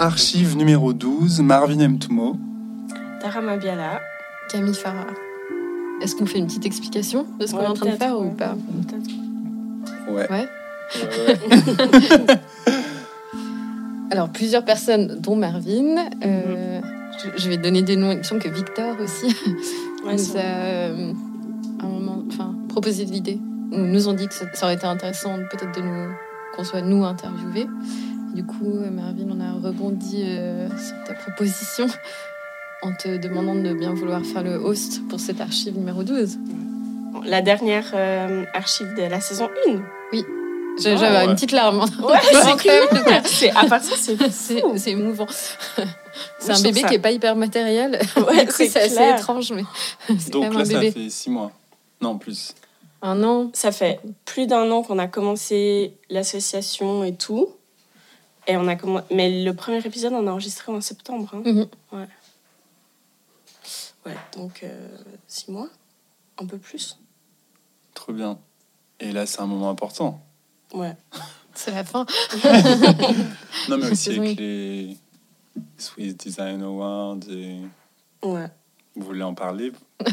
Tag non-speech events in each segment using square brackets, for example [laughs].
Archive numéro 12, Marvin M. Toumo. Tara Mabiala. Camille Farah. Est-ce qu'on fait une petite explication de ce qu'on est en train de faire ou pas. Ouais. Ouais. Ouais, ouais. [laughs] Alors, plusieurs personnes, dont Marvin. euh, je, je vais donner des noms. Il me semble que Victor aussi Ouais, [laughs] nous a, euh, à un moment, enfin, proposé de l'idée. Ou nous ont dit que ça, ça aurait été intéressant peut-être de nous qu'on soit nous interviewés. Du coup, euh, Marvin, on a rebondi euh, sur ta proposition [laughs] en te demandant de bien vouloir faire le host pour cette archive numéro 12. La dernière euh, archive de la saison 1. J'ai- Ah, J'avais ouais. une petite larme. Ouais, c'est à part ça, c'est [laughs] émouvant. [laughs] C'est un bébé ça- qui est pas hyper matériel. Ouais, Du coup, c'est assez clair. étrange, mais c'est quand Donc même là, un ça bébé. fait 6 mois. Non, plus. Un an. Ça fait plus d'un an qu'on a commencé l'association et tout. Et on a commen- Mais le premier épisode, on a enregistré en septembre. hein. Mhm. Ouais, donc euh, six mois, un peu plus. Trop bien. Et là, c'est un moment important. Ouais. [laughs] C'est la fin. [laughs] Non, mais aussi avec les Swiss Design Awards. Et... Ouais. Vous voulez en parler? [laughs]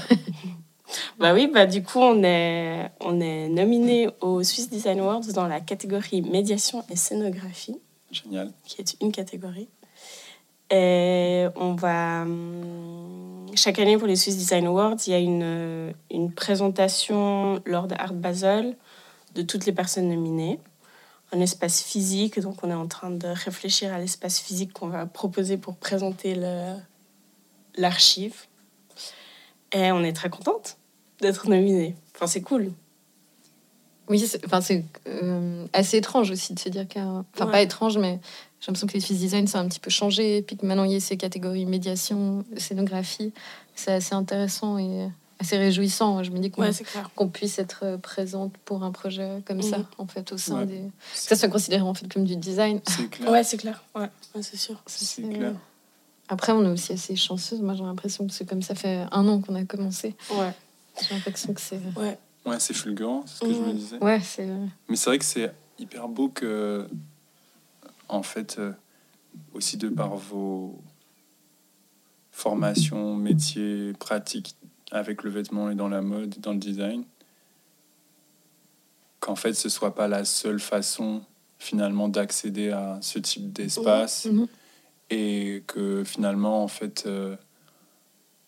Bah oui, bah du coup, on est, on est nominé aux Swiss Design Awards dans la catégorie médiation et scénographie, Génial. qui est une catégorie. Et on va. hum, Chaque année pour les Swiss Design Awards, il y a une, une présentation lors de Art Basel de toutes les personnes nominées. Un espace physique, donc on est en train de réfléchir à l'espace physique qu'on va proposer pour présenter l'archive. Et on est très contente d'être nominée. Enfin, c'est cool. Oui, c'est enfin, c'est, euh, assez étrange aussi de se dire qu'un. Enfin, Ouais. pas étrange, mais j'ai l'impression que les Swiss Design, ça a un petit peu changé. Puis que maintenant, il y a ces catégories médiation, scénographie. C'est assez intéressant et assez réjouissant. Je me dis qu'on Ouais, puisse être euh, présente pour un projet comme ça, en fait, au sein Ouais. des. Que ça soit considéré en fait comme du design. C'est [laughs] clair. Ouais, c'est clair. Ouais, ouais, c'est sûr. C'est- clair. Après, on est aussi assez chanceuse. Moi, j'ai l'impression que c'est comme ça fait un an qu'on a commencé. Ouais. J'ai l'impression que c'est. Ouais. Ouais, c'est fulgurant, c'est ce que je me disais. Ouais, c'est. Mais c'est vrai que c'est hyper beau que, en fait, euh, aussi de par vos formations, métiers, pratiques avec le vêtement et dans la mode, dans le design, qu'en fait ce soit pas la seule façon finalement d'accéder à ce type d'espace Mhm. et que finalement en fait euh,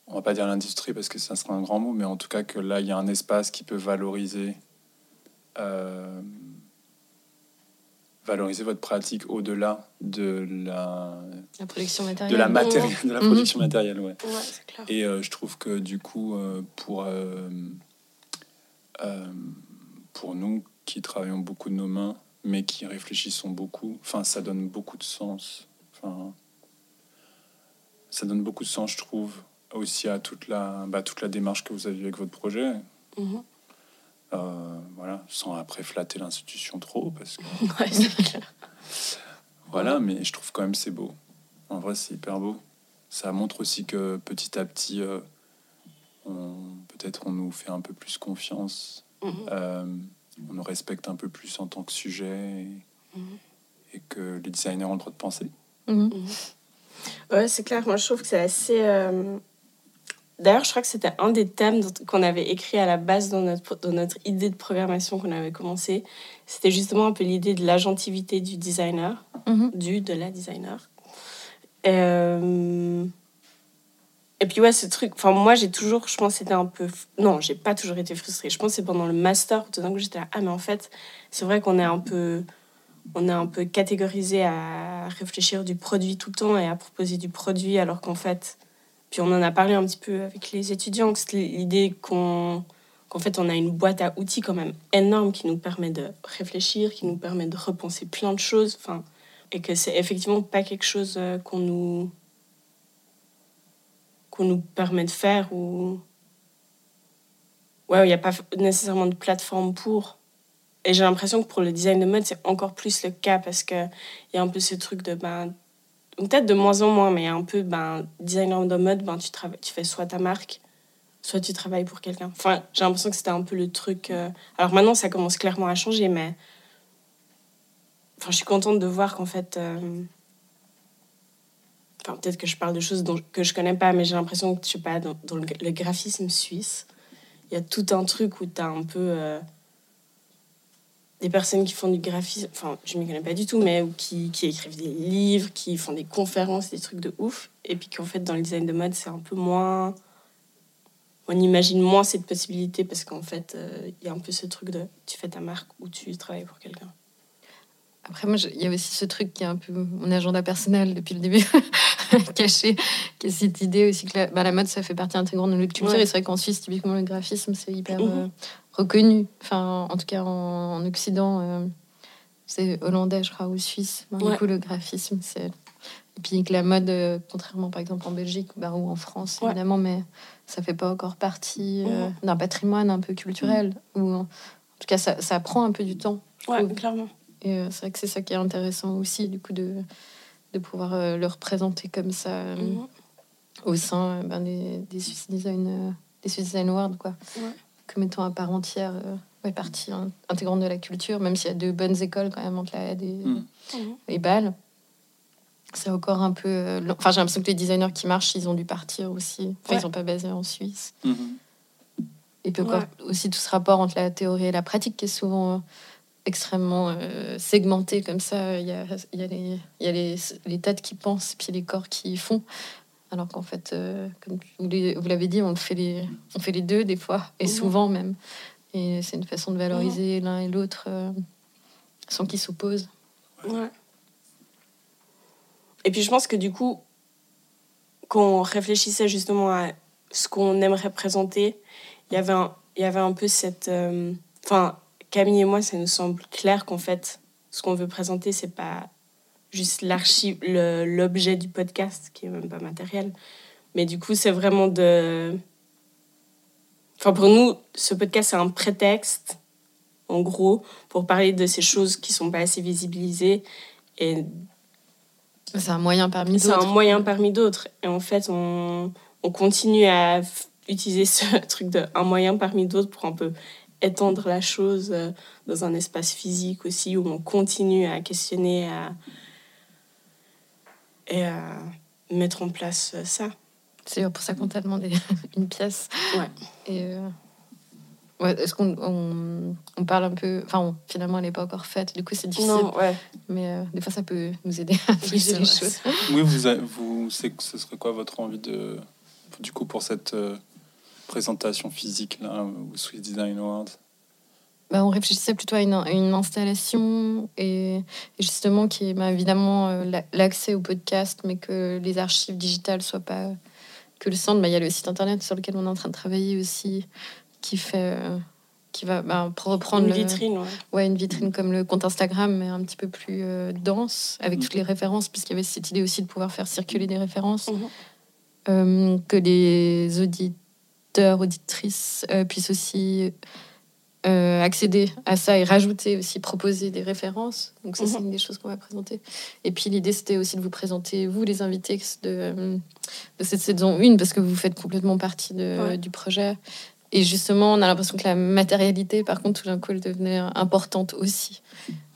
on va pas dire l'industrie parce que ça sera un grand mot mais en tout cas que là il y a un espace qui peut valoriser euh, valoriser votre pratique au-delà de la La production de matérielle. la matéri- de la Mhm. production matérielle ouais Ouais, c'est clair. et euh, je trouve que du coup, euh, pour, pour nous qui travaillons beaucoup de nos mains, mais qui réfléchissons beaucoup, enfin, ça donne beaucoup de sens. Enfin, ça donne beaucoup de sens, je trouve, aussi à toute la, bah, toute la démarche que vous avez avec votre projet. Mhm. Euh, voilà, sans après flatter l'institution trop, parce que [laughs] Ouais, c'est clair. voilà, mais je trouve quand même c'est beau. En vrai, c'est hyper beau. Ça montre aussi que petit à petit, euh, on- peut-être on nous fait un peu plus confiance, Mhm. euh, on nous respecte un peu plus en tant que sujet et, Mhm. et que les designers ont le droit de penser. Ouais, c'est clair. Moi, je trouve que c'est assez. euh, D'ailleurs, je crois que c'était un des thèmes qu'on avait écrit à la base dans notre, dans notre idée de programmation qu'on avait commencé. C'était justement un peu l'idée de l'agentivité du designer, Mhm. du, de la designer. Euh, Et puis, ouais, ce truc. Enfin, moi, j'ai toujours. Je pense c'était un peu. Non, j'ai pas toujours été frustrée. Je pense que c'est pendant le master tout d'un coup, j'étais là. Ah, mais en fait, c'est vrai qu'on est un peu. On est un peu catégorisé à réfléchir du produit tout le temps et à proposer du produit, alors qu'en fait. Puis on en a parlé un petit peu avec les étudiants, que l'idée qu'on qu'en fait on a une boîte à outils quand même énorme qui nous permet de réfléchir, qui nous permet de repenser plein de choses, enfin, et que c'est effectivement pas quelque chose euh, qu'on nous qu'on nous permet de faire ou ouais, il n'y a pas nécessairement de plateforme pour. Et j'ai l'impression que pour le design de mode, c'est encore plus le cas parce qu'il y a un peu ce truc de ben, peut-être de moins en moins, mais un peu, ben, designer de mode, ben, tu, travailles, tu fais soit ta marque, soit tu travailles pour quelqu'un. Enfin, j'ai l'impression que c'était un peu le truc. euh, Alors maintenant, ça commence clairement à changer, mais. Enfin, je suis contente de voir qu'en fait. euh, Enfin, peut-être que je parle de choses dont, que je connais pas, mais j'ai l'impression que, je sais pas, dans, dans le, graphisme suisse, il y a tout un truc où tu as un peu. euh, des personnes qui font du graphisme, enfin, je m'y connais pas du tout, mais ou qui, qui écrivent des livres, qui font des conférences, des trucs de ouf. Et puis qu'en fait, dans le design de mode, c'est un peu moins. On imagine moins cette possibilité parce qu'en fait, euh, il y a un peu ce truc de tu fais ta marque ou tu travailles pour quelqu'un. Après, moi, il y a aussi ce truc qui est un peu mon agenda personnel depuis le début, [laughs] caché, qui est cette idée aussi que la, bah, la mode, ça fait partie intégrante de notre culture. Ouais. Et c'est vrai qu'en Suisse, typiquement, le graphisme, c'est hyper euh, reconnu. Enfin, en tout cas, en, en Occident, euh, c'est hollandais, je crois, ou suisse. Ouais. Du coup, le graphisme, c'est. Et puis que la mode, euh, contrairement par exemple en Belgique bah, ou en France, Ouais. évidemment, mais ça fait pas encore partie euh, Mhm. d'un patrimoine un peu culturel. Ou en tout cas, ça, ça prend un peu du temps. Ouais, trouve. clairement. Et euh, c'est vrai que c'est ça qui est intéressant aussi, du coup, de, de pouvoir le représenter comme ça Mhm. au sein ben, des, des Swiss Design, des Swiss Design Awards, quoi. Ouais. Comme étant à part entière, euh, ouais, partie hein, intégrante de la culture, même s'il y a de bonnes écoles quand même entre la Haide et, Mhm. Mhm. et Bâle. C'est encore un peu. euh, long. Enfin, j'ai l'impression que les designers qui marchent, ils ont dû partir aussi. Enfin, Ouais. ils sont pas basés en Suisse. Mhm. Et puis Ouais. encore aussi tout ce rapport entre la théorie et la pratique qui est souvent euh, extrêmement euh, segmenté comme ça. Il y a, il y a, les, il y a les, les têtes qui pensent, puis les corps qui font. Alors qu'en fait, euh, comme vous l'avez dit, on, fait les, on fait les deux des fois, et Mhm. souvent même. Et c'est une façon de valoriser l'un et l'autre euh, sans qu'ils s'opposent. Ouais. Et puis je pense que du coup, quand on réfléchissait justement à ce qu'on aimerait présenter, il y avait un, il y avait un peu cette... euh, Enfin, Camille et moi, ça nous semble clair qu'en fait, ce qu'on veut présenter, c'est pas juste l'archive, l'objet du podcast, qui est même pas matériel. Mais du coup, c'est vraiment de... Enfin, pour nous, ce podcast, c'est un prétexte, en gros, pour parler de ces choses qui sont pas assez visibilisées et C'est un moyen parmi c'est un d'autres. moyen parmi d'autres. Et en fait, on, on continue à utiliser ce [laughs] truc de un moyen parmi d'autres pour un peu étendre la chose euh, dans un espace physique aussi, où on continue à questionner à, et à mettre en place euh, ça. C'est pour ça qu'on t'a demandé [laughs] une pièce. Ouais. Et euh, ouais, est-ce qu'on on, on parle un peu. Enfin, on- finalement, elle n'est pas encore faite. Du coup, c'est difficile. Non, ouais. Mais euh, des fois, ça peut nous aider à Oui, les choses. [laughs] Oui, vous, a- vous, c'est, ce serait quoi votre envie de, du coup, pour cette euh, présentation physique là, au Swiss Design Awards? Bah, on réfléchissait plutôt à une, une installation et, et justement qui est bah, évidemment euh, la- l'accès au podcast, mais que les archives digitales soient pas que le centre. Bah, Il y a le site internet sur lequel on est en train de travailler aussi, qui fait, euh, qui va bah, pour reprendre Une le- vitrine, ouais. Ouais, une vitrine comme le compte Instagram, mais un petit peu plus euh, dense, avec Mhm. toutes les références, puisqu'il y avait cette idée aussi de pouvoir faire circuler des références, Mhm. euh, que les auditeurs, auditrices euh, puissent aussi euh, accéder à ça et rajouter aussi, proposer des références. Donc ça, c'est Mhm. une des choses qu'on va présenter. Et puis l'idée, c'était aussi de vous présenter, vous, les invités de, de cette saison 1, parce que vous faites complètement partie de- Ouais. du projet. Et justement, on a l'impression que la matérialité, par contre, tout d'un coup, elle devenait importante aussi.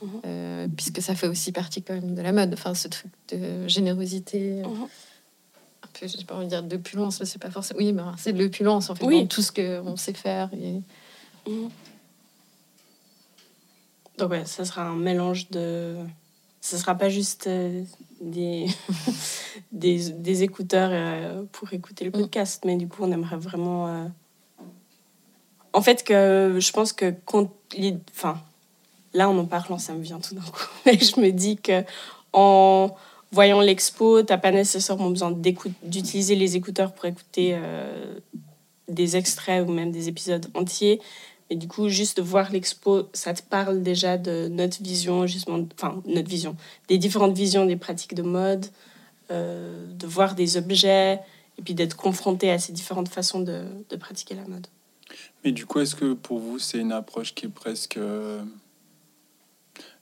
Mhm. Euh, puisque ça fait aussi partie quand même de la mode. Enfin, ce truc de générosité, Mhm. un peu, j'ai pas envie de dire d'opulence, mais c'est pas forcément. Oui, ben, c'est de l'opulence, en fait, Oui. dans tout ce qu'on sait faire. Et... Donc ouais, ça sera un mélange de... Ce sera pas juste euh, des... [laughs] des, des écouteurs euh, pour écouter le Mm. podcast, mais du coup, on aimerait vraiment... euh, En fait, que je pense que... quand Enfin, là, en en parlant, ça me vient tout d'un coup. [laughs] Mais je me dis que en voyant l'expo, t'as pas nécessairement besoin d'utiliser les écouteurs pour écouter des extraits ou même des épisodes entiers. Et du coup, juste de voir l'expo, ça te parle déjà de notre vision, justement, enfin, notre vision, des différentes visions des pratiques de mode, euh, de voir des objets, et puis d'être confronté à ces différentes façons de, de pratiquer la mode. Mais du coup, est-ce que pour vous, c'est une approche qui est presque. euh,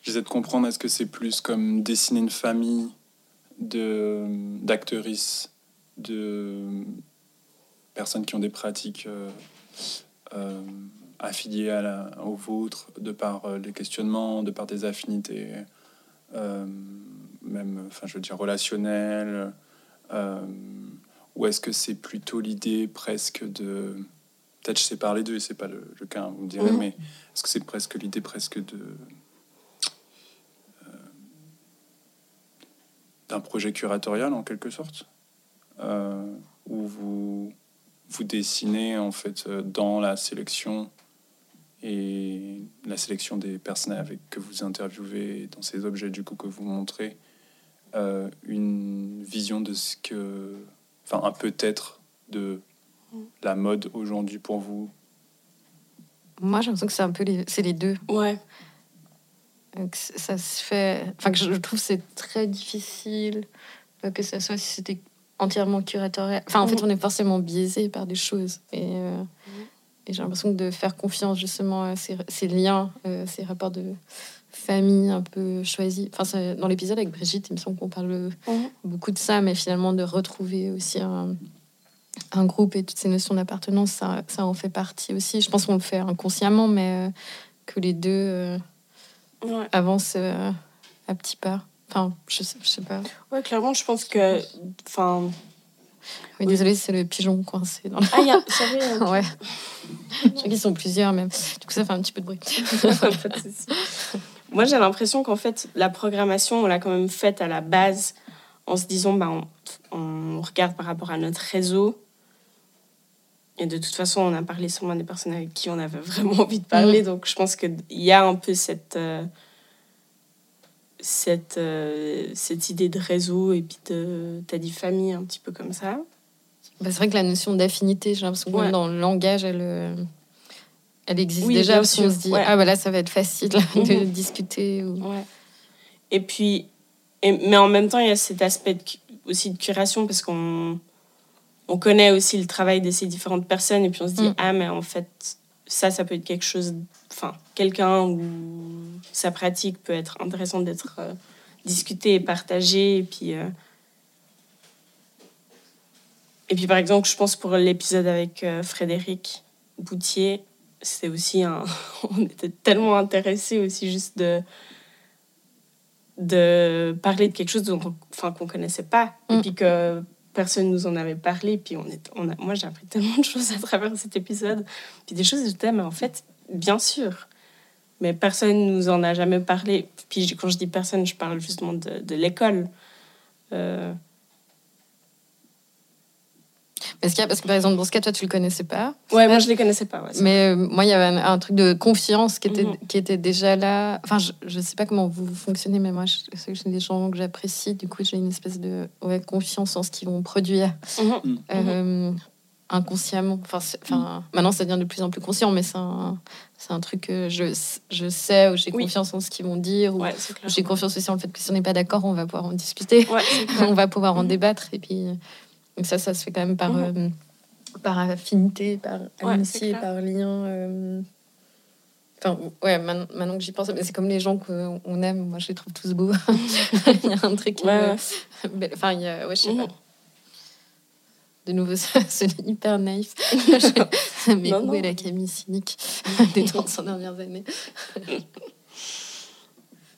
J'essaie de comprendre, est-ce que c'est plus comme dessiner une famille de, d'actrices, de personnes qui ont des pratiques euh, affiliées à la, aux vôtres, de par euh, les questionnements, de par des affinités, euh, même, enfin, je veux dire, relationnelles, euh, Ou est-ce que c'est plutôt l'idée presque de... Peut-être je sais parler d'eux, c'est pas le, le cas, hein, vous me direz, Mhm. mais est-ce que c'est presque l'idée presque de... d'un projet curatorial en quelque sorte où vous, vous dessinez en fait dans la sélection et la sélection des personnes avec que vous interviewez, dans ces objets du coup que vous montrez, euh, une vision de ce que, enfin un peut-être de la mode aujourd'hui pour vous? Moi, j'ai l'impression que c'est un peu les, c'est les deux. Ouais. Donc, ça se fait. Enfin, que je trouve que c'est très difficile euh, que ça soit si c'était entièrement curatorial. Enfin, en fait, Mhm. on est forcément biaisé par des choses. Et, euh, et j'ai l'impression que de faire confiance justement à ces, ces liens, euh, ces rapports de famille un peu choisis. Enfin, dans l'épisode avec Brigitte, il me semble qu'on parle Mhm. beaucoup de ça, mais finalement de retrouver aussi un, un groupe et toutes ces notions d'appartenance, ça, ça en fait partie aussi. Je pense qu'on le fait inconsciemment, mais euh, que les deux. euh, Ouais. avance euh, à petits pas. Enfin, je sais, je sais pas. Ouais, clairement, je pense que. Enfin. Oui, Oui. désolé, c'est le pigeon coincé dans la... Ah, il y a. C'est vrai, il y a- Ouais. [laughs] Je crois qu'ils sont plusieurs même. Du coup, ça fait un petit peu de bruit. [laughs] [laughs] Moi, j'ai l'impression qu'en fait, la programmation, on l'a quand même faite à la base en se disant, bah, on, on regarde par rapport à notre réseau. Et de toute façon, on a parlé seulement des personnes avec qui on avait vraiment envie de parler. Donc, je pense qu'il y a un peu cette, euh, cette, euh, cette idée de réseau et puis de, t'as dit famille, un petit peu comme ça. Bah, c'est vrai que la notion d'affinité, j'ai l'impression que dans le langage, elle, euh, elle existe Oui, déjà. Parce qu'on se dit, ouais. ah bah là, ça va être facile [laughs] de [laughs] discuter. Ou... Ouais. Et puis, et, mais en même temps, il y a cet aspect de aussi de curation parce qu'on on connaît aussi le travail de ces différentes personnes et puis on se dit, Mm. ah, mais en fait, ça, ça peut être quelque chose, enfin, quelqu'un où sa pratique peut être intéressante d'être euh, discutée et partagée. Et puis, euh, et puis, par exemple, je pense pour l'épisode avec euh, Frédéric Boutier, c'était aussi un. [laughs] on était tellement intéressés aussi juste de de parler de quelque chose dont on- enfin, qu'on connaissait pas et Mm. puis que personne nous en avait parlé puis on est on a, moi j'ai appris tellement de choses à travers cet épisode puis des choses de thème en fait bien sûr mais personne nous en a jamais parlé puis quand je dis personne je parle justement de, de l'école Euh, Parce, qu'il y a- parce que par exemple, dans ce cas, toi, tu le connaissais pas. ouais moi je les connaissais pas ouais, Mais euh, moi, il y avait un, un truc de confiance qui était, Mhm. qui était déjà là. Enfin, je, je sais pas comment vous fonctionnez, mais moi, je sais que j'ai des gens que j'apprécie. Du coup, j'ai une espèce de ouais, confiance en ce qu'ils vont produire vrai. Mhm. euh, inconsciemment. Enfin, enfin, maintenant, ça devient de plus en plus conscient, mais c'est un, c'est un truc que je, je sais, où j'ai Oui. confiance en ce qu'ils vont dire. Ou ouais J'ai confiance aussi en le fait que si on n'est pas d'accord, on va pouvoir en discuter. ouais, [laughs] on va pouvoir en Mhm. débattre. Et puis, ça, ça se fait quand même par, Mhm. euh, par affinité, par Ouais, amitié, par lien. euh. Enfin, ouais, maintenant que j'y pense, mais c'est comme les gens qu'on aime. Moi, je les trouve tous beaux. [laughs] il y a un truc qui Ouais, me- [laughs] Enfin, il y a... Ouais, je sais pas. De nouveau, [laughs] c'est hyper naïf. [laughs] mais Non, où non. est la Camille cynique [laughs] des 35 dernières années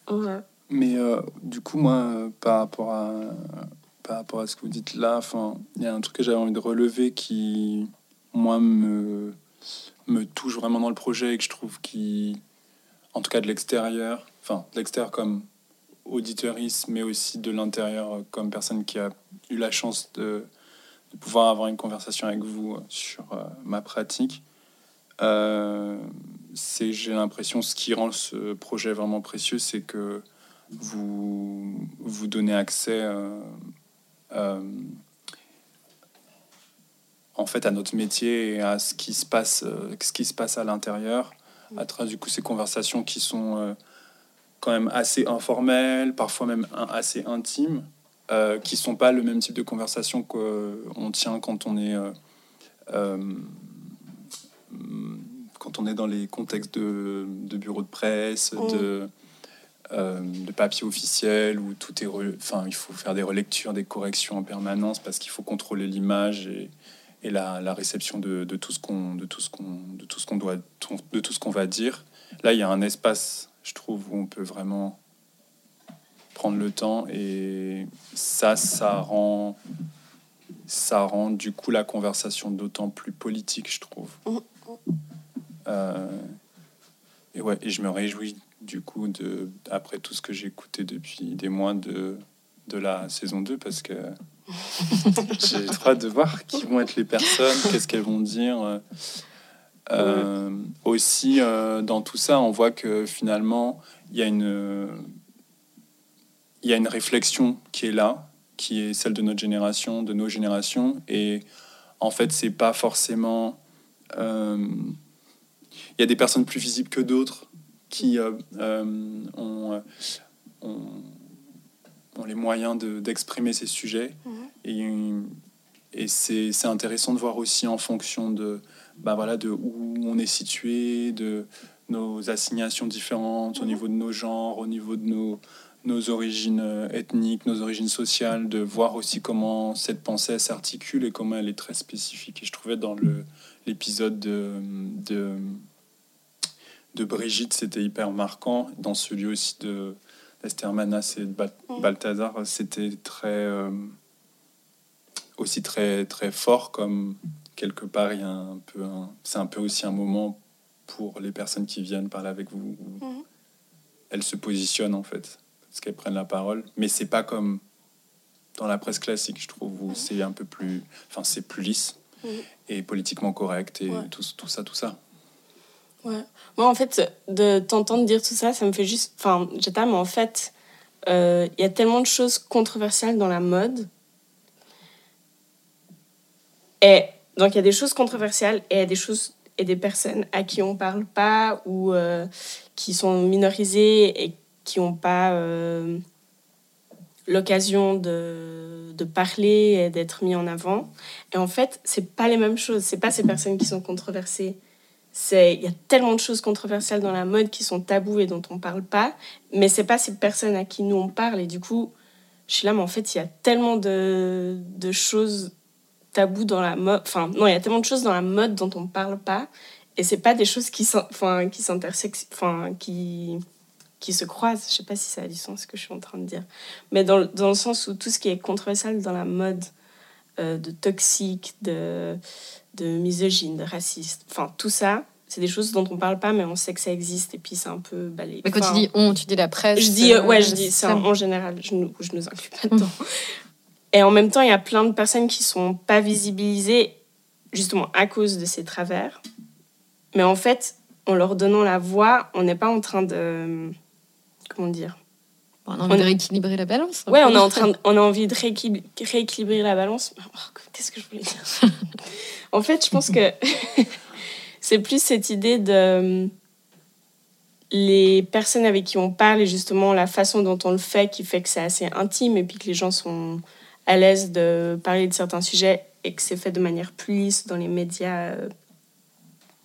ouais. Mais euh, du coup, moi, par rapport à par rapport à ce que vous dites là, enfin, il y a un truc que j'avais envie de relever qui, moi, me me touche vraiment dans le projet et que je trouve qui, en tout cas de l'extérieur, enfin de l'extérieur comme auditoriste, mais aussi de l'intérieur euh, comme personne qui a eu la chance de, de pouvoir avoir une conversation avec vous euh, sur euh, ma pratique. Euh, c'est, j'ai l'impression, ce qui rend ce projet vraiment précieux, c'est que vous vous donnez accès en fait à notre métier et à ce qui se passe, euh, ce qui se passe à l'intérieur, à travers du coup ces conversations qui sont euh, quand même assez informelles, parfois même un- assez intimes, euh, qui sont pas le même type de conversation qu'on tient quand on est euh, euh, quand on est dans les contextes de, de bureaux de presse, Mm. de, euh, de papier officiel, où tout est, enfin, il faut faire des relectures, des corrections en permanence parce qu'il faut contrôler l'image et, et la, la réception de, de tout ce qu'on, de tout ce qu'on, de tout ce qu'on doit, de tout ce qu'on va dire. Là, il y a un espace, je trouve, où on peut vraiment prendre le temps et ça, ça rend ça rend du coup la conversation d'autant plus politique, je trouve. Mhm. Euh, et ouais, et je me réjouis du coup de après tout ce que j'ai écouté depuis des mois de de la saison 2 parce que [laughs] j'ai trop hâte de voir qui vont être les personnes, qu'est-ce qu'elles vont dire. Euh, Aussi, euh, dans tout ça, on voit que finalement, il y a une il y a une réflexion qui est là, qui est celle de notre génération, de nos générations, et en fait, c'est pas forcément euh, il y a des personnes plus visibles que d'autres qui euh, euh, ont, ont, ont les moyens de- d'exprimer ces sujets. Mhm. Et, et c'est intéressant de voir aussi en fonction de, bah voilà, de où on est situé, de nos assignations différentes au Mhm. niveau de nos genres, au niveau de nos, nos origines euh, ethniques, nos origines sociales, de voir aussi comment cette pensée s'articule et comment elle est très spécifique. Et je trouvais dans le- l'épisode de, de, de Brigitte, c'était hyper marquant. Dans celui aussi de d'Esther Manas et de Bal- Mhm. Balthazar, c'était très euh, aussi très très fort comme quelque part il y a un peu un- c'est un peu aussi un moment pour les personnes qui viennent parler avec vous où Mhm. elles se positionnent en fait parce qu'elles prennent la parole mais c'est pas comme dans la presse classique je trouve où c'est un peu plus enfin c'est plus lisse Mhm. et politiquement correct et Ouais. tout, tout ça tout ça Ouais. Moi, en fait, de t'entendre dire tout ça, ça me fait juste. Enfin, j'étais, mais en fait, euh, il y a tellement de choses controversiales dans la mode. Et donc, il y a des choses controversiales et il y a des choses et des personnes à qui on parle pas ou euh, qui sont minorisées et qui n'ont pas euh, l'occasion de, de parler et d'être mis en avant. Et en fait, c'est pas les mêmes choses. C'est pas ces personnes qui sont controversées c'est il y a tellement de choses controversiales dans la mode qui sont tabous et dont on parle pas mais c'est pas ces personnes à qui nous on parle et du coup je suis là mais en fait il y a tellement de, de choses tabous dans la mode enfin non il y a tellement de choses dans la mode dont on parle pas et c'est pas des choses qui enfin qui s'intersectent enfin qui qui se croisent je sais pas si ça a du sens ce que je suis en train de dire mais dans, le- dans le sens où tout ce qui est controversial dans la mode euh, de toxique de de misogyne, de raciste. Enfin, tout ça, c'est des choses dont on parle pas, mais on sait que ça existe. Et puis, c'est un peu balayé. Mais quand Enfin, tu dis on, tu dis la presse. Je dis, euh, ouais, je euh, dis, c'est ça- en général, je nous, je nous inclus pas dedans. Et en même temps, il y a plein de personnes qui sont pas visibilisées, justement, à cause de ces travers. Mais en fait, en leur donnant la voix, on n'est pas en train de. Comment dire On a envie de rééquilibrer la balance. Ouais, on, est en train de- on a envie de rééquil- rééquilibrer la balance. Oh, Qu'est-ce que je voulais dire? [laughs] En fait, je pense que [laughs] c'est plus cette idée de les personnes avec qui on parle et justement la façon dont on le fait qui fait que c'est assez intime et puis que les gens sont à l'aise de parler de certains sujets et que c'est fait de manière plus lisse dans les médias euh,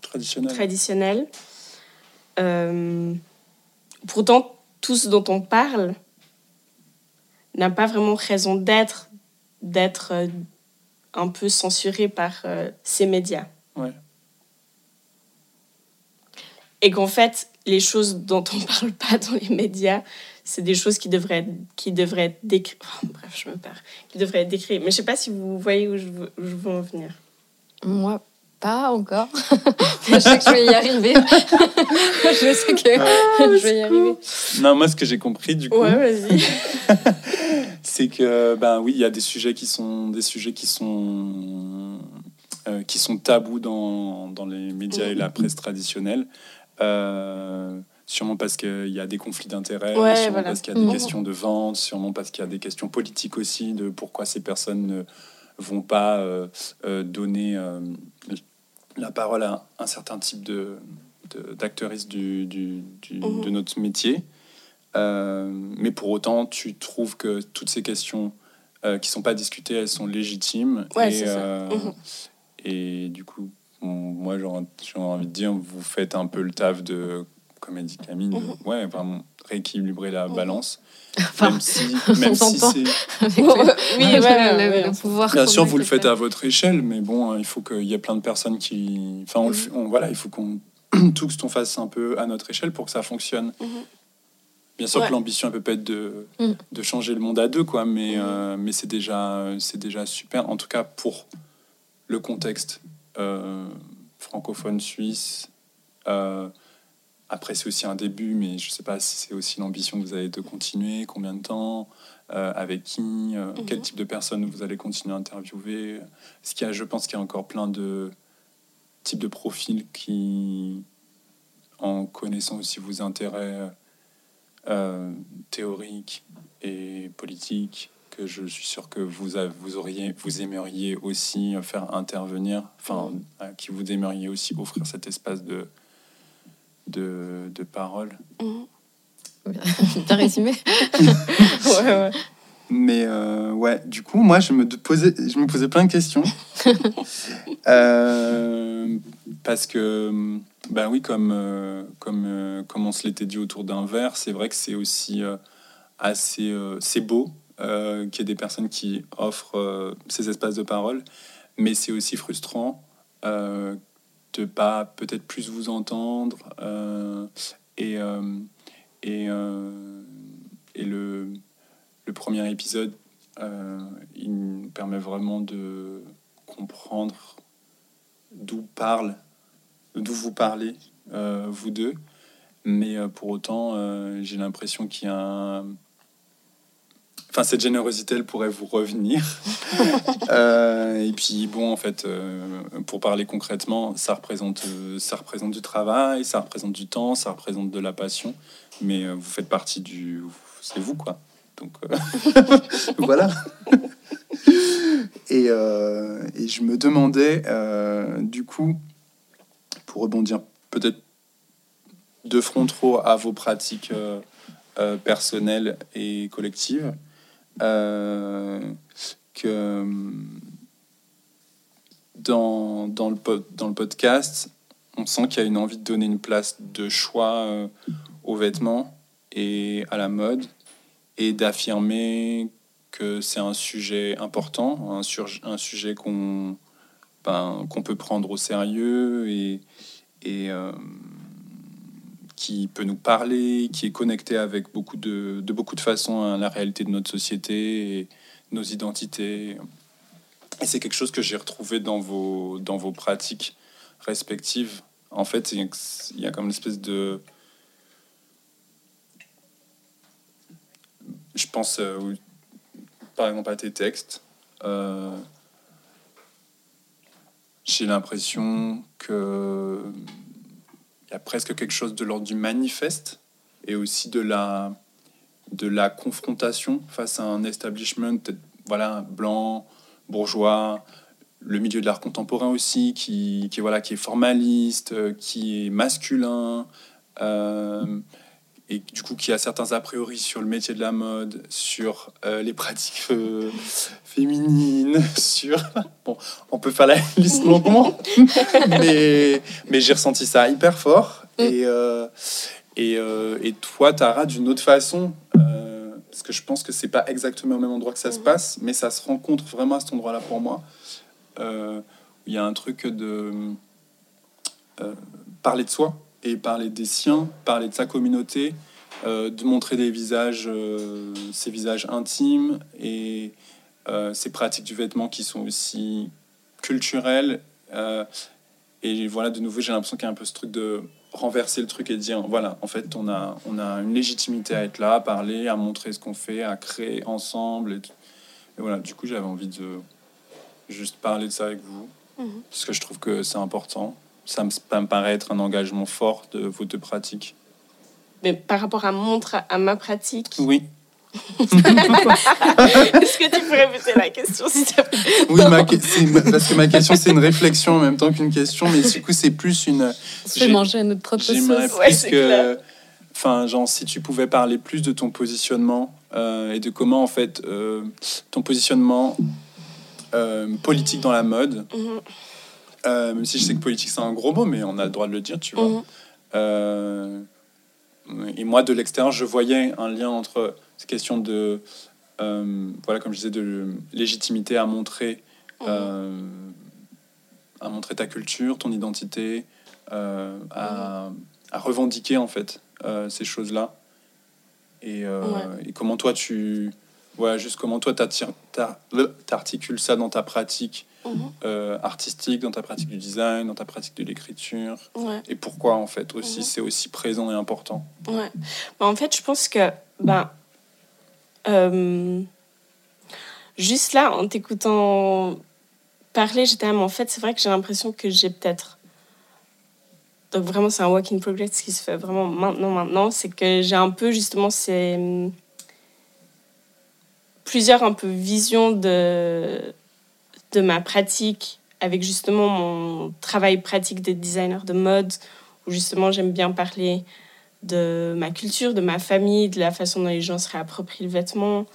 traditionnel traditionnel. Euh, pourtant, tout ce dont on parle n'a pas vraiment raison d'être, d'être euh, un peu censuré par euh, ces médias. Ouais. Et qu'en fait, les choses dont on parle pas dans les médias, c'est des choses qui devraient être, qui devraient être décrites. [laughs] bref, je me perds. Qui devraient être décrites. Mais je sais pas si vous voyez où je veux, où je veux en venir. Moi, pas encore. [laughs] Mais je sais que je vais y arriver. [laughs] je sais que je vais y arriver. non moi ce que j'ai compris du coup Ouais, vas-y. [laughs] c'est que ben oui il y a des sujets qui sont des sujets qui sont euh, qui sont tabous dans, dans les médias et la presse traditionnelle Euh, sûrement parce qu'il y a des conflits d'intérêts Ouais, sûrement voilà. parce qu'il y a des questions de vente sûrement parce qu'il y a des questions politiques aussi de pourquoi ces personnes ne vont pas euh, donner la parole à un certain type de de- d'actrices du, du- du- Mhm. de notre métier euh, mais pour autant, tu trouves que toutes ces questions euh, qui sont pas discutées, elles sont légitimes. Ouais, et, euh, Mhm. et du coup, moi, j'aurais envie de dire, vous faites un peu le taf de, comme a dit Camille, de, Mhm. ouais, vraiment rééquilibrer la Mhm. balance. [laughs] Enfin, même si, même si c'est... Oui, le, ouais, le- ouais, le ouais. pouvoir. Bien qu'on sûr, vous le faites à votre échelle, mais bon, il faut qu'il y ait plein de personnes qui... Enfin, on voilà, il faut qu'on [clears throat] tous on fasse un peu à notre échelle pour que ça fonctionne. Mhm. Bien sûr Ouais. que l'ambition elle peut pas être de, Mm. de changer le monde à deux, quoi, mais, Mhm. euh, mais c'est déjà, c'est déjà super. En tout cas, pour le contexte euh, francophone suisse. Euh, après, c'est aussi un début, mais je sais pas si c'est aussi l'ambition que vous avez de continuer, combien de temps, euh, avec qui, euh, Mhm. quel type de personnes vous allez continuer à interviewer. Ce qu'il y a, je pense qu'il y a encore plein de types de profils qui, en connaissant aussi vos intérêts euh, théoriques et politiques, que je suis sûr que vous, vous, auriez, vous aimeriez aussi faire intervenir, enfin, à qui vous aimeriez aussi offrir cet espace de, de, de parole. Mhm. [laughs] T'as résumé [laughs] Ouais, ouais. Mais euh, ouais, du coup, moi, je me posais, je me posais plein de questions. [laughs] Euh, parce que, ben oui, comme, euh, comme, comme on se l'était dit autour d'un verre, c'est vrai que c'est aussi assez c'est beau euh, qu'il y ait des personnes qui offrent ces espaces de parole, mais c'est aussi frustrant de pas peut-être plus vous entendre euh, et, euh, et, euh, et le, le premier épisode, il nous permet vraiment de comprendre d'où parle, d'où vous parlez, vous deux. Mais pour autant, j'ai l'impression qu'il y a un... Enfin, cette générosité, elle pourrait vous revenir. [laughs] Euh, et puis, bon, en fait, euh, pour parler concrètement, ça représente, euh, ça représente du travail, ça représente du temps, ça représente de la passion. Mais vous faites partie du... C'est vous, quoi. Donc, [laughs] voilà. Et, et je me demandais, du coup, pour rebondir peut-être de front trop à vos pratiques personnelles et collectives, euh, que dans, dans, le, dans le podcast, on sent qu'il y a une envie de donner une place de choix euh, aux vêtements et à la mode et d'affirmer que c'est un sujet important, un, sujet qu'on ben, peut prendre au sérieux et, euh, qui peut nous parler, qui est connecté avec beaucoup de, de beaucoup de façons à la réalité de notre société et nos identités. Et c'est quelque chose que j'ai retrouvé dans vos, dans vos pratiques respectives. En fait, il y a- comme une espèce de... Je pense, par exemple, à tes textes. euh, j'ai l'impression que il y a presque quelque chose de l'ordre du manifeste et aussi de la, de la confrontation face à un establishment voilà, blanc, bourgeois, le milieu de l'art contemporain aussi, qui, qui, voilà, qui est formaliste, euh, qui est masculin, euh, et du coup qui a certains a priori sur le métier de la mode, sur euh, les pratiques euh, féminines, [laughs] sur... Bon, on peut faire la [laughs] liste longuement, [laughs] mais, mais j'ai ressenti ça hyper fort. Et, euh, et, euh, et toi, Tara, d'une autre façon, parce que je pense que c'est pas exactement au même endroit que ça se Mhm. passe, mais ça se rencontre vraiment à cet endroit-là pour moi. Il y a un truc de parler de soi et parler des siens, parler de sa communauté, euh, de montrer des visages, euh, ses visages intimes et euh, ces pratiques du vêtement qui sont aussi culturelles. euh, et voilà, de nouveau, j'ai l'impression qu'il y a un peu ce truc de renverser le truc et de dire voilà, en fait, on a, on a une légitimité à être là, à parler, à montrer ce qu'on fait, à créer ensemble. Et, tout. Et voilà, du coup, j'avais envie de juste parler de ça avec vous Mhm. parce que je trouve que c'est important. Ça me, ça me paraît être un engagement fort de vos deux pratiques. Mais par rapport à, mon à ma pratique, Oui, [laughs] est-ce que tu peux répéter la question s'il te plaît? Oui ma que- parce que ma question, c'est une réflexion en même temps qu'une question, mais du coup, c'est plus une. Fait J'ai- manger à notre propre sauce. Ouais, que. Enfin, genre, si tu pouvais parler plus de ton positionnement euh, et de comment, en fait, euh, ton positionnement euh, politique dans la mode, Mhm, euh, même si je sais que politique, c'est un gros mot, mais on a le droit de le dire, tu vois. mhm, Euh, et moi, de l'extérieur, je voyais un lien entre ces questions de, euh, voilà, comme je disais, de légitimité à montrer, euh, à montrer ta culture, ton identité, euh, à, à revendiquer en fait ces choses-là. et, Ouais. et comment toi tu voilà juste comment toi t'articules ça dans ta pratique Mhm. euh, artistique dans ta pratique du design dans ta pratique de l'écriture Ouais. et pourquoi en fait aussi Mhm. c'est aussi présent et important Ouais. Bah, en fait, je pense que, ben, euh, juste là, en t'écoutant parler, j'étais, mais en fait, c'est vrai que j'ai l'impression que j'ai peut-être. Donc, vraiment, c'est un work in progress qui se fait vraiment maintenant, maintenant. C'est que j'ai un peu, justement, ces. plusieurs un peu visions de, de ma pratique avec justement mon travail pratique de designer de mode, où justement j'aime bien parler de ma culture, de ma famille, de la façon dont les gens se réapproprient le vêtement,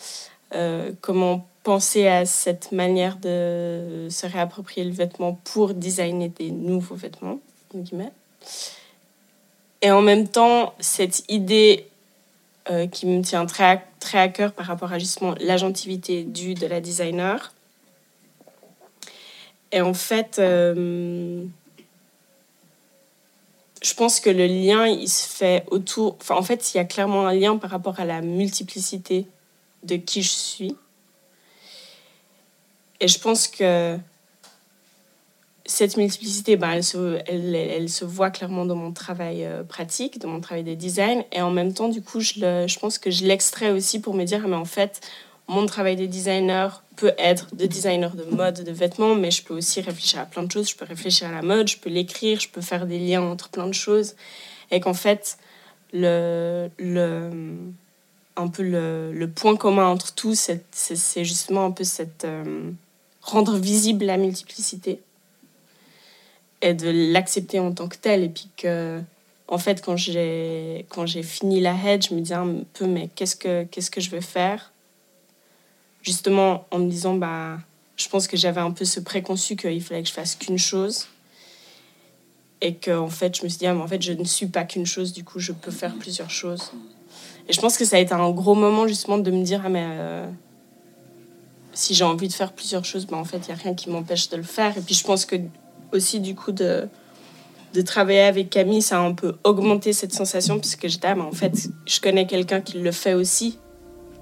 euh, comment penser à cette manière de se réapproprier le vêtement pour designer des nouveaux vêtements, entre guillemets. Et en même temps, cette idée euh, qui me tient très à, très à cœur par rapport à justement l'agentivité du de la designer. Et en fait, euh, je pense que le lien, il se fait autour. Enfin, en fait, il y a clairement un lien par rapport à la multiplicité de qui je suis. Et je pense que cette multiplicité, ben, elle, se, voit clairement dans mon travail euh, pratique, dans mon travail de design. Et en même temps, du coup, je pense que je l'extrais aussi pour me dire, ah, mais en fait, mon travail de designer peut être de designer de mode, de vêtements, mais je peux aussi réfléchir à plein de choses. Je peux réfléchir à la mode, je peux l'écrire, je peux faire des liens entre plein de choses. Et qu'en fait, le, le, un peu le, le point commun entre tous, c'est justement un peu cette... euh, rendre visible la multiplicité et de l'accepter en tant que telle. Et puis que, en fait, quand j'ai fini la head, je me disais un peu, mais qu'est-ce que, que je vais faire? Justement, en me disant, bah, je pense que j'avais un peu ce préconçu qu'il fallait que je fasse qu'une chose. Et que, en fait, je me suis dit, ah, mais en fait, je ne suis pas qu'une chose, du coup, je peux faire plusieurs choses. Et je pense que ça a été un gros moment, justement, de me dire, ah, mais. euh, si j'ai envie de faire plusieurs choses, ben en fait, il n'y a rien qui m'empêche de le faire. Et puis, je pense que aussi, du coup, de, de travailler avec Camille, ça a un peu augmenté cette sensation, puisque j'étais, ah, mais en fait, je connais quelqu'un qui le fait aussi.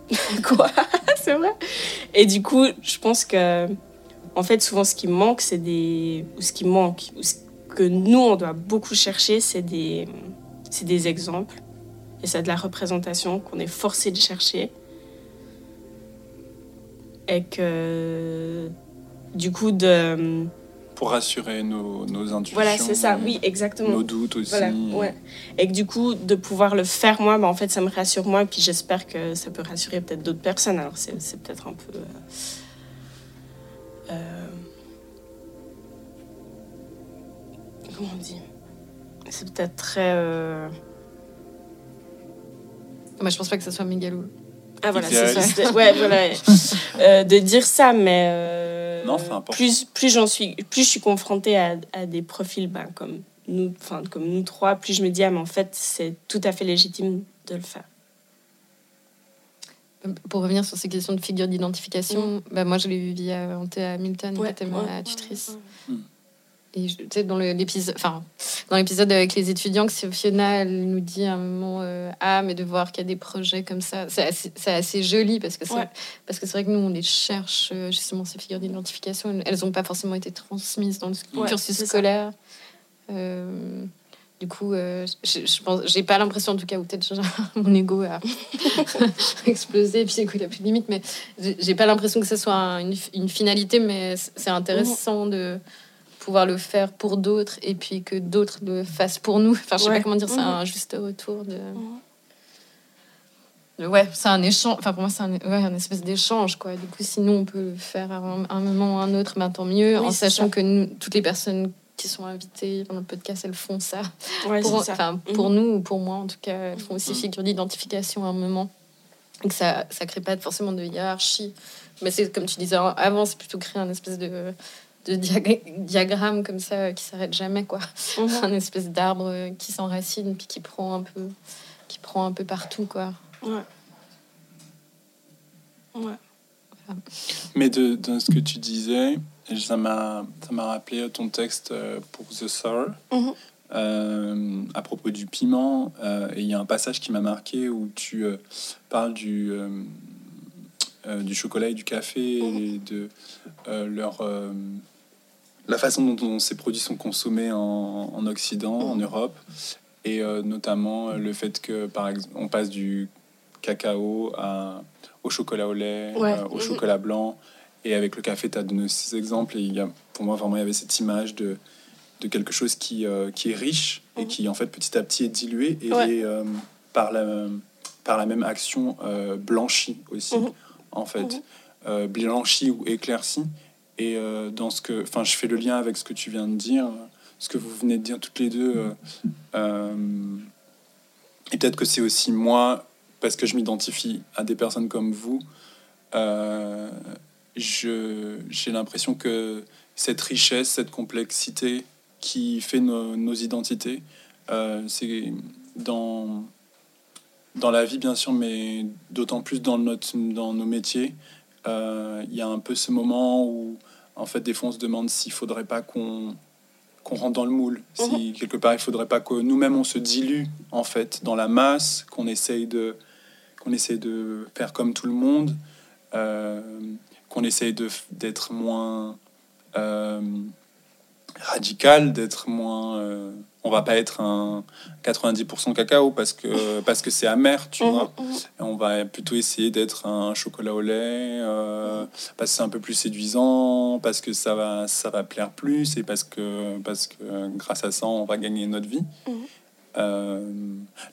[laughs] Quoi [laughs] C'est vrai Et du coup, je pense que, en fait, souvent, ce qui manque, c'est des. Ou ce qui manque, ou ce que nous, on doit beaucoup chercher, c'est des, c'est des exemples. Et c'est de la représentation qu'on est forcé de chercher et que du coup de pour rassurer nos, nos intuitions voilà c'est ça oui exactement. nos doutes aussi. Voilà ouais. Et que du coup de pouvoir le faire moi bah, en fait ça me rassure moi et puis j'espère que ça peut rassurer peut-être d'autres personnes. Alors c'est c'est peut-être un peu euh, euh, comment on dit? C'est peut-être très euh, Moi, je pense pas que ça soit mégalo. Ah voilà c'est ça. [laughs] ouais voilà Euh, de dire ça mais euh, Non, plus plus j'en suis plus je suis confrontée à, à des profils ben, comme nous enfin comme nous trois plus je me dis ah mais en fait c'est tout à fait légitime de le faire. Pour revenir sur ces questions de figure d'identification, bah, moi, je l'ai eu via Hamilton, qui était ma ouais, tutrice. ouais, Et je- tu sais, dans l'épisode, enfin, dans l'épisode avec les étudiants, que Fiona, elle nous dit à un moment, euh, ah, mais de voir qu'il y a des projets comme ça, c'est assez, joli parce que Ouais. parce que c'est vrai que nous on les cherche euh, justement ces figures d'identification. Elles n'ont pas forcément été transmises dans le Ouais, cursus scolaire. Euh, du coup, euh, je, je pense, j'ai pas l'impression en tout cas, ou peut-être [laughs] mon ego a [laughs] explosé, et puis écoute, il n'y a plus de limite, mais j'ai pas l'impression que ce soit un- une, une finalité, mais c'est intéressant de pouvoir le faire pour d'autres et puis que d'autres le fassent pour nous. Enfin, je sais Ouais. pas comment dire, c'est Mhm. un juste retour de. de- Ouais, c'est un échange. Enfin, pour moi, c'est un, ouais, un espèce d'échange, quoi. Du coup, si nous, on peut le faire à un, un moment ou à un autre, ben, tant mieux, Oui, en sachant ça. que nous, toutes les personnes qui sont invitées dans le podcast, elles font ça. [laughs] Ouais, Pour, ça. enfin, pour Mhm. nous ou pour moi, en tout cas, elles font aussi Mhm. figure d'identification à un moment. Et que ça ne crée pas forcément de hiérarchie. Mais c'est comme tu disais avant, c'est plutôt créer un espèce de, de diag- diagramme comme ça euh, qui s'arrête jamais, quoi. Mhm. [laughs] un espèce d'arbre euh, qui s'enracine puis qui prend un peu, qui prend un peu partout, quoi. Ouais. Ouais. Mais de, dans ce que tu disais, ça m'a ça m'a rappelé ton texte euh, pour The Soul, Mhm. euh, à propos du piment. euh, et il y a un passage qui m'a marqué où tu euh, parles du, euh, euh, du chocolat et du café et de euh, leur, euh, la façon dont, dont ces produits sont consommés en, en Occident, en Europe. Et euh, notamment euh, le fait que, par exemple, on passe du cacao à, au chocolat au lait, Ouais. euh, au Mhm. chocolat blanc. Et avec le café, tu as donné ces exemples. Et il y a, pour moi, vraiment, il y avait cette image de, de quelque chose qui, euh, qui est riche et Mhm. qui, en fait, petit à petit est dilué et Ouais. est, par, la, par la même action blanchi aussi, Mhm. en fait. Blanchi ou éclairci. Et euh, dans ce que. Enfin, je fais le lien avec ce que tu viens de dire, ce que vous venez de dire toutes les deux. euh, euh, et peut-être que c'est aussi moi, parce que je m'identifie à des personnes comme vous, j'ai l'impression que cette richesse, cette complexité qui fait nos, identités, c'est dans, dans la vie bien sûr, mais d'autant plus dans, notre, dans nos métiers, il y a un peu ce moment où en fait des fois on se demande s'il faudrait pas qu'on qu'on rentre dans le moule, si quelque part il faudrait pas que nous-mêmes on se dilue en fait dans la masse, qu'on essaye de qu'on essaye de faire comme tout le monde, euh, qu'on essaye de d'être moins euh, radical, d'être moins. euh, on va pas être un 90% cacao parce que parce que c'est amer, tu vois. Mhm, mhm. Et on va plutôt essayer d'être un chocolat au lait, euh, parce que c'est un peu plus séduisant, parce que ça va, ça va plaire plus, et parce que, parce que euh, grâce à ça, on va gagner notre vie. Mhm. Euh,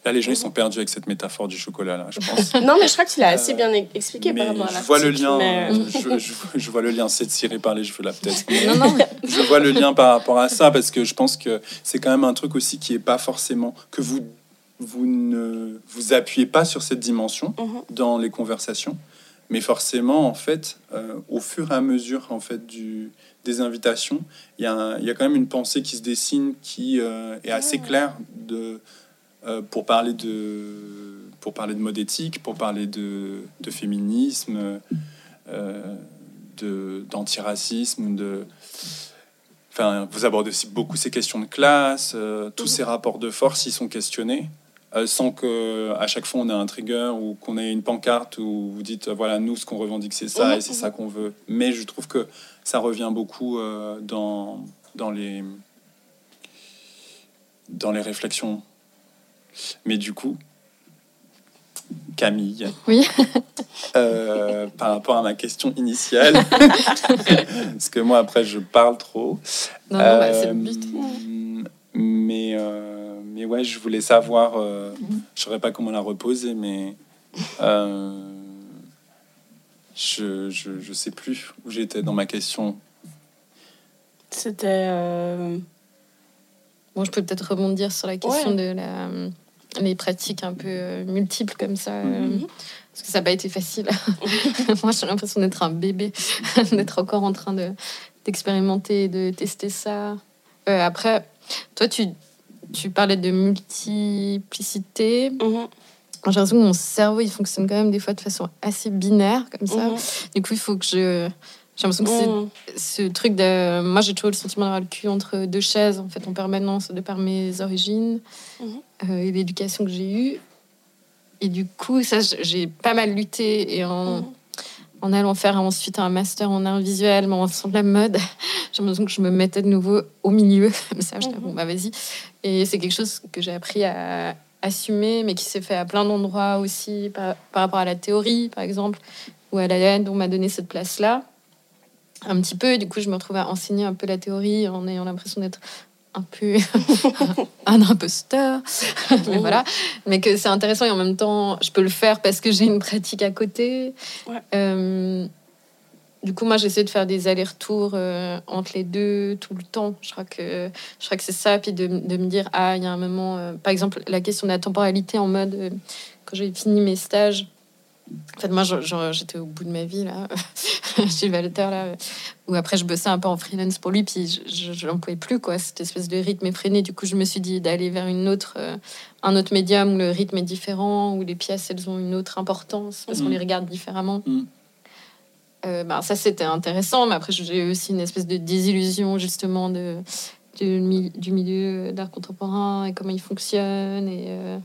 là, les gens ils sont perdus avec cette métaphore du chocolat, là, je pense. [laughs] Non, mais je crois que tu l'as assez Euh, bien expliqué Mais par rapport à je vois le lien, mais- euh, je, je- je vois le lien, c'est tiré par les cheveux là peut-être. [laughs] Non, je vois le lien par rapport à ça parce que je pense que c'est quand même un truc aussi qui est pas forcément que vous vous ne vous appuyez pas sur cette dimension Mhm. dans les conversations, mais forcément en fait euh, au fur et à mesure en fait du des invitations, il y, a y a quand même une pensée qui se dessine qui euh, est assez claire de euh, pour parler de pour parler de mode éthique, pour parler de, de féminisme, euh, d'antiracisme, de Enfin, vous abordez aussi beaucoup ces questions de classe, euh, tous Mhm. ces rapports de force, ils sont questionnés, euh, sans que à chaque fois on ait un trigger ou qu'on ait une pancarte où vous dites euh, voilà nous ce qu'on revendique c'est ça Mhm, et c'est ça qu'on veut. Mais je trouve que ça revient beaucoup euh, dans dans les dans les réflexions. Mais du coup, Camille, Oui. euh, par rapport à ma question initiale, [laughs] parce que moi après je parle trop. non, non, bah, c'est le but. Euh, mais, euh, mais ouais, je voulais savoir, euh, je saurais pas comment la reposer, mais euh, je, je, je sais plus où j'étais dans ma question. C'était. euh, Bon, je peux peut-être rebondir sur la question Ouais. de la, les pratiques un peu euh, multiples comme ça. euh, Mhm. parce que ça n'a pas été facile. [laughs] Moi, j'ai l'impression d'être un bébé, [laughs] d'être encore en train de, d'expérimenter, de tester ça. Euh, après, toi, tu, tu parlais de multiplicité. mhm, J'ai l'impression que mon cerveau, il fonctionne quand même des fois de façon assez binaire, comme ça. mhm, Du coup, il faut que je... J'ai l'impression que c'est mhm. ce truc de. Moi, j'ai toujours le sentiment d'avoir le cul entre deux chaises, en fait, en permanence, de par mes origines Mhm. euh, et l'éducation que j'ai eue. Et du coup, ça, j'ai pas mal lutté. Et en, Mhm. en allant faire ensuite un master en art visuel, mais en faisant de la mode, [laughs] j'ai l'impression que je me mettais de nouveau au milieu. [laughs] Comme ça, je Mhm. bon, bah vas-y. Et c'est quelque chose que j'ai appris à assumer, mais qui s'est fait à plein d'endroits aussi, par, par rapport à la théorie, par exemple, ou à la aide, on m'a donné cette place-là un petit peu. Et du coup, je me retrouve à enseigner un peu la théorie en ayant l'impression d'être un peu [laughs] un imposteur. [laughs] mais voilà. Mais que c'est intéressant et en même temps, je peux le faire parce que j'ai une pratique à côté. Ouais. Euh, du coup, moi, j'essaie de faire des allers-retours euh, entre les deux tout le temps. Je crois que, je crois que c'est ça. Puis de, de me dire, ah, il y a un moment, euh, par exemple, la question de la temporalité en mode, quand j'ai fini mes stages, en fait, moi, j'étais au bout de ma vie, là, [laughs] chez Walter, là, où après, je bossais un peu en freelance pour lui, puis je, n'en pouvais plus, quoi, cette espèce de rythme effréné. Du coup, je me suis dit d'aller vers une autre, euh, un autre médium où le rythme est différent, où les pièces, elles ont une autre importance, parce qu'on Mhm. les regarde différemment. Euh, ben, ça, c'était intéressant, mais après, j'ai eu aussi une espèce de désillusion, justement, de du, mi- du milieu d'art contemporain et comment il fonctionne. Et, euh,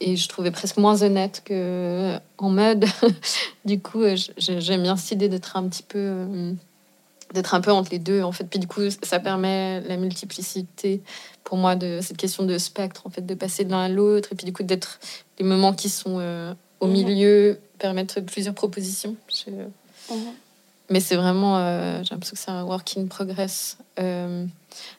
et je trouvais presque moins honnête que en mode. [laughs] du coup, euh, j'aime bien cette idée d'être un petit peu. euh, d'être un peu entre les deux en fait puis du coup ça permet la multiplicité pour moi de cette question de spectre en fait de passer de l'un à l'autre et puis du coup d'être les moments qui sont euh, au Mhm. milieu permettre plusieurs propositions Je- Mhm. mais c'est vraiment euh, j'ai l'impression que c'est un work in progress Euh,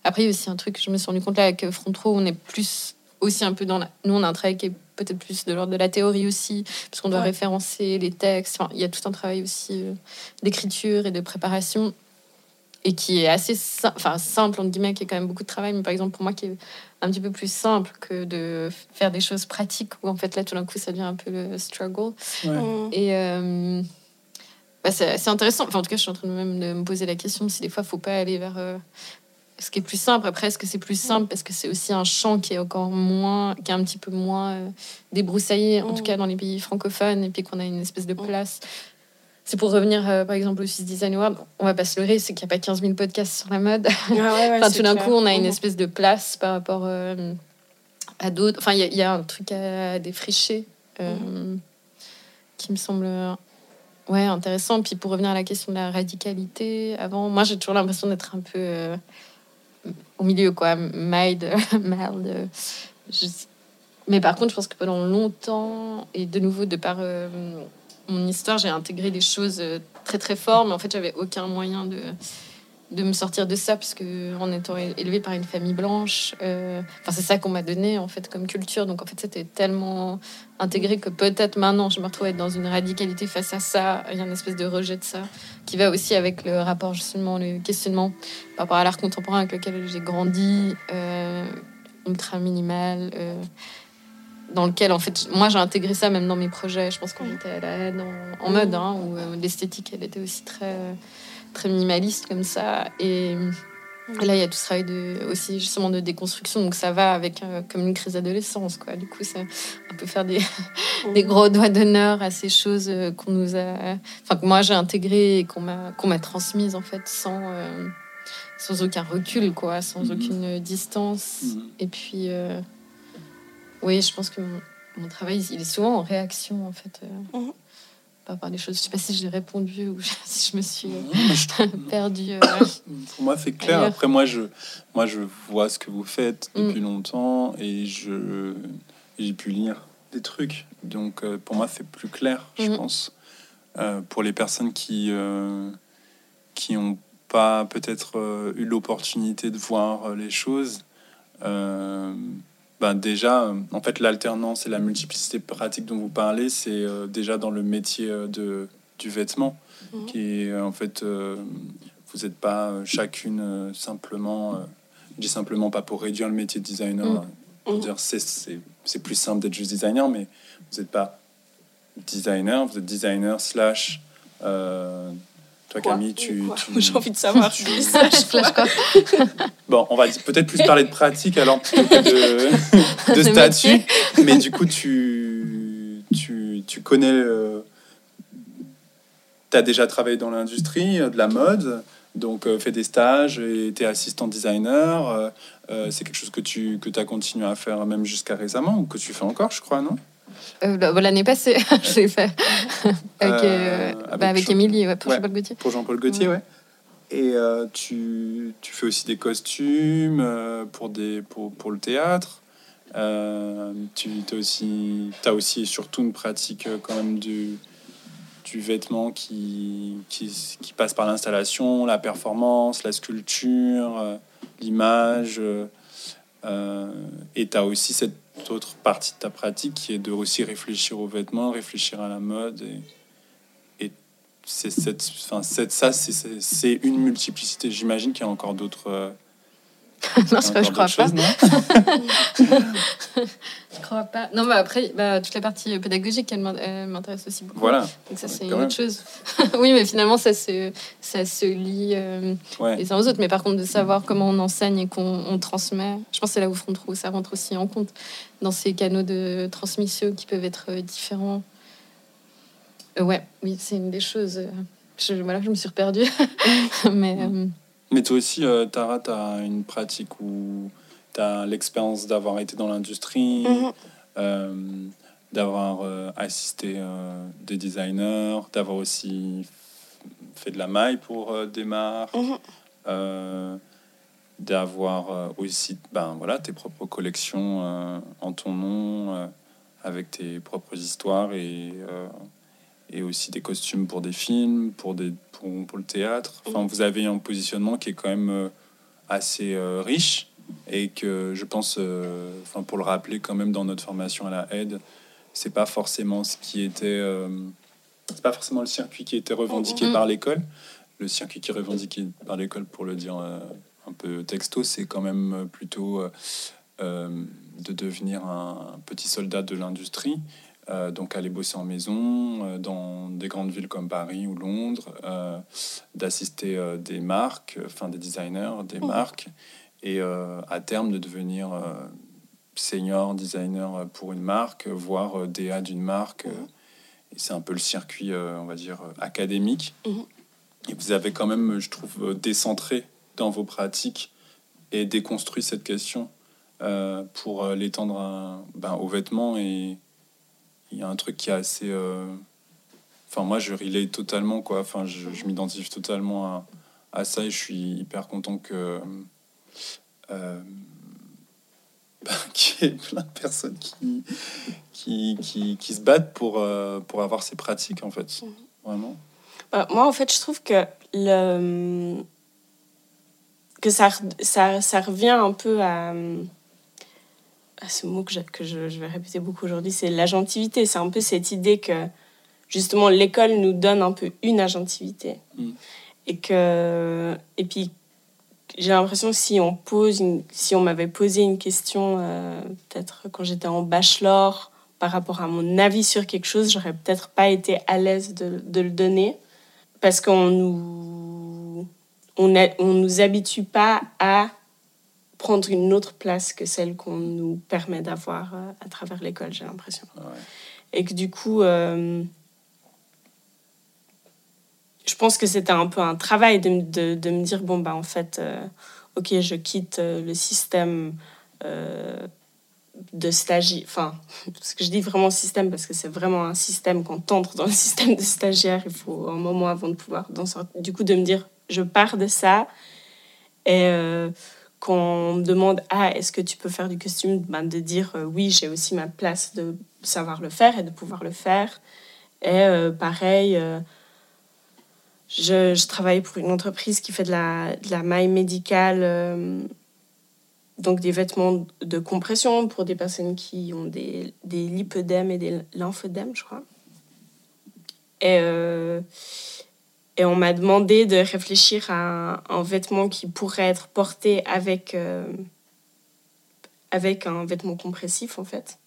après il y a aussi un truc je me suis rendu compte là avec euh, Front Row on est plus aussi un peu dans la... nous on a un travail qui est peut-être plus de l'ordre de la théorie aussi parce qu'on doit Ouais. référencer les textes Enfin, il y a tout un travail aussi euh, d'écriture et de préparation et qui est assez sim- enfin, simple, entre guillemets, qui est quand même beaucoup de travail, mais par exemple pour moi qui est un petit peu plus simple que de faire des choses pratiques, où en fait là tout d'un coup ça devient un peu le struggle. Ouais. Mhm. Et euh, bah, c'est intéressant, enfin en tout cas je suis en train de même de me poser la question si des fois il faut pas aller vers euh, ce qui est plus simple. Après, est-ce que c'est plus simple parce que c'est aussi un champ qui est encore moins, qui est un petit peu moins euh, débroussaillé, en Mm. tout cas dans les pays francophones, et puis qu'on a une espèce de Mm. place. C'est pour revenir, euh, par exemple, au Swiss Design Award. On va pas se leurrer, c'est qu'il n'y a pas 15 000 podcasts sur la mode. Ah ouais, ouais, [laughs] Enfin, tout d'un coup, on a une Mhm. espèce de place par rapport euh, à d'autres. Enfin, il y, a- il y a un truc à défricher qui me semble ouais, intéressant. Puis pour revenir à la question de la radicalité, avant, moi, j'ai toujours l'impression d'être un peu euh, au milieu, quoi. Mild, [laughs] mild. euh, je- Mais par contre, je pense que pendant longtemps, et de nouveau, de par euh, mon histoire, j'ai intégré des choses euh, très très fortes, mais en fait, j'avais aucun moyen de, de me sortir de ça, puisque en étant élevée par une famille blanche, euh, enfin, c'est ça qu'on m'a donné en fait comme culture. Donc en fait, c'était tellement intégré que peut-être maintenant, je me retrouve être dans une radicalité face à ça. Il y a une espèce de rejet de ça qui va aussi avec le rapport justement, le questionnement par rapport à l'art contemporain avec lequel j'ai grandi, euh, ultra minimal. euh, dans lequel, en fait, moi j'ai intégré ça même dans mes projets. Je pense que j'étais à la haine en, mode, hein, où l'esthétique elle était aussi très, très minimaliste comme ça. Et, et là, il y a tout ce travail de, aussi justement de déconstruction, donc ça va avec euh, comme une crise d'adolescence. Quoi. Du coup, c'est un peu faire des, [laughs] des gros doigts d'honneur à ces choses euh, qu'on nous a, enfin que moi j'ai intégrées et qu'on m'a qu'on m'a transmises en fait sans euh, sans aucun recul, quoi, sans Mhm. aucune distance. Mhm. Et puis, euh, oui, je pense que mon, mon travail, il est souvent en réaction, en fait, euh, Par des choses. Je sais pas si j'ai répondu ou [laughs] si je me suis euh, [laughs] perdue. euh. [coughs] Pour moi, c'est clair. Ailleurs. Après, moi je, moi, je vois ce que vous faites Mm. depuis longtemps et je j'ai pu lire des trucs. Donc, euh, pour moi, c'est plus clair, je Mhm. pense. Euh, pour les personnes qui qui n'ont pas peut-être eu l'opportunité de voir les choses, ben déjà, euh, en fait, l'alternance et la multiplicité pratique dont vous parlez, c'est euh, déjà dans le métier euh, de, du vêtement, Mhm. qui est en fait, vous n'êtes pas chacune simplement, je dis simplement pas pour réduire le métier de designer, Mhm. pour Mhm. dire c'est- c'est c'est plus simple d'être juste designer, mais vous n'êtes pas designer, vous êtes designer slash. euh, toi, Quoi Camille, tu. [laughs] J'ai envie de savoir. tu- Tu saches Flash, quoi. Bon, on va peut-être plus parler de pratique alors [laughs] plutôt que de, de statut. Mais du coup, tu, tu, tu connais. tu as déjà travaillé dans l'industrie euh, de la mode, donc euh, fait des stages et tu es assistant designer. euh, euh, c'est quelque chose que tu que as continué à faire même jusqu'à récemment ou que tu fais encore, je crois, non? Euh, bah, L'année passée, [laughs] je l'ai fait avec, Euh, euh, bah, avec Émilie, ouais, pour Ouais. Jean-Paul Gaultier. Pour Jean-Paul Gaultier, Ouais. ouais. Et euh, tu, tu fais aussi des costumes euh, pour, des, pour, pour le théâtre. Euh, tu as aussi, as aussi et surtout une pratique euh, quand même du, du vêtement qui, qui, qui passe par l'installation, la performance, la sculpture, euh, l'image. Euh, euh, et tu as aussi cette autre partie de ta pratique qui est de aussi réfléchir aux vêtements, réfléchir à la mode. Et, ça, c'est- une multiplicité. J'imagine qu'il y a encore d'autres. Euh, [laughs] non, pas, je crois pas. choses, non [laughs] Je crois pas. Non, mais après, bah, toute la partie pédagogique, elle m'in- elle m'intéresse aussi beaucoup. Voilà. Donc ça, c'est une autre chose. [laughs] oui, mais finalement, ça se, ça se lie euh, Ouais. les uns aux autres. Mais par contre, de savoir comment on enseigne et qu'on on transmet, je pense que c'est là où Front Row, ça rentre aussi en compte dans ces canaux de transmission qui peuvent être euh, différents. Euh, ouais, oui, c'est une des choses. euh, je, voilà, je me suis reperdue. mais euh, Mais toi aussi, euh, Tara, tu as une pratique où tu as l'expérience d'avoir été dans l'industrie, Mhm. euh, d'avoir euh, assisté des designers, d'avoir aussi fait de la maille pour des marques, Mhm. d'avoir aussi ben, voilà, tes propres collections en ton nom, avec tes propres histoires et, et aussi des costumes pour des films, pour, des, pour, pour le théâtre. Enfin, vous avez un positionnement qui est quand même euh, assez euh, riche et que je pense, euh, enfin, pour le rappeler quand même dans notre formation à la aide, c'est pas forcément ce qui était, euh, c'est pas forcément le circuit qui était revendiqué Mhm. par l'école. Le circuit qui est revendiqué par l'école, pour le dire un peu texto, c'est quand même plutôt de devenir un petit soldat de l'industrie. Euh, donc aller bosser en maison euh, dans des grandes villes comme Paris ou Londres, euh, d'assister des marques, enfin des designers, des Mhm. marques, et à terme de devenir senior designer pour une marque, voire DA d'une marque. et c'est un peu le circuit, on va dire, académique. Mhm. Et vous avez quand même, je trouve, décentré dans vos pratiques et déconstruit cette question pour l'étendre ben, aux vêtements. Et il y a un truc qui est assez. euh, Enfin, moi, je relate totalement, quoi. Enfin, je, je m'identifie totalement à, à ça et je suis hyper content que. euh, [laughs] qu'il y ait plein de personnes qui, qui, qui, qui se battent pour, euh, pour avoir ces pratiques, en fait. Mhm. Vraiment. Bah, moi, en fait, je trouve que le que ça, ça, ça revient un peu à, à ce mot que, je, que je, je vais répéter beaucoup aujourd'hui, c'est l'agentivité. C'est un peu cette idée que justement l'école nous donne un peu une agentivité. Mm. Et que et puis j'ai l'impression que si on pose une, si on m'avait posé une question euh, peut-être quand j'étais en bachelor par rapport à mon avis sur quelque chose, j'aurais peut-être pas été à l'aise de, de le donner parce qu'on nous on, a- on nous habitue pas à prendre une autre place que celle qu'on nous permet d'avoir euh, à travers l'école, j'ai l'impression. Ouais. Et que du coup, euh, je pense que c'était un peu un travail de, me- de, de me dire, bon, bah en fait, euh, ok, je quitte le système euh, de stagiaire. Enfin, [laughs] parce que je dis vraiment système parce que c'est vraiment un système. Quand on entre dans le [laughs] système de stagiaire, il faut un moment avant de pouvoir sortir. Du coup, de me dire, je pars de ça. Et quand on me demande, ah, est-ce que tu peux faire du costume ben, De dire, euh, oui, j'ai aussi ma place de savoir le faire et de pouvoir le faire. Et euh, pareil, euh, je, travaille pour une entreprise qui fait de la, maille médicale, donc des vêtements de compression pour des personnes qui ont des, des lipœdèmes et des lymphœdèmes, je crois. Et, et on m'a demandé de réfléchir à un, vêtement qui pourrait être porté avec, euh, avec un vêtement compressif, en fait.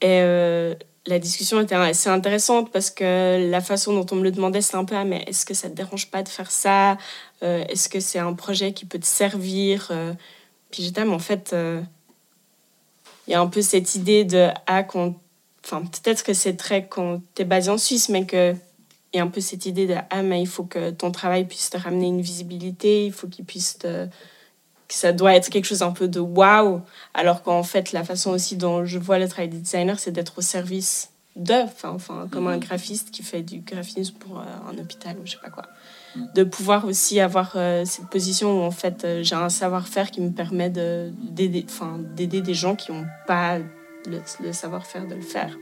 Et euh, la discussion était assez intéressante parce que la façon dont on me le demandait, c'était un peu ah, mais est-ce que ça te dérange pas de faire ça? Euh, Est-ce que c'est un projet qui peut te servir? Puis j'étais, ah, mais en fait, il y a un peu cette idée de ah, quand. Enfin, peut-être que c'est très quand tu es basé en Suisse, mais que. Il y a un peu cette idée de ah, mais il faut que ton travail puisse te ramener une visibilité, il faut qu'il puisse te. que ça doit être quelque chose un peu de waouh, alors qu'en fait, la façon aussi dont je vois le travail des designers, c'est d'être au service de, enfin, comme un Mhm. graphiste qui fait du graphisme pour euh, un hôpital ou je sais pas quoi. Mhm. De pouvoir aussi avoir euh, cette position où en fait euh, j'ai un savoir-faire qui me permet de- enfin, d'aider des gens qui n'ont pas le, le savoir-faire de le faire.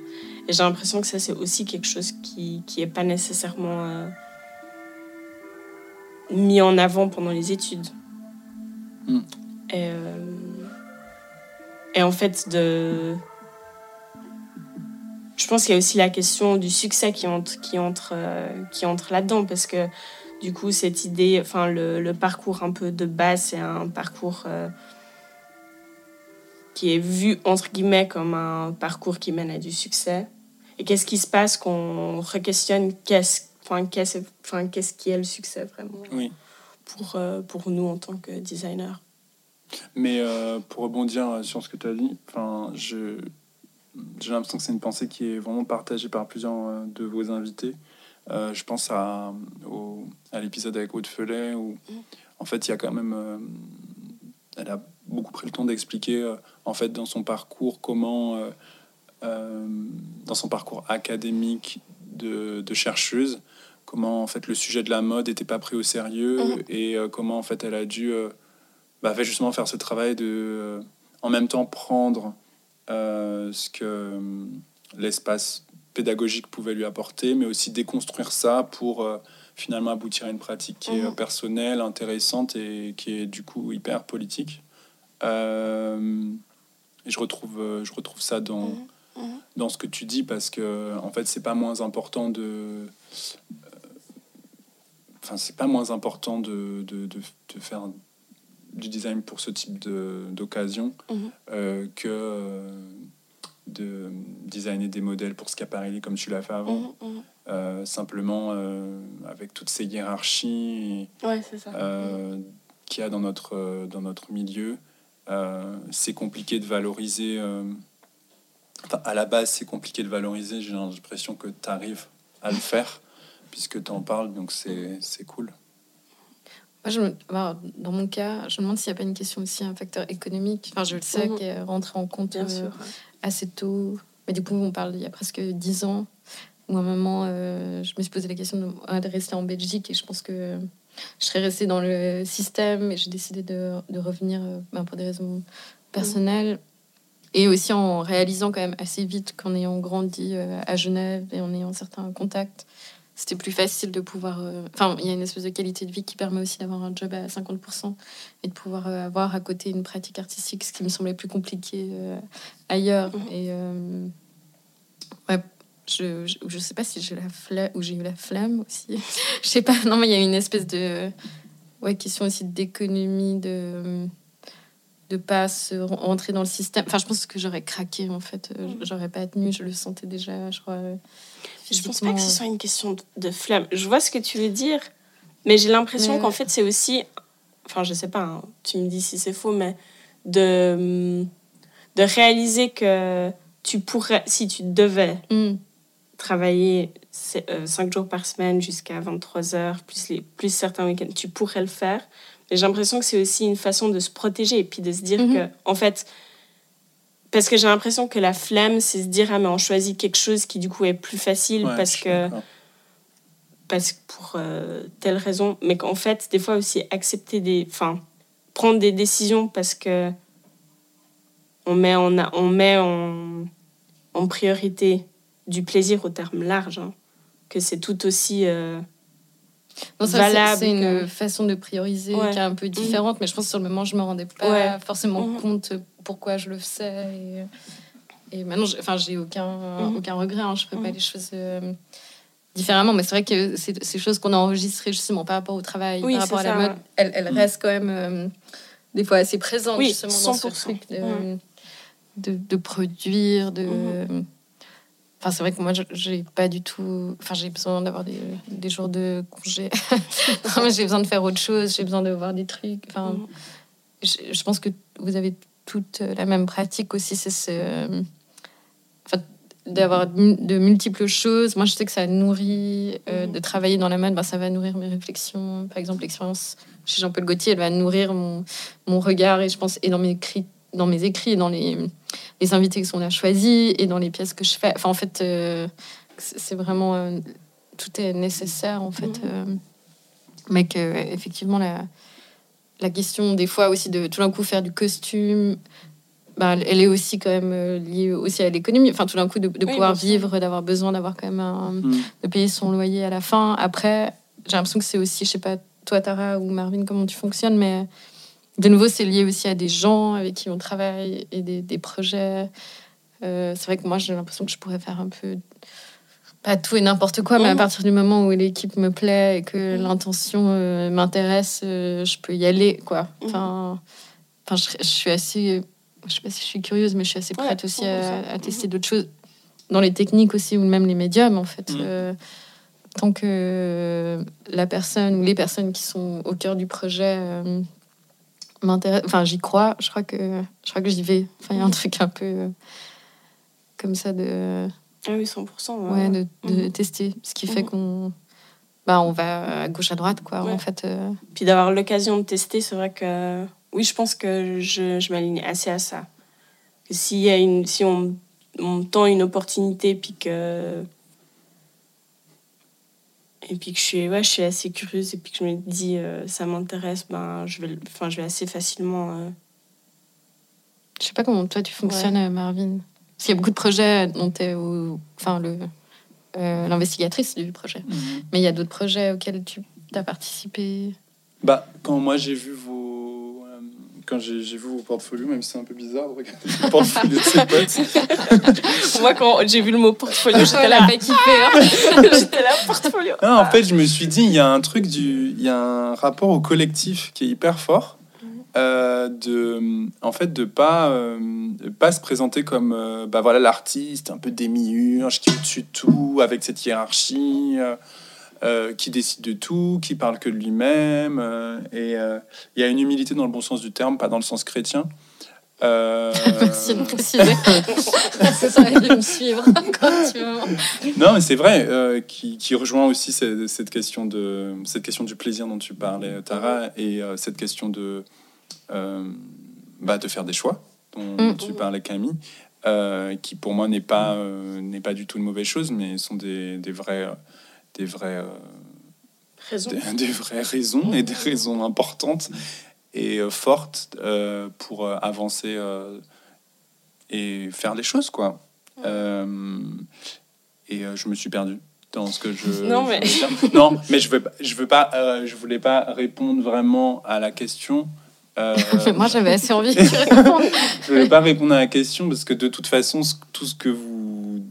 Et j'ai l'impression que ça, c'est aussi quelque chose qui n'est pas nécessairement euh, mis en avant pendant les études. Mm. Et, euh, et en fait, de... je pense qu'il y a aussi la question du succès qui entre, qui entre, euh, qui entre là-dedans, parce que du coup, cette idée, enfin, le, le parcours un peu de base, c'est un parcours qui est vu, entre guillemets, comme un parcours qui mène à du succès? Et qu'est-ce qui se passe quand on re-questionne qu'est-ce enfin, qu'est-ce enfin, qu'est-ce qui est le succès vraiment? Oui. pour, euh, pour nous en tant que designer Mais euh, pour rebondir sur ce que tu as dit, j'ai l'impression que c'est une pensée qui est vraiment partagée par plusieurs euh, de vos invités. Euh, je pense à, au- à l'épisode avec Aude Felet où fait, il y a quand même. euh, elle a beaucoup pris le temps d'expliquer, euh, en fait, dans son parcours, comment. euh, euh, dans son parcours académique de, de chercheuse, comment en fait le sujet de la mode n'était pas pris au sérieux Mhm. et comment en fait elle a dû bah, fait justement faire ce travail de en même temps prendre euh, ce que l'espace pédagogique pouvait lui apporter, mais aussi déconstruire ça pour euh, finalement aboutir à une pratique qui est Mhm. personnelle, intéressante et qui est du coup hyper politique. Euh, et je retrouve, euh, je retrouve ça dans, Mhm. Mhm. dans ce que tu dis parce que en fait c'est pas moins important de euh, enfin c'est pas moins important de, de, de, de faire du design pour ce type de- d'occasion Mhm. euh, que de designer des modèles pour Schiaparelli comme tu l'as fait avant. Euh, simplement euh, avec toutes ces hiérarchies Ouais, euh, qu'il y a dans notre, dans notre milieu. Euh, c'est compliqué de valoriser. euh, enfin, à la base, c'est compliqué de valoriser. J'ai l'impression que tu arrives à le faire puisque tu en parles, donc c'est c'est cool. Moi, je me- alors, dans mon cas, je me demande s'il n'y a pas une question aussi, un facteur économique. Enfin, je le sais, Mhm. qui est rentré en compte Bien euh, sûr. assez tôt. Mais du coup, on parle il y a presque dix ans, où à un moment, euh, je me suis posé la question de, de rester en Belgique et je pense que je serais restée dans le système et j'ai décidé de, de revenir ben, pour des raisons personnelles. Et aussi en réalisant quand même assez vite qu'en ayant grandi euh, à Genève et en ayant certains contacts, c'était plus facile de pouvoir. euh, Enfin, il y a une espèce de qualité de vie qui permet aussi d'avoir un job à 50% et de pouvoir euh, avoir à côté une pratique artistique, ce qui me semblait plus compliqué euh, ailleurs. Mhm. Et ouais, je, je, je sais pas si j'ai la flemme ou j'ai eu la flamme aussi. [laughs] je sais pas. Non, mais il y a une espèce de ouais question aussi d'économie de de pas se ren- rentrer dans le système. Enfin, je pense que j'aurais craqué en fait. Euh, Mhm. J'aurais pas tenu. Je le sentais déjà. Je crois. euh, Je pense pas que ce soit une question de- de flamme. Je vois ce que tu veux dire, mais j'ai l'impression Ouais. qu'en fait, c'est aussi. Enfin, je sais pas, hein, tu me dis si c'est faux, mais de, de réaliser que tu pourrais, si tu devais Mm. Travailler 5 jours par semaine jusqu'à 23 heures, plus, les, plus certains week-ends, tu pourrais le faire. Mais j'ai l'impression que c'est aussi une façon de se protéger et puis de se dire Mhm. que, en fait, parce que j'ai l'impression que la flemme, c'est se dire, ah, mais on choisit quelque chose qui du coup est plus facile Ouais, parce que parce que pour euh, telle raison, mais qu'en fait, des fois aussi accepter des. Enfin, prendre des décisions parce que on met en, on met en, en priorité du plaisir au terme large, hein, que c'est tout aussi. euh, Non, ça, valable c'est une que- façon de prioriser Ouais. qui est un peu différente, mais je pense que sur le moment, je me rendais pas Ouais. forcément Mhm. compte pourquoi je le faisais. Et, et maintenant, enfin, j'ai aucun, Mhm. aucun regret. hein, je ferais pas Mhm. les choses euh, différemment, mais c'est vrai que c'est ces choses qu'on a enregistrées justement par rapport au travail, Oui, par rapport à la ça, mode, ouais. elles, elles Mhm. restent quand même euh, des fois assez présentes Oui, justement dans ce 100%. truc de, Ouais. de, de produire, de. Enfin, c'est vrai que moi, j'ai pas du tout. Enfin, j'ai besoin d'avoir des, des jours de congé. [laughs] J'ai besoin de faire autre chose. J'ai besoin de voir des trucs. Enfin, Mhm. je, je pense que vous avez toute la même pratique aussi. C'est ce. Enfin, d'avoir de multiples choses. Moi, je sais que ça nourrit. euh, Mhm. De travailler dans la mode, ben, ça va nourrir mes réflexions. Par exemple, l'expérience chez Jean-Paul Gaultier, elle va nourrir mon, mon regard et je pense et dans mes écrits, dans mes écrits, et dans les, les invités qu'on a choisis et dans les pièces que je fais. Enfin, en fait, euh, c'est vraiment euh, tout est nécessaire en fait, Mhm. euh, mais que effectivement la la question des fois aussi de tout d'un coup faire du costume. bah, elle est aussi quand même euh, liée aussi à l'économie. Enfin, tout d'un coup, de, de Oui, pouvoir vivre, d'avoir besoin d'avoir quand même un, Mm. de payer son loyer à la fin. Après, j'ai l'impression que c'est aussi, je sais pas, toi, Tara ou Marvin, comment tu fonctionnes, mais de nouveau, c'est lié aussi à des gens avec qui on travaille et des, des projets. Euh, c'est vrai que moi, j'ai l'impression que je pourrais faire un peu. Pas tout et n'importe quoi, mais à Mhm. partir du moment où l'équipe me plaît et que Mhm. l'intention euh, m'intéresse, euh, je peux y aller, quoi. Mhm. Enfin, enfin je, je suis assez. Je sais pas si je suis curieuse, mais je suis assez Ouais, prête aussi 100%. à, à tester d'autres choses dans les techniques aussi ou même les médiums en fait. Tant que la personne ou les personnes qui sont au cœur du projet m'intéressent, enfin j'y crois, je crois que je crois que j'y vais. Enfin il y a un truc un peu euh, comme ça de Ah oui, 100%. ouais, de, de Mhm. tester, ce qui fait Mhm. qu'on bah, on va à gauche, à droite, quoi, Ouais. en fait. euh. Puis d'avoir l'occasion de tester, c'est vrai que oui, je pense que je, je m'aligne assez à ça. S'il y a une, si on, on me tend une opportunité, puis que et puis que je suis, ouais, je suis assez curieuse et puis que je me dis euh, ça m'intéresse, ben je vais, enfin je vais assez facilement. euh, Je sais pas comment toi tu fonctionnes, euh, Marvin. Parce qu'il y a beaucoup de projets dont tu es enfin, le, euh, l'investigatrice du projet. Mais il y a d'autres projets auxquels tu as participé? Bah, quand moi j'ai vu vos. Quand j'ai vu vos portfolios, même si c'est un peu bizarre de regarder les portfolios de ses [laughs] potes. Moi, quand j'ai vu le mot portfolio, j'étais là, a pas kiffé. hein. [laughs] j'étais là, portfolio. Non, en fait, je me suis dit, il y a un truc du. Il y a un rapport au collectif qui est hyper fort. euh, de en fait de pas euh, de pas se présenter comme euh, bah voilà l'artiste un peu démiurge qui est au-dessus de tout avec cette hiérarchie euh, qui décide de tout qui parle que de lui-même euh, et euh, il y a une humilité dans le bon sens du terme pas dans le sens chrétien Euh, [laughs] Merci [laughs] de préciser. Ça me suivre quand tu veux. Non, mais c'est vrai, euh, qui, qui rejoint aussi cette, cette question de cette question du plaisir dont tu parlais, Tara, et euh, cette question de euh, bah, de faire des choix dont Mm. tu parlais, Camille, euh, qui pour moi n'est pas euh, n'est pas du tout une mauvaise chose, mais sont des, des vrais euh, des vrais euh, Raison. des, [laughs] des vraies raisons et des raisons importantes et euh, fortes euh, pour euh, avancer euh, et faire les choses quoi. Euh, et euh, je me suis perdu dans ce que je [laughs] Non, je mais- dire. non mais je veux pas- je veux pas euh, je voulais pas répondre vraiment à la question. Euh, [laughs] Moi, j'avais assez envie que tu répondes. je voulais pas répondre à la question parce que de toute façon, ce- tout ce que vous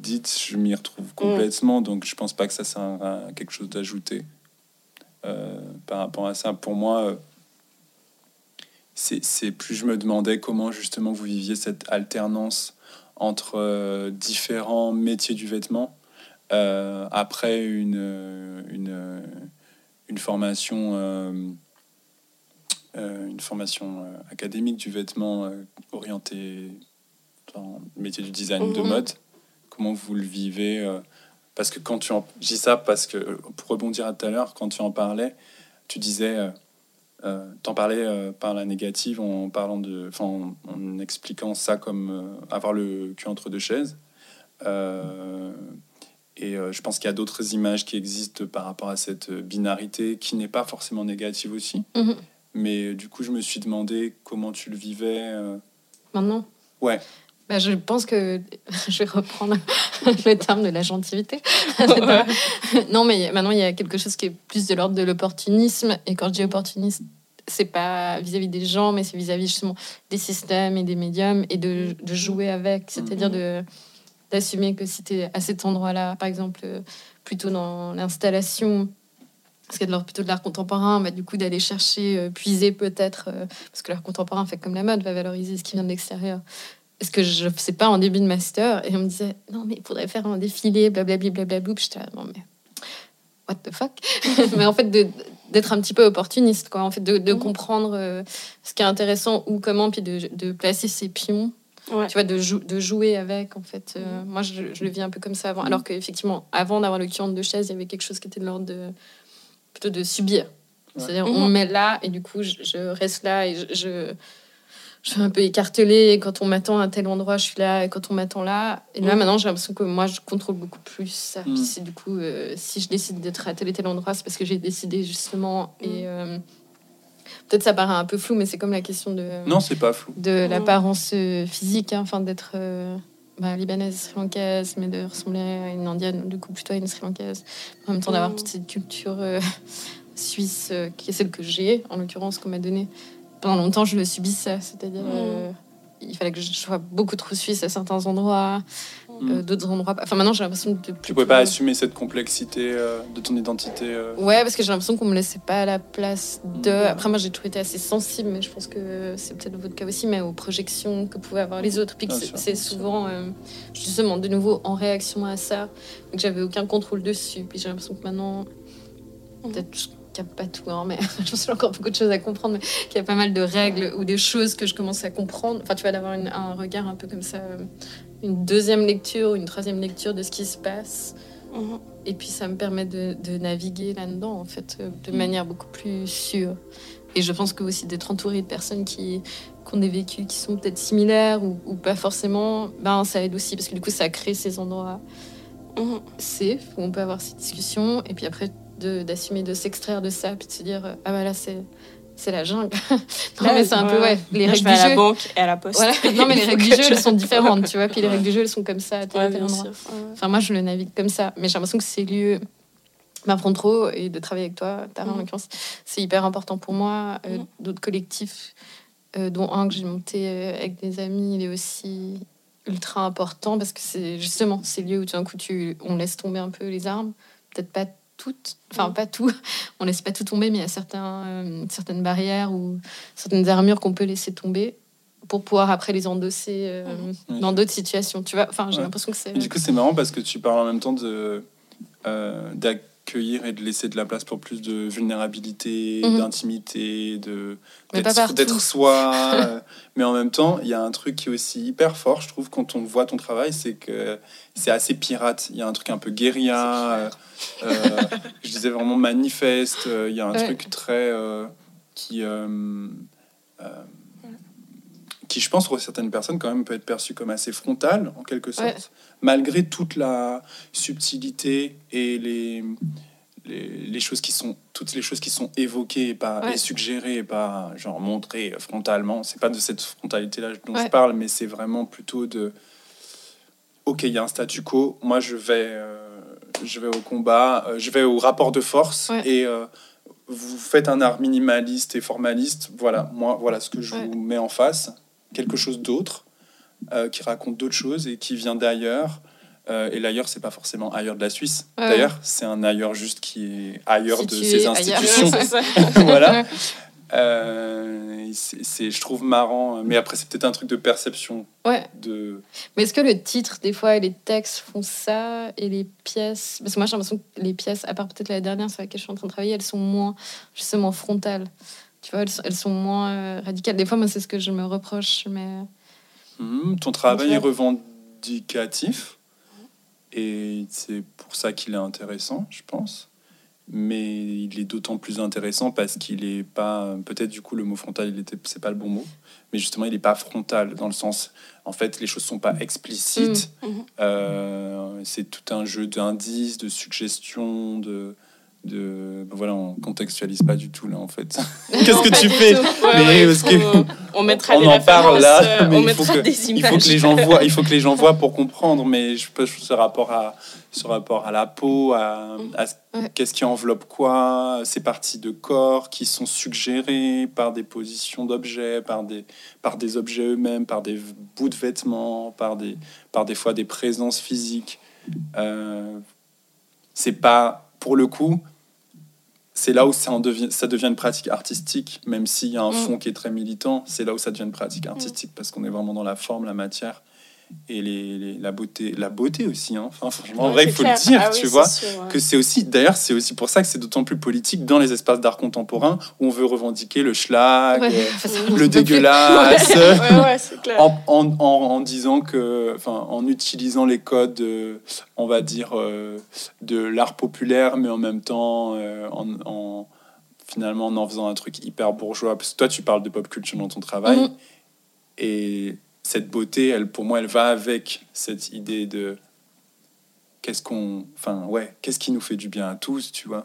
dites, je m'y retrouve complètement. Donc, je pense pas que ça sert à quelque chose d'ajouter euh, par rapport à ça. Pour moi, euh, c'est plus je me demandais comment justement vous viviez cette alternance entre euh, différents métiers du vêtement euh, après une, une, une formation. une formation académique du vêtement orientée dans le métier du design de Mhm. mode. Comment vous le vivez euh, Parce que quand tu en... Dis ça parce que, euh, pour rebondir à tout à l'heure, quand tu en parlais, tu disais... Euh, euh, T'en parlais euh, par la négative en parlant de, enfin, en, en expliquant ça comme euh, avoir le cul entre deux chaises. Et je pense qu'il y a d'autres images qui existent par rapport à cette binarité qui n'est pas forcément négative aussi. Mhm. Mais du coup, je me suis demandé comment tu le vivais. Maintenant? Ouais. Bah, je pense que [laughs] je vais reprendre [laughs] le terme de la gentilité. [laughs] non, mais maintenant, il y a quelque chose qui est plus de l'ordre de l'opportunisme. Et quand je dis opportuniste, c'est pas vis-à-vis des gens, mais c'est vis-à-vis justement des systèmes et des médiums et de, de jouer avec. C'est-à-dire de d'assumer que si tu es à cet endroit-là, par exemple, plutôt dans l'installation, parce qu'il y a de plutôt de l'art contemporain, bah, du coup d'aller chercher, euh, puiser peut-être, euh, parce que l'art contemporain fait comme la mode, va valoriser ce qui vient de l'extérieur. Est-ce que je ne faisais pas en début de master Et on me disait, non, mais il faudrait faire un défilé, blablabla, blablabla. Puis J'étais non, mais what the fuck? [laughs] Mais en fait, de- d'être un petit peu opportuniste, quoi. En fait, de, de comprendre euh, ce qui est intéressant ou comment, puis de, de placer ses pions Ouais. tu vois, de, jou- de jouer avec, en fait. Euh, Moi, je, je le vis un peu comme ça avant. Alors qu'effectivement, avant d'avoir le cul entre deux chaises, il y avait quelque chose qui était de l'ordre de plutôt de subir. C'est-à-dire, on Mhm. me met là, et du coup, je, je reste là, et je, je, je suis un peu écartelée. Et quand on m'attend à tel endroit, je suis là, et quand on m'attend là. Et là, Mhm. maintenant, j'ai l'impression que moi, je contrôle beaucoup plus ça. Mhm. c'est du coup, euh, si je décide d'être à tel et tel endroit, c'est parce que j'ai décidé, justement. Mhm. Et euh, peut-être ça paraît un peu flou, mais c'est comme la question de Non, c'est pas flou. de Mm. l'apparence euh, physique, hein, enfin d'être euh, bah, libanaise, sri-lankaise, mais de ressembler à une indienne, du coup plutôt à une sri-lankaise. En même temps d'avoir Mm. toute cette culture suisse, qui est celle que j'ai, en l'occurrence, qu'on m'a donnée. Pendant longtemps, je le subissais, c'est-à-dire Mm. euh, il fallait que je sois beaucoup trop suisse à certains endroits, Mm. euh, d'autres endroits. pas. Enfin maintenant, j'ai l'impression de Tu pouvais pas assumer cette complexité euh, de ton identité. euh. Ouais, parce que j'ai l'impression qu'on me laissait pas la place de. Mhm. Après, moi, j'ai toujours été assez sensible, mais je pense que c'est peut-être votre cas aussi, mais aux projections que pouvaient avoir les autres. Puis c'est- souvent, euh, justement, de nouveau en réaction à ça, que j'avais aucun contrôle dessus. Puis j'ai l'impression que maintenant, peut-être je capte pas tout, hein, mais je pense qu'il y a encore beaucoup de choses à comprendre, mais qu'il y a pas mal de règles ou des choses que je commence à comprendre. Enfin, tu vas d'avoir un regard un peu comme ça, euh, une deuxième lecture ou une troisième lecture de ce qui se passe Mhm. Et puis ça me permet de, de naviguer là-dedans, en fait, euh, de manière beaucoup plus sûre. Et je pense que aussi d'être entouré de personnes qui, qui ont des vécus qui sont peut-être similaires ou, ou pas forcément, ben, ça aide aussi, parce que du coup, ça crée ces endroits Mhm. safe où on peut avoir ces discussions. Et puis après, d'assumer, de, s'extraire de ça, puis de se dire, ah bah là, c'est. C'est la jungle. [laughs] non, mais c'est un peu, ouais, les Moi, je règles vais du à la jeu. banque et à la poste. Voilà. [laughs] Non, mais les règles du jeu, je- [laughs] elles sont différentes, tu vois. Puis les règles du jeu, elles sont comme ça à tel Ouais, endroit. Enfin, moi, je le navigue comme ça. Mais j'ai l'impression que ces lieux m'apprennent trop et de travailler avec toi, Tara, en l'occurrence, c'est hyper important pour moi. Euh, Mhm. D'autres collectifs, euh, dont un que j'ai monté euh, avec des amis, il est aussi ultra important parce que c'est justement ces lieux où tout d'un coup, tu, on laisse tomber un peu les armes. Peut-être pas toutes, enfin Mhm. pas tout, [laughs] on laisse pas tout tomber, mais il y a certains, euh, certaines barrières ou certaines armures qu'on peut laisser tomber pour pouvoir après les endosser euh, Oui. dans d'autres situations. Tu vois, enfin, j'ai Ouais. l'impression que c'est. Du coup, c'est marrant parce que tu parles en même temps de euh, d'accueillir et de laisser de la place pour plus de vulnérabilité, Mhm. d'intimité, de d'être soi. euh, [laughs] mais en même temps, il y a un truc qui est aussi hyper fort, je trouve, quand on voit ton travail, c'est que c'est assez pirate. Il y a un truc un peu guérilla. euh, euh, je disais vraiment manifeste. euh, Il y a un Ouais. truc très qui qui, je pense, pour certaines personnes, quand même, peut être perçu comme assez frontal, en quelque sorte, Ouais. Malgré toute la subtilité et les, les, les choses qui sont, toutes les choses qui sont évoquées et, pas, Ouais. et suggérées, et pas genre montrées frontalement. C'est pas de cette frontalité-là dont je parle, mais c'est vraiment plutôt de ok, il y a un statu quo, moi je vais, euh, je vais au combat, euh, je vais au rapport de force Ouais. et euh, vous faites un art minimaliste et formaliste. Voilà, moi, voilà ce que je vous mets en face, quelque chose d'autre euh, qui raconte d'autres choses et qui vient d'ailleurs. Euh, et l'ailleurs, c'est pas forcément ailleurs de la Suisse. Ouais. D'ailleurs, c'est un ailleurs juste qui est ailleurs de ses ailleurs. institutions. Ça. [laughs] voilà. Euh, c'est, c'est- je trouve marrant, mais après c'est peut-être un truc de perception. Ouais. De... Mais est-ce que le titre, des fois, et les textes font ça et les pièces? Parce que moi, j'ai l'impression que les pièces, à part peut-être la dernière sur laquelle je suis en train de travailler, elles sont moins, justement, frontales. Tu vois, elles sont, elles sont moins euh, radicales. Des fois, moi, c'est ce que je me reproche, mais. Mhm, ton travail est revendicatif et c'est pour ça qu'il est intéressant, je pense. Mais il est d'autant plus intéressant parce qu'il est pas. Peut-être du coup le mot frontal, il était, c'est pas le bon mot, mais justement il est pas frontal dans le sens. En fait, les choses sont pas explicites. Mm. Mhm. Euh, c'est tout un jeu d'indices, de suggestions, de. De, ben voilà, on contextualise pas du tout là en fait. [laughs] Qu'est-ce que tu fais Mais parce que- on mettra on en parle là, euh, mais il faut que- des il images. faut que les gens voient, il faut que les gens voient pour comprendre. Mais je pense ce rapport à ce rapport à la peau, à, qu'est-ce qui enveloppe quoi, ces parties de corps qui sont suggérées par des positions d'objets, par des par des objets eux-mêmes, par des bouts de vêtements, par des par des fois des présences physiques. Euh, c'est pas pour le coup. C'est là où ça, en devient, ça devient une pratique artistique, même s'il y a un Mm. fond qui est très militant, c'est là où ça devient une pratique artistique, parce qu'on est vraiment dans la forme, la matière et les, les- la beauté. La beauté aussi, hein. enfin, franchement, en vrai, il faut clair. le dire, Ah tu vois. sûr, ouais. Que c'est aussi, d'ailleurs, c'est aussi pour ça que c'est d'autant plus politique dans les espaces d'art contemporain où on veut revendiquer le schlag, Ouais. euh, le dégueulasse, [laughs] Ouais, clair. en, en, en, en disant que, enfin, en utilisant les codes, euh, on va dire, euh, de l'art populaire, mais en même temps, en, en- finalement, en en faisant un truc hyper bourgeois. Parce que toi, tu parles de pop culture dans ton travail, et cette beauté, elle, pour moi, elle va avec cette idée de qu'est-ce qu'on, enfin, ouais, qu'est-ce qui nous fait du bien à tous, tu vois.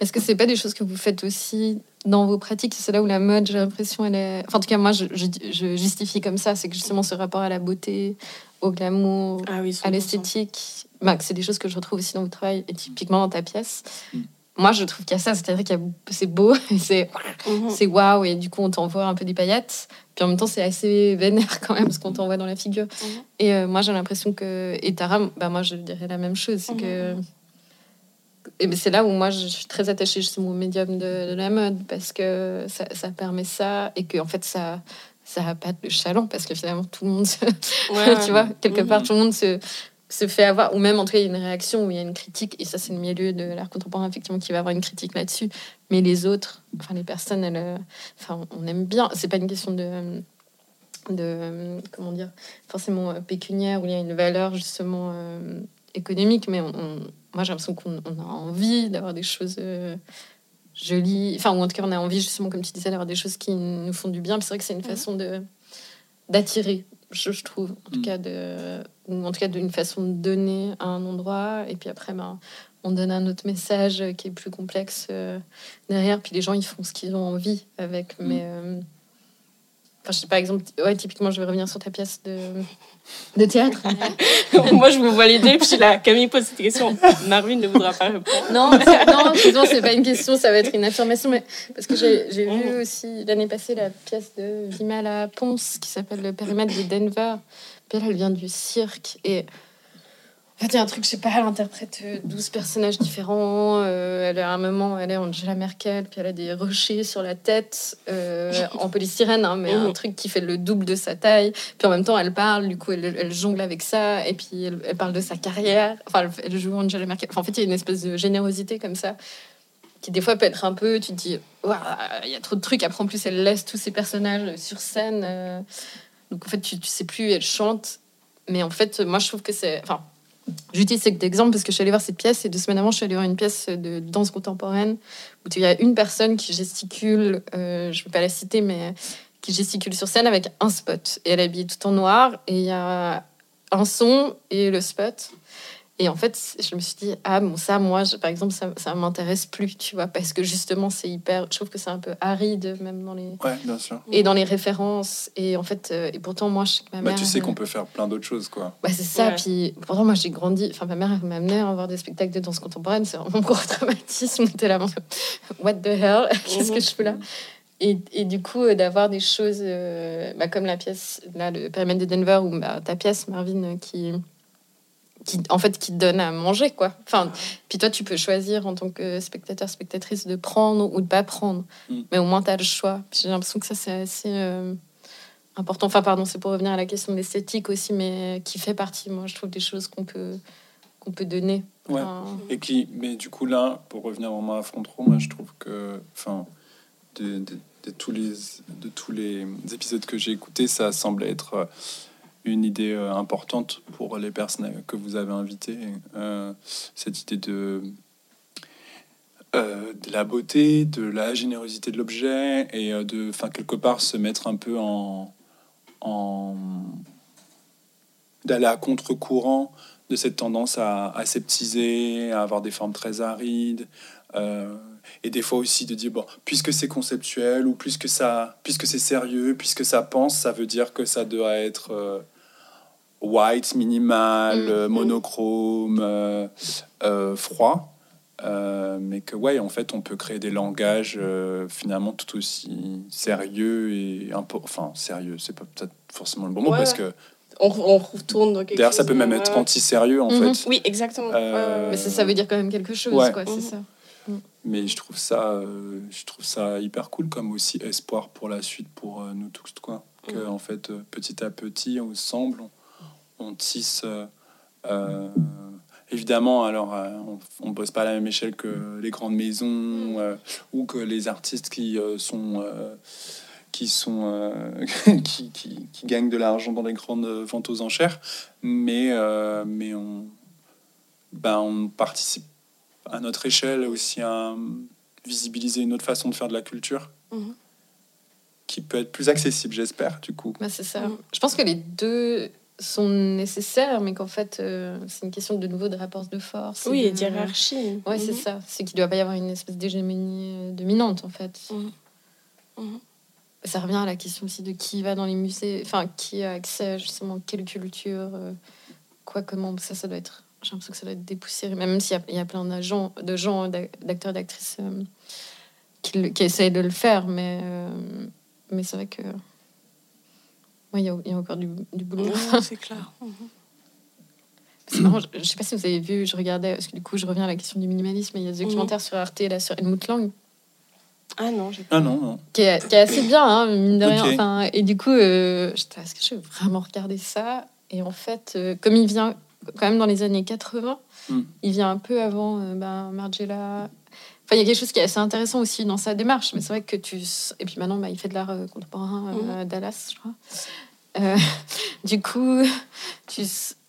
Est-ce que c'est pas des choses que vous faites aussi dans vos pratiques C'est là où la mode, j'ai l'impression, elle est. Enfin, en tout cas, moi, je, je- je justifie comme ça. C'est que justement ce rapport à la beauté, au glamour, Ah oui, à 100%. l'esthétique, bah, c'est des choses que je retrouve aussi dans votre travail et typiquement dans ta pièce. Mm. Moi, je trouve qu'il y a ça, c'est-à-dire a c'est beau, [laughs] c'est Mhm. c'est waouh, et du coup, on t'envoie un peu des paillettes. Puis en même temps, c'est assez vénère quand même, parce qu'on t'envoie dans la figure. Mhm. Et euh, moi, j'ai l'impression que. Et Tara, bah, moi, je dirais la même chose. C'est que. Et ben, c'est là où moi, je suis très attachée justement au médium de, de la mode, parce que ça, ça permet ça, et que en fait, ça. Ça a pas le chaland parce que finalement tout le monde, se- Ouais, [laughs] tu vois, quelque Mhm. part tout le monde se, se fait avoir, ou même en tout cas il y a une réaction, ou il y a une critique, et ça c'est le milieu de l'art contemporain effectivement qui va avoir une critique là-dessus. Mais les autres, enfin les personnes, elles, euh, enfin on aime bien. C'est pas une question de, de comment dire, forcément euh, pécuniaire où il y a une valeur justement euh, économique, mais on, on- moi j'ai l'impression qu'on on a envie d'avoir des choses euh, jolies, enfin, ou en tout cas, on a envie, justement, comme tu disais, d'avoir des choses qui nous font du bien. C'est vrai que c'est une façon de d'attirer, je, je trouve, en tout Mm. cas, de, ou en tout cas d'une façon de donner à un endroit, et puis après, ben, on donne un autre message euh, qui est plus complexe euh, derrière, puis les gens ils font ce qu'ils ont envie avec, Mm. mais. Enfin, je sais par exemple, ouais, typiquement, je vais revenir sur ta pièce de, [laughs] de théâtre. [laughs] Moi, je vous vois l'idée, puis je suis là, Camille pose cette question. Marvin ne voudra pas répondre. Non, non, excuse-moi, c'est pas une question, ça va être une affirmation, mais parce que j'ai j'ai vu aussi l'année passée la pièce de Vimala Ponce qui s'appelle Le périmètre de Denver. Puis elle, elle vient du cirque et en fait, il y a un truc, je sais pas, elle interprète euh, 12 personnages différents. euh, elle a un moment, elle est Angela Merkel, puis elle a des rochers sur la tête euh, en polystyrène, hein, mais un Mhm. truc qui fait le double de sa taille. Puis en même temps, elle parle, du coup, elle, elle jongle avec ça, et puis elle, elle parle de sa carrière. Enfin, elle, elle joue Angela Merkel. Enfin, en fait, il y a une espèce de générosité comme ça, qui des fois peut être un peu, tu te dis, il y a trop de trucs. Après, en plus, elle laisse tous ses personnages sur scène. euh, donc, en fait, tu, tu sais plus, elle chante. Mais en fait, moi, je trouve que c'est. Enfin, j'utilise cet exemple parce que je suis allée voir cette pièce et deux semaines avant, je suis allée voir une pièce de danse contemporaine où il y a une personne qui gesticule, euh, je ne vais pas la citer, mais qui gesticule sur scène avec un spot. Et elle est habillée tout en noir et il y a un son et le spot. Et en fait, je me suis dit, ah bon, ça, moi, je- par exemple, ça, ça m'intéresse plus, tu vois, parce que justement, c'est hyper. Je trouve que c'est un peu aride, même dans les. Ouais, bien sûr. Et dans les références. Et en fait, euh, et pourtant, moi, je sais que ma Bah, mère. tu sais euh, qu'on peut faire plein d'autres choses, quoi. bah, c'est ça, Ouais. puis pourtant moi j'ai grandi, enfin ma mère elle m'a amené à voir des spectacles de danse contemporaine, c'est vraiment mon gros [laughs] traumatisme, t'es là, what the hell, qu'est-ce que je fais là? Et, et du coup euh, d'avoir des choses euh, bah, comme la pièce, là le périmètre de Denver, ou bah, ta pièce Marvin qui, qui en fait qui te donne à manger quoi. Enfin, puis toi tu peux choisir en tant que spectateur, spectatrice de prendre ou de pas prendre, Mm. mais au moins tu as le choix. J'ai l'impression que ça c'est assez... euh, important. Enfin, pardon, c'est pour revenir à la question de l'esthétique aussi, mais qui fait partie, moi, je trouve, des choses qu'on peut, qu'on peut donner. Ouais. Enfin, Et qui, mais du coup, là, pour revenir vraiment à Frontro, moi, je trouve que, enfin, de, de- de tous les, de tous les épisodes que j'ai écoutés, ça semble être euh, une idée euh, importante pour les personnes que vous avez invitées. Euh, cette idée de, euh, de la beauté, de la générosité de l'objet et de, enfin, quelque part, se mettre un peu en. en d'aller à contre-courant de cette tendance à aseptiser, à avoir des formes très arides, et des fois aussi de dire bon, puisque c'est conceptuel ou puisque ça, puisque c'est sérieux, puisque ça pense, ça veut dire que ça doit être white, minimal, Mm, euh, mm. monochrome, euh, euh, froid. Euh, mais que ouais, en fait, on peut créer des langages euh, finalement tout aussi sérieux et enfin sérieux, c'est pas peut-être forcément le bon mot Ouais, parce que On, on retourne dans quelque D'ailleurs, chose. ça peut même être anti-sérieux en Mhm. fait. Oui, exactement. Euh, mais ça, ça veut dire quand même quelque chose, Ouais. quoi, c'est Mhm. ça. Mais je trouve ça, euh, je trouve ça hyper cool comme aussi espoir pour la suite pour euh, nous tous quoi. Que Mhm. en fait euh, petit à petit ensemble on, on tisse. euh, euh, évidemment, alors euh, on, on bosse pas à la même échelle que les grandes maisons euh, ou que les artistes qui euh, sont euh, qui sont euh, [laughs] qui, qui, qui gagnent de l'argent dans les grandes ventes aux enchères, mais euh, mais on ben on participe à notre échelle aussi à visibiliser une autre façon de faire de la culture Mhm. qui peut être plus accessible, j'espère, du coup. Bah, c'est ça. Mhm. Je pense que les deux sont nécessaires, mais qu'en fait, euh, c'est une question de nouveau de rapport de force. Oui, et d'hierarchie. Ouais, c'est Mhm. ça. C'est qu'il ne doit pas y avoir une espèce d'hégémonie euh, dominante, en fait. Mhm. Mhm. Ça revient à la question aussi de qui va dans les musées, enfin, qui a accès à justement quelle culture, euh, quoi, comment. Ça, ça doit être. J'ai l'impression que ça doit être dépoussiéré, même s'il y y, a plein d'agents, de gens, d'ac- d'acteurs, d'actrices euh, qui, qui essayent de le faire, mais, mais c'est vrai que. Ouais, Il y, a- il y a encore du, du boulot. [laughs] C'est clair. Mhm. C'est marrant, je, je sais pas si vous avez vu, je regardais, parce que du coup, je reviens à la question du minimalisme, il y a ce documentaire sur Arte, là, sur Helmut Lang, Ah non, j'ai Ah non, non. qui est, qui est assez bien, hein, mine de rien. Ok. Enfin, et du coup, euh, est-ce que je vais vraiment regarder ça? Et en fait, euh, comme il vient quand même dans les années 80, Mm. il vient un peu avant euh, ben, Margiela. Enfin, il y a quelque chose qui est assez intéressant aussi dans sa démarche, mais c'est vrai que tu. Et puis maintenant, bah, il fait de l'art euh, contemporain euh, Mhm. à Dallas, je crois. Euh, [laughs] du coup, tu.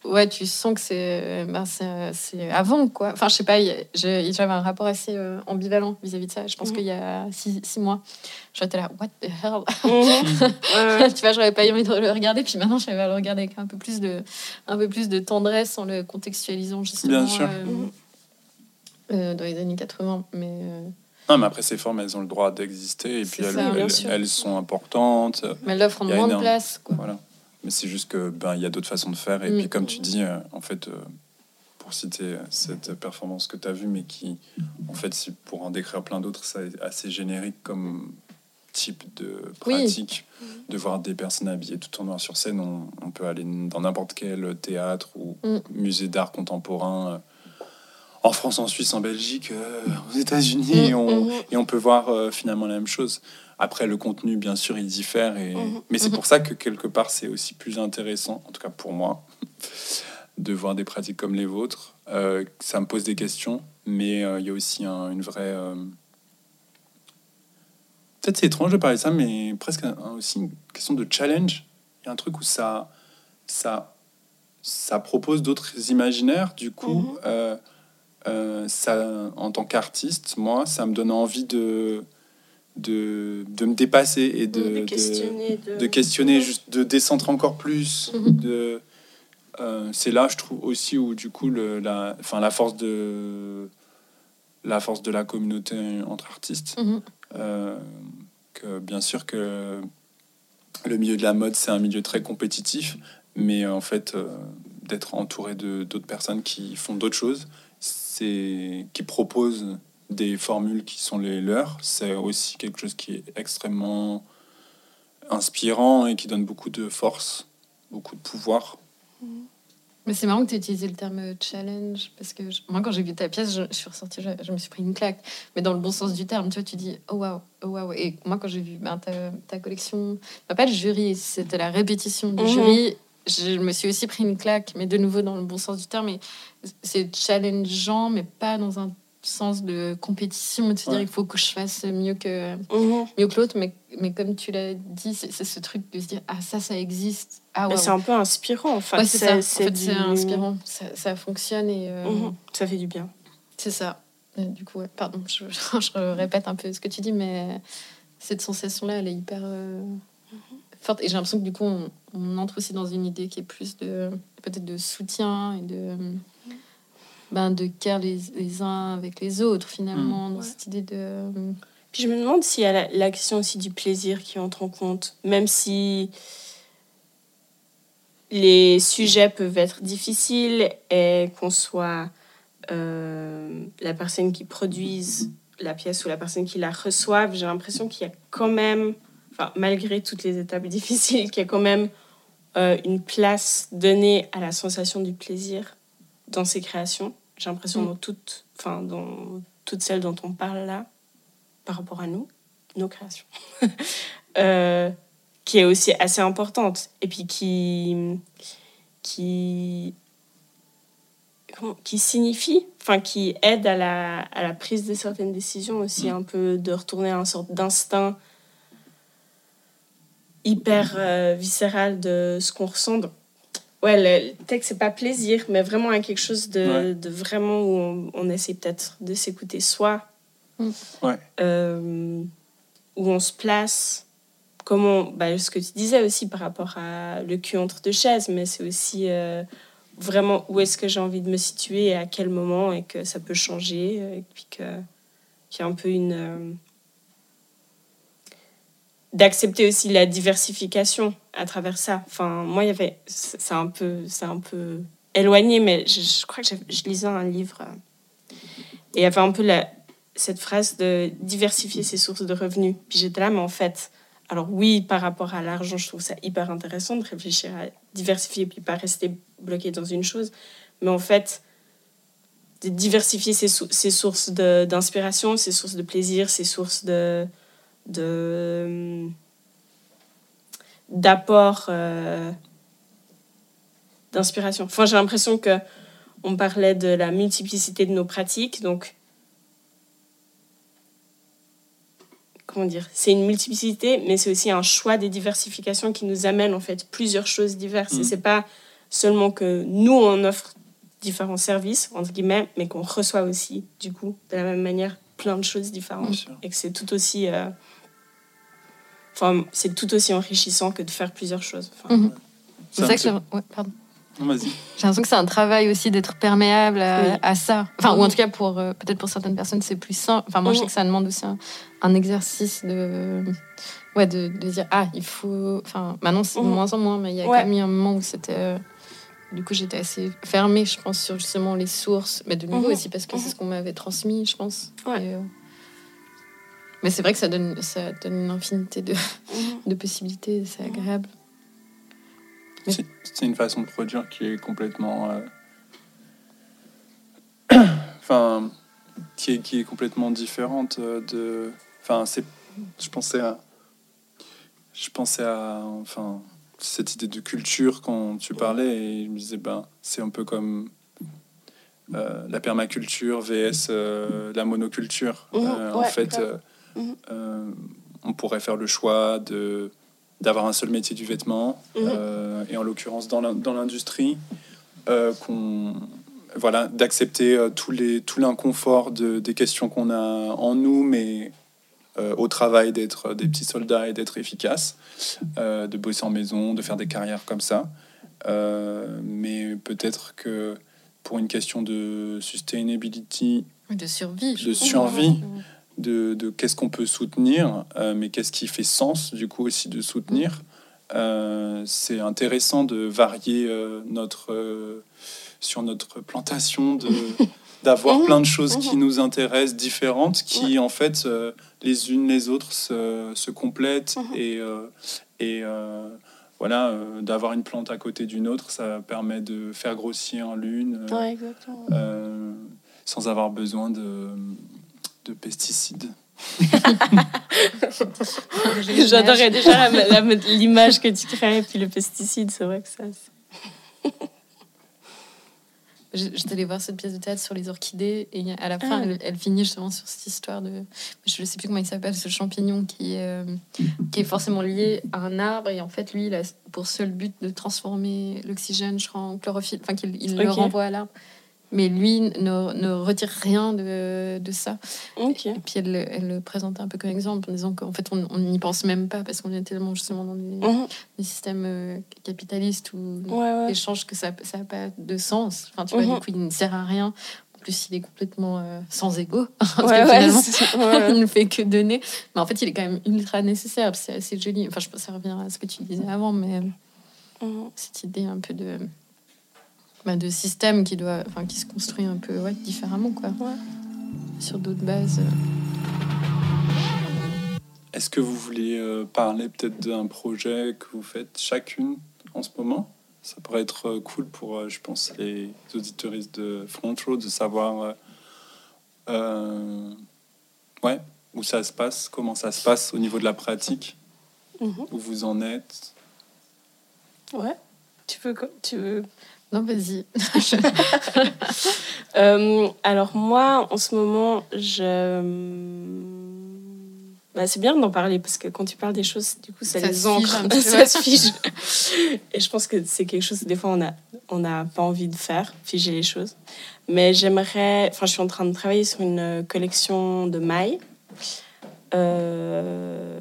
ouais, tu sens que c'est ben, c'est c'est avant, quoi. Enfin, je sais pas, j'avais un rapport assez euh, ambivalent vis-à-vis de ça. Je pense Mhm. qu'il y a six, six mois, j'étais là, what the hell? Mhm. [laughs] Tu vois, j'aurais pas eu envie de le regarder, puis maintenant j'arrive à le regarder avec un peu plus de, un peu plus de tendresse en le contextualisant justement Bien sûr. euh. Euh, dans les années 80. Mais euh, Non, mais après, ces formes, elles ont le droit d'exister et puis elles, ça, bien elles- sûr. elles sont importantes. mais elles a moins de place. Quoi. Voilà. Mais c'est juste que ben il y a d'autres façons de faire et Mm. puis comme tu dis euh, en fait euh, pour citer cette performance que tu as vue mais qui en fait si pour en décrire plein d'autres c'est assez générique comme type de Oui. pratique de voir des personnes habillées tout en noir sur scène on, on peut aller dans n'importe quel théâtre ou Mm. musée d'art contemporain en France, en Suisse, en Belgique, euh, aux États-Unis, et, Mm, on, mhm. et on peut voir euh, finalement la même chose. Après, le contenu, bien sûr, il diffère. Et... Mais c'est pour ça que quelque part, c'est aussi plus intéressant, en tout cas pour moi, de voir des pratiques comme les vôtres. Euh, ça me pose des questions, mais euh, il y a aussi un- une vraie. euh, Peut-être c'est étrange de parler de ça, mais presque un- aussi une question de challenge. Il y a un truc où ça, ça, ça propose d'autres imaginaires. Du coup, Mhm. euh, euh, ça, en tant qu'artiste, moi, ça me donne envie de, de, de me dépasser et de, de questionner. De, de questionner, juste de décentrer encore plus. Mhm. De, euh, c'est là, je trouve aussi où du coup le, la, enfin la force de la force de la communauté entre artistes. Mhm. Euh, que bien sûr que le milieu de la mode c'est un milieu très compétitif, mais en fait d'être entouré de d'autres personnes qui font d'autres choses, qui proposent des formules qui sont les leurs, c'est aussi quelque chose qui est extrêmement inspirant et qui donne beaucoup de force, beaucoup de pouvoir. Mais c'est marrant que tu aies utilisé le terme challenge, parce que je- moi, quand j'ai vu ta pièce, je, je suis ressortie, je, je me suis pris une claque, mais dans le bon sens du terme. Tu vois, tu dis, oh waouh, oh waouh. Et moi, quand j'ai vu ben, ta, ta collection, pas le jury, c'était la répétition du Mhm. jury, je me suis aussi pris une claque, mais de nouveau dans le bon sens du terme. Mais c'est challengeant, mais pas dans un sens de compétition, de se dire il faut que je fasse mieux que, Mhm. mieux que l'autre. Mais, mais comme tu l'as dit, c'est ce truc de se dire, ah, ça, ça existe. Ah, c'est un peu inspirant. Ouais, c'est. En c'est fait, du- c'est inspirant. Ça, ça fonctionne et euh, Mhm. Ça fait du bien. c'est ça. Et du coup, ouais, pardon, je, [laughs] je répète un peu ce que tu dis, mais cette sensation-là, elle est hyper euh, forte. Et j'ai l'impression que du coup, on, on entre aussi dans une idée qui est plus de peut-être de soutien et de ben, de care les, les uns avec les autres finalement dans Ouais. cette idée de Puis je me demande s'il y a la, la question aussi du plaisir qui entre en compte, même si les sujets peuvent être difficiles et qu'on soit euh, la personne qui produise la pièce ou la personne qui la reçoive, j'ai l'impression qu'il y a quand même, enfin, malgré toutes les étapes [laughs] difficiles, qu'il y a quand même euh, une place donnée à la sensation du plaisir dans ces créations. J'ai l'impression Mm. dans toutes, enfin, dans toutes celles dont on parle là, par rapport à nous, nos créations, [laughs] euh, qui est aussi assez importante et puis qui qui qui signifie, enfin qui aide à la, à la prise de certaines décisions aussi, un peu de retourner à une sorte d'instinct hyper euh, viscéral de ce qu'on ressent. Donc, ouais, le, texte, c'est pas plaisir, mais vraiment à quelque chose de, Ouais. de vraiment où on, on essaie peut-être de s'écouter soi, Ouais. euh, où on se place, comment, bah, ce que tu disais aussi par rapport à le cul entre deux chaises, mais c'est aussi euh, vraiment où est-ce que j'ai envie de me situer et à quel moment et que ça peut changer, euh, et puis que qu'il y a un peu une euh, d'accepter aussi la diversification à travers ça. Enfin, moi, il y avait, c'est un peu, c'est un peu éloigné, mais je, crois que je lisais un livre euh, et il y avait un peu cette phrase de diversifier ses sources de revenus. Puis j'étais là, mais en fait, alors oui, par rapport à l'argent, je trouve ça hyper intéressant de réfléchir à diversifier puis pas rester bloqué dans une chose, mais en fait, de diversifier ses, ses sources d'inspiration, ses sources de plaisir, ses sources de de d'apport euh, d'inspiration. Enfin, j'ai l'impression que on parlait de la multiplicité de nos pratiques, donc comment dire, c'est une multiplicité, mais c'est aussi un choix des diversifications qui nous amène en fait plusieurs choses diverses. Et c'est pas seulement que nous, on offre différents services, entre guillemets, mais qu'on reçoit aussi, du coup, de la même manière, plein de choses différentes. Et que c'est tout aussi... euh, Enfin, c'est tout aussi enrichissant que de faire plusieurs choses. Enfin, Mhm. C'est ça que ouais, pardon. J'ai l'impression que c'est un travail aussi d'être perméable à, Oui. à ça. Enfin, ou en tout cas, pour euh, peut-être pour certaines personnes, c'est plus simple. Enfin, moi, je sais que ça demande aussi un, un exercice de, ouais, de, de dire ah, il faut. Enfin, maintenant c'est de Mhm. moins en moins, mais il y a Ouais. quand même eu un moment où c'était. euh, du coup, j'étais assez fermée, je pense, sur justement les sources, mais de nouveau Mhm. aussi parce que c'est ce qu'on m'avait transmis, je pense. Ouais. Et, euh, mais c'est vrai que ça donne, ça donne une infinité de, mhm. [laughs] de possibilités, c'est agréable. Mais- C'est une façon de produire qui est complètement. euh, [coughs] Enfin, qui est, qui est complètement différente euh, de. Enfin, c'est. Je pensais à. Je pensais à. Enfin, cette idée de culture quand tu parlais et je me disais, ben, c'est un peu comme. euh, la permaculture vs euh, la monoculture. Mhm, Euh, en fait, euh, on pourrait faire le choix de d'avoir un seul métier du vêtement Mhm. euh, et en l'occurrence dans l'in- dans l'industrie euh, qu'on voilà d'accepter euh, tous les tout l'inconfort de, des questions qu'on a en nous mais euh, au travail d'être des petits soldats et d'être efficaces euh, de bosser en maison de faire des carrières comme ça Euh, mais peut-être que pour une question de sustainability De survie. de survie de, de qu'est-ce qu'on peut soutenir, euh, mais qu'est-ce qui fait sens du coup aussi de soutenir. Euh, c'est intéressant de varier euh, notre sur notre plantation, de [laughs] d'avoir Mhm, plein de choses qui mhm. nous intéressent, différentes, qui en fait les unes les autres se, se complètent Mhm. et et voilà, euh, d'avoir une plante à côté d'une autre, ça permet de faire grossir l'une. euh, Ouais, euh, sans avoir besoin de, de pesticides. [laughs] J'adorais déjà l'image que tu crées, puis le pesticide, c'est vrai que ça. J'étais allée voir cette pièce de théâtre sur les orchidées et à la fin, Ah. elle, elle finit justement sur cette histoire de. Je ne sais plus comment il s'appelle, ce champignon qui est, euh, qui est forcément lié à un arbre et en fait, lui, il a pour seul but de transformer l'oxygène, je crois, en chlorophylle, enfin qu'il il le renvoie à l'arbre. Mais lui ne, ne retire rien de, de ça. Ok. Et puis elle, le- elle le présente un peu comme exemple en disant qu'en fait, on n'y pense même pas parce qu'on est tellement justement dans des, Mhm. des systèmes euh, capitalistes où Ouais, ouais. échange que ça n'a pas de sens. Enfin, tu vois, Mhm. du coup, il ne sert à rien. En plus, il est complètement euh, sans ego. [laughs] Parce Ouais, que ouais, finalement, c'est- ouais. [laughs] il ne fait que donner. Mais en fait, il est quand même ultra nécessaire. C'est assez joli. Enfin, je pense que ça revient à ce que tu disais avant, mais Mhm. cette idée un peu de, bah, de système qui, doit, enfin, qui se construit un peu ouais, différemment, quoi. Ouais. Sur d'autres bases. Est-ce que vous voulez euh, parler peut-être d'un projet que vous faites chacune en ce moment? Ça pourrait être euh, cool pour, euh, je pense, les auditoristes de Front Row de savoir euh, euh, ouais, où ça se passe, comment ça se passe au niveau de la pratique, Mhm. où vous en êtes? Ouais. Tu veux, tu veux Non, vas-y. [laughs] Euh, alors moi, en ce moment, je... Bah, c'est bien d'en parler parce que quand tu parles des choses, du coup, ça, Ça les ancre, [laughs] ça se fige. Et je pense que c'est quelque chose, des fois, on a, on n'a pas envie de faire, figer les choses. Mais j'aimerais, enfin, je suis en train de travailler sur une collection de mailles, euh,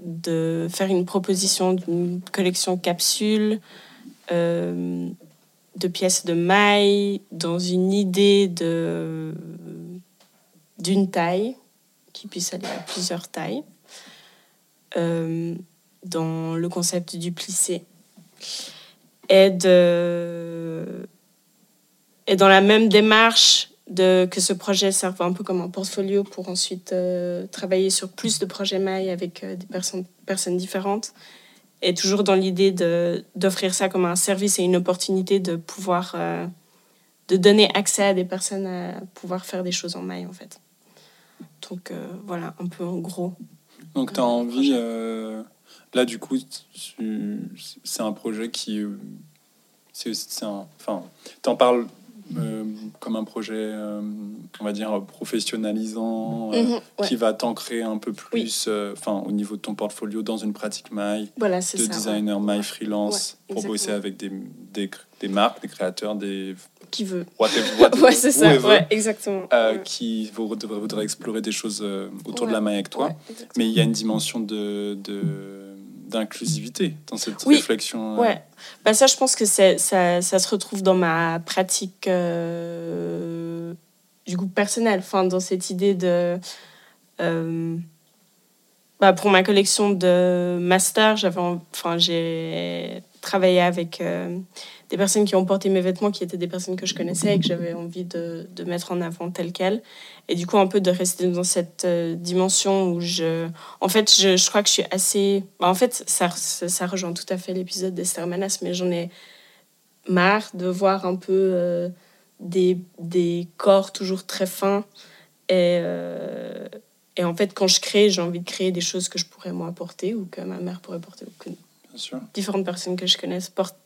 de faire une proposition d'une collection capsule. euh, de pièces de mailles dans une idée de d'une taille qui puisse aller à plusieurs tailles euh, dans le concept du plissé et de dans la même démarche de que ce projet serve un peu comme un portfolio pour ensuite euh, travailler sur plus de projets mailles avec euh, des personnes personnes différentes et toujours dans l'idée d'offrir ça comme un service et une opportunité de pouvoir euh, de donner accès à des personnes à pouvoir faire des choses en maille en fait. Donc euh, voilà un peu en gros. Donc, tu as Euh, envie. euh, là, du coup, c'est un projet qui. euh, C'est un. Enfin, tu en parles euh, comme un projet, euh, on va dire, professionnalisant, euh, Mhm, ouais. qui va t'ancrer un peu plus, enfin, au niveau de ton portfolio, dans une pratique maille, Voilà, de ça. designer Ouais. freelance, Ouais, pour bosser avec des, des, des marques, des créateurs, des Qui veut. [laughs] Ouais, c'est ça. exactement. qui voudraient voudraient explorer des choses autour de la maille avec toi. Mais il y a une dimension de, de- d'inclusivité dans cette Oui. réflexion. euh, Ouais, bah ça je pense que ça, ça se retrouve dans ma pratique euh, du coup personnelle, enfin dans cette idée de... euh, bah, pour ma collection de master, j'avais, en- enfin j'ai travaillé avec euh, des personnes qui ont porté mes vêtements, qui étaient des personnes que je connaissais et que j'avais envie de, de mettre en avant telles quelles. Et du coup un peu de rester dans cette euh, dimension où je... En fait, je, je crois que je suis assez... bah, en fait, ça, ça, ça rejoint tout à fait l'épisode d'Esther Manas, mais j'en ai marre de voir un peu euh, des, des corps toujours très fins. Et, euh, et en fait, quand je crée, j'ai envie de créer des choses que je pourrais moi porter ou que ma mère pourrait porter ou que Bien sûr. différentes personnes que je connaisse portent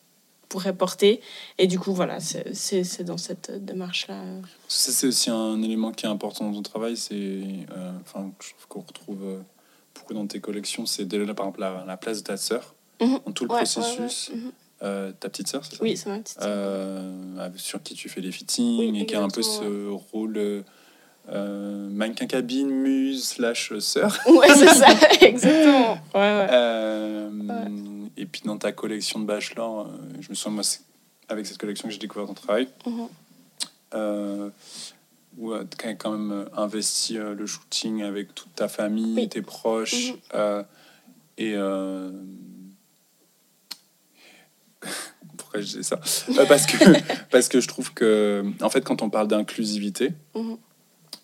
pourraient porter. Et du coup, voilà, c'est dans cette démarche-là. Ça, c'est aussi un élément qui est important dans ton travail. C'est, euh, enfin, je trouve qu'on retrouve euh, beaucoup dans tes collections. C'est dès par exemple, la, la place de ta sœur, Mhm. dans tout le Ouais, processus. ouais, ouais. Mhm. Euh, ta petite sœur, c'est ça? Oui, c'est ma petite. sœur. Euh, sur qui tu fais les fittings Oui, et qui a un peu ce rôle euh, mannequin cabine, muse, slash sœur. [laughs] Ouais, c'est ça, [laughs] exactement. Ouais, ouais. Euh, Ouais. Et puis dans ta collection de bachelor, euh, je me souviens, moi, c'est avec cette collection que j'ai découvert ton travail, euh, où tu as quand même investi le shooting avec toute ta famille, Oui. tes proches. Mhm. et. [laughs] Pourquoi je dis ça? Parce, que, parce que je trouve que, en fait, quand on parle d'inclusivité, Mhm.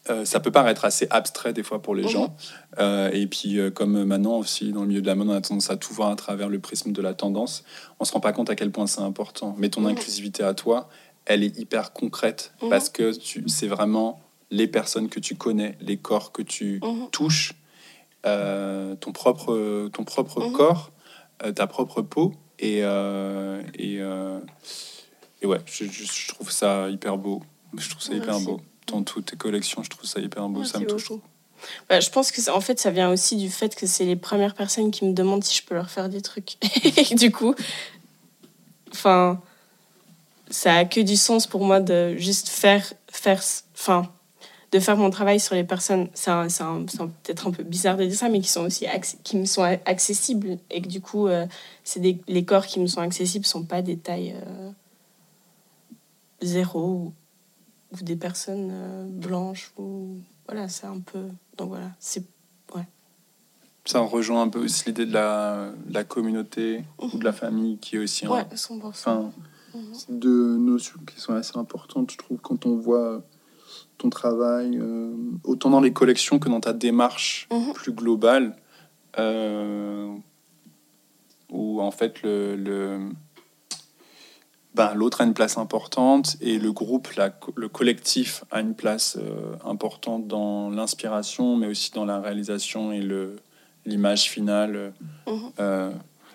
Euh, ça peut paraître assez abstrait des fois pour les Mhm. gens. Euh, et puis, euh, comme maintenant aussi, dans le milieu de la mode, on a tendance à tout voir à travers le prisme de la tendance. On se rend pas compte à quel point c'est important. Mais ton Mhm. inclusivité à toi, elle est hyper concrète Mhm. parce que c'est vraiment les personnes que tu connais, les corps que tu touches, ton propre, ton propre corps, ta propre peau. Et, et, et ouais, je, trouve ça hyper beau. Je trouve ça hyper beau. Dans toutes tes collections, je trouve ça hyper beau. ça me touche. Bah, je pense que ça- en fait, ça vient aussi du fait que c'est les premières personnes qui me demandent si je peux leur faire des trucs. [laughs] Et du coup, enfin, ça a que du sens pour moi de juste faire, faire, enfin, de faire mon travail sur les personnes. C'est peut-être un peu bizarre de dire ça, mais qui sont aussi qui me sont accessibles et que du coup, euh, c'est les corps qui me sont accessibles sont pas des tailles euh, zéro ou, ou des personnes euh, blanches ou voilà, c'est un peu. Donc voilà, c'est. Ça rejoint un peu aussi l'idée de la, de la communauté ou de la famille qui est aussi un- Ouais, 100%. Enfin, Mhm. c'est deux notions qui sont assez importantes, je trouve, quand on voit ton travail, euh, autant dans les collections que dans ta démarche Mhm. plus globale, euh, où en fait le, le- ben, l'autre a une place importante et le groupe, la le collectif a une place euh, importante dans l'inspiration, mais aussi dans la réalisation et le, l'image finale. Mhm. Euh,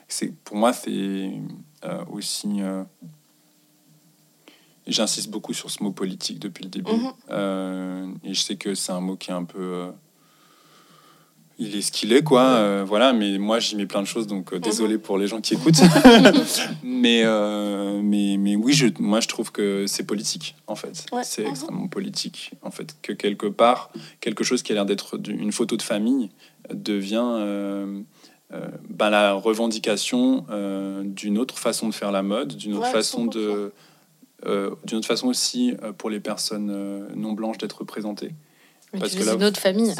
c'est, pour moi, c'est euh, aussi... J'insiste beaucoup sur ce mot politique depuis le début. Mhm. Euh, et je sais que c'est un mot qui est un peu. Il est ce qu'il est, quoi. euh, voilà, mais moi, j'y mets plein de choses, donc euh, Mhm. désolé pour les gens qui [laughs] écoutent. [laughs] mais, euh, mais, mais oui, je, moi, je trouve que c'est politique, en fait. Ouais. C'est Mhm. extrêmement politique, en fait. Que quelque part, quelque chose qui a l'air d'être une photo de famille devient. euh, euh, ben, la revendication euh, d'une autre façon de faire la mode, d'une autre Ouais, façon 100%. de, euh, d'une autre façon aussi euh, pour les personnes euh, non blanches d'être représentées. Mais Parce tu que là- une autre famille.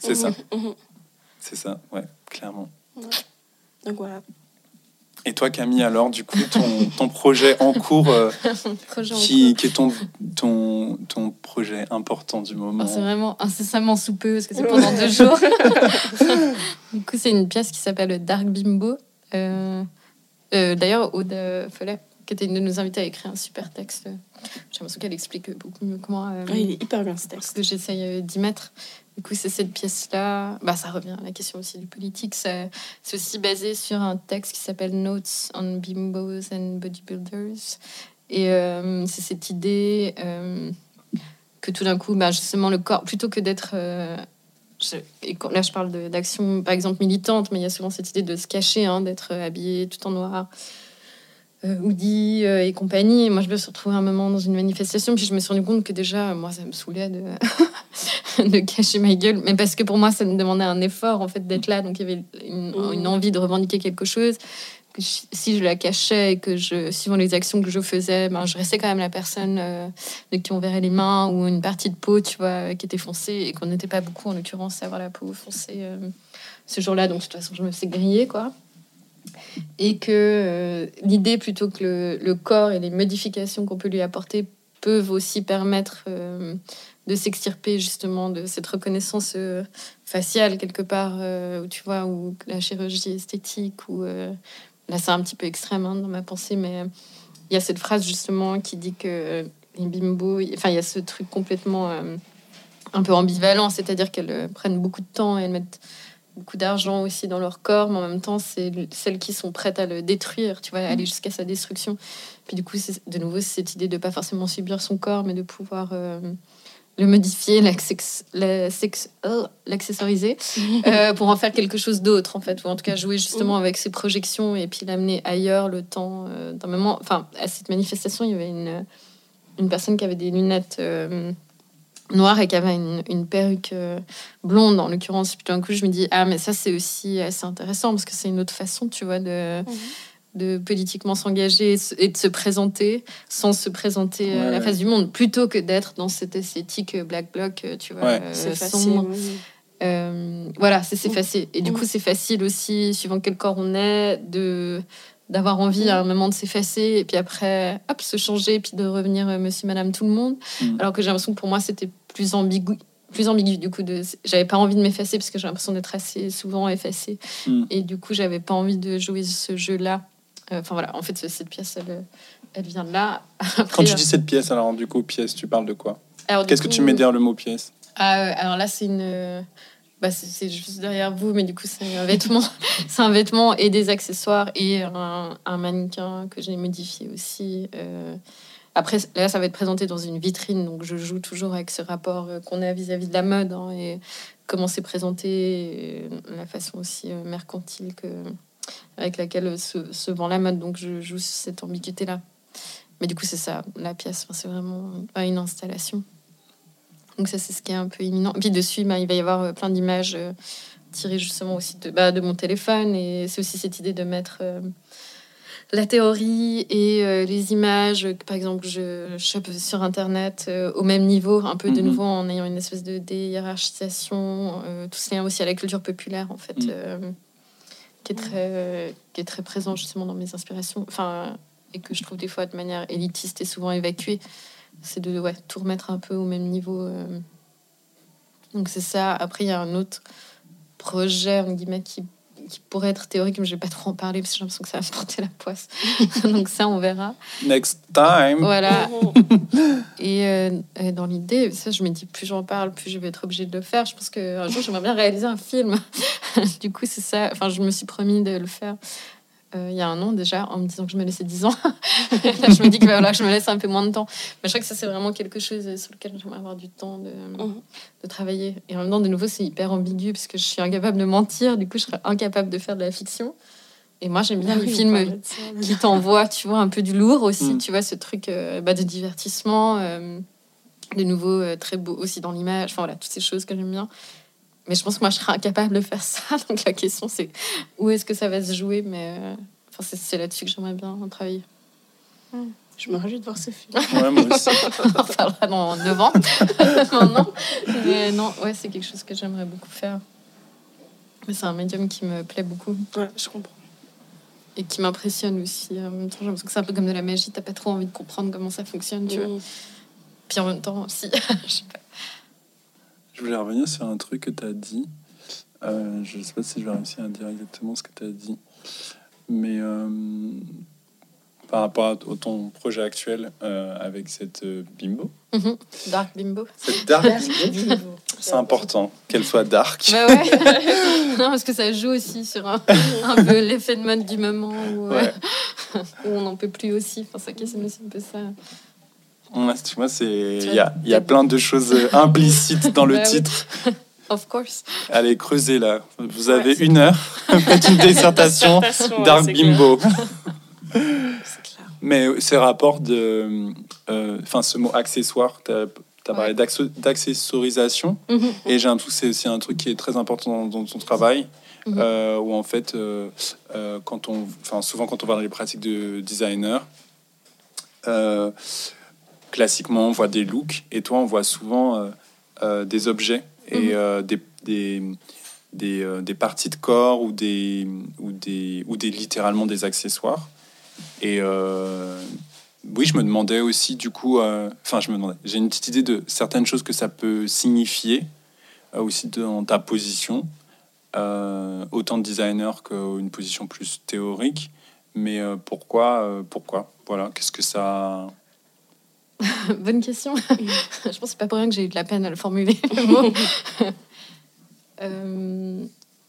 C'est ça, [laughs] Mhm. C'est ça, ouais, clairement. Donc voilà. Et toi, Camille, alors, du coup, ton, ton projet en cours, euh, [laughs] Projet en qui, cours. qui est ton, ton, ton projet important du moment Ah, c'est vraiment incessamment sous peu parce que c'est pendant deux jours. [laughs] du coup, c'est une pièce qui s'appelle Dark Bimbo. Euh, euh, D'ailleurs, Aude Follet, qui était une de nos invitées, a écrit un super texte. J'ai l'impression qu'elle explique beaucoup mieux que moi. euh, Ouais, il est hyper bien ce ce texte. que j'essaye euh, d'y mettre. Du coup, c'est cette pièce-là. Bah, ça revient à la question aussi du politique. C'est aussi basé sur un texte qui s'appelle Notes on Bimbos and Bodybuilders. Et euh, c'est cette idée euh, que tout d'un coup, bah, justement, le corps, plutôt que d'être. euh, et quand- là, je parle d'action, par exemple, militante, mais il y a souvent cette idée de se cacher, hein, d'être habillé tout en noir, euh, hoodie euh, et compagnie. Et moi, je me suis retrouvée un moment dans une manifestation, puis je me suis rendu compte que déjà, moi, ça me saoulait de, [laughs] de cacher ma gueule, mais parce que pour moi, ça me demandait un effort, en fait, d'être là. Donc, il y avait une, une envie de revendiquer quelque chose. Que je- si je la cachais et que je, suivant les actions que je faisais, ben, je restais quand même la personne euh, de qui on verrait les mains ou une partie de peau, tu vois, qui était foncée et qu'on n'était pas beaucoup, en l'occurrence, à avoir la peau foncée euh, ce jour-là. Donc, de toute façon, je me faisais griller, quoi. Et que euh, l'idée, plutôt que le, corps et les modifications qu'on peut lui apporter, peuvent aussi permettre euh, de s'extirper justement de cette reconnaissance euh, faciale quelque part, où tu vois, ou la chirurgie esthétique, ou là c'est un petit peu extrême hein, dans ma pensée, mais il y a cette phrase justement qui dit que les bimbos, enfin il y a ce truc complètement un peu ambivalent, c'est-à-dire qu'elles prennent beaucoup de temps et elles mettent beaucoup d'argent aussi dans leur corps, mais en même temps, c'est celles qui sont prêtes à le détruire, tu vois, aller jusqu'à sa destruction. Puis du coup, c'est de nouveau cette idée de pas forcément subir son corps, mais de pouvoir euh, le modifier, oh, l'accessoriser, [laughs] euh, pour en faire quelque chose d'autre, en fait, ou en tout cas jouer justement avec ses projections et puis l'amener ailleurs le temps euh, d'un moment. Enfin, à cette manifestation, il y avait une, une personne qui avait des lunettes. Euh, noires et qui avait une, une perruque euh, blonde en l'occurrence puis tout d'un coup je me dis ah mais ça c'est aussi assez intéressant parce que c'est une autre façon tu vois de Mhm. de politiquement s'engager et de se présenter sans se présenter à la Ouais. face du monde plutôt que d'être dans cette esthétique euh, black bloc euh, tu vois Ouais. euh, C'est sombre. facile. oui. Euh, voilà, c'est s'effacer. Et du coup, c'est facile aussi, suivant quel corps on est, de d'avoir envie à un moment de s'effacer et puis après, hop, se changer, puis de revenir euh, monsieur, madame, tout le monde. Mm. Alors que j'ai l'impression que pour moi, c'était plus ambigu. Plus ambigu, du coup, de... j'avais pas envie de m'effacer parce que j'ai l'impression d'être assez souvent effacée. Mm. Et du coup, j'avais pas envie de jouer ce jeu-là. Euh, Enfin voilà, en fait, ce- cette pièce, elle, elle vient de là. [laughs] Après, Quand tu dis cette pièce, alors du coup, pièce, tu parles de quoi? Qu'est-ce que tu mets derrière le mot pièce? Ah, euh, alors là, c'est une. Bah, c'est- juste derrière vous, mais du coup, c'est un vêtement. [laughs] c'est un vêtement et des accessoires et un, un mannequin que j'ai modifié aussi. euh. Après, là, ça va être présenté dans une vitrine, donc je joue toujours avec ce rapport euh, qu'on a vis-à-vis de la mode hein, et comment c'est présenté, la façon aussi euh, mercantile que, avec laquelle se, se vend la mode. Donc, je joue cette ambiguïté-là. Mais du coup, c'est ça, la pièce, c'est vraiment une installation. Donc ça, c'est ce qui est un peu imminent. Et puis dessus, bah, il va y avoir euh, plein d'images euh, tirées justement aussi de, bah, de mon téléphone. Et c'est aussi cette idée de mettre euh, la théorie et euh, les images que, par exemple, je chope sur Internet euh, au même niveau, un peu de Mhm. nouveau en ayant une espèce de déhiérarchisation, tout ce lien aussi à la culture populaire, en fait, euh, qui, est très, qui est très présent justement dans mes inspirations. Enfin, et que je trouve des fois de manière élitiste et souvent évacuée c'est de ouais, tout remettre un peu au même niveau. euh. Donc c'est ça. Après, il y a un autre projet, en guillemets, qui, qui pourrait être théorique, mais je vais pas trop en parler parce que j'ai l'impression que ça va me [laughs] porter la poisse. [laughs] Donc ça, on verra. Next time Voilà. [laughs] Et euh, euh, dans l'idée, ça, je me dis, plus j'en parle, plus je vais être obligée de le faire. Je pense qu'un jour, j'aimerais bien réaliser un film. du coup, c'est ça. Enfin, je me suis promis de le faire il y a un an déjà, en me disant que je me laissais 10 ans. [laughs] Là, je me dis que, voilà, que je me laisse un peu moins de temps. Mais je crois que ça, c'est vraiment quelque chose sur lequel j'aimerais avoir du temps de, Mhm. de travailler. Et en même temps, de nouveau, c'est hyper ambigu parce que je suis incapable de mentir. Du coup, je serais incapable de faire de la fiction. Et moi, j'aime bien les films qui t'envoie, tu vois, un peu du lourd aussi, Mm. tu vois, ce truc euh, bah, de divertissement, euh, de nouveau euh, très beau aussi dans l'image, enfin voilà, toutes ces choses que j'aime bien. Mais je pense que moi, je serais incapable de faire ça. [laughs] Donc la question, c'est où est-ce que ça va se jouer Mais euh, enfin, c'est, c'est là-dessus que j'aimerais bien travailler. Je me réjouis de voir ce film. Ouais, moi [laughs] aussi. On en dans 9 ans, [laughs] maintenant. Mais non, ouais, c'est quelque chose que j'aimerais beaucoup faire. Mais c'est un médium qui me plaît beaucoup Ouais, je comprends. et qui m'impressionne aussi. En même temps, j'ai l'impression que c'est un peu comme de la magie. T'as pas trop envie de comprendre comment ça fonctionne, tu vois. Puis en même temps, si. je sais pas. Je voulais revenir sur un truc que tu as dit. Euh, je ne sais pas si je vais réussir à dire exactement ce que tu as dit. Mais euh, par rapport à ton projet actuel euh, avec cette bimbo, Mhm. Dark Bimbo. cette dark bimbo, c'est important qu'elle soit dark. Bah ouais. [laughs] non, parce que ça joue aussi sur un, un peu l'effet de mode du moment. Où, Ouais. [laughs] où on n'en peut plus aussi. Enfin, ça aussi un peu ça. Ouais, tu vois, c'est il y a, y a plein de choses euh, implicites dans [laughs] le Bah titre. [laughs] Of course. Allez, creusez là. Vous avez Ouais, une heure. [laughs] Faites une dissertation clair. Bimbo. Clair. Mais ces rapports de. euh, Enfin, ce mot accessoire, tu as, parlé Ouais. d'accessorisation. Mhm. Et j'ai un truc, c'est aussi un truc qui est très important dans, dans ton travail. Euh, où en fait, euh, quand on, souvent quand on va dans les pratiques de designer, classiquement on voit des looks et toi on voit souvent euh, euh, des objets et Mhm. euh, des, des, des, euh, des parties de corps ou des, ou des, ou des littéralement des accessoires. Et euh, oui, je me demandais aussi du coup, euh, enfin je me demandais, j'ai une petite idée de certaines choses que ça peut signifier aussi dans ta position, autant de designer qu'une position plus théorique. Mais pourquoi, pourquoi? Voilà, qu'est-ce que ça [laughs] Bonne question. [laughs] je pense que c'est pas pour rien que j'ai eu de la peine à le formuler. le mot. [laughs] Euh,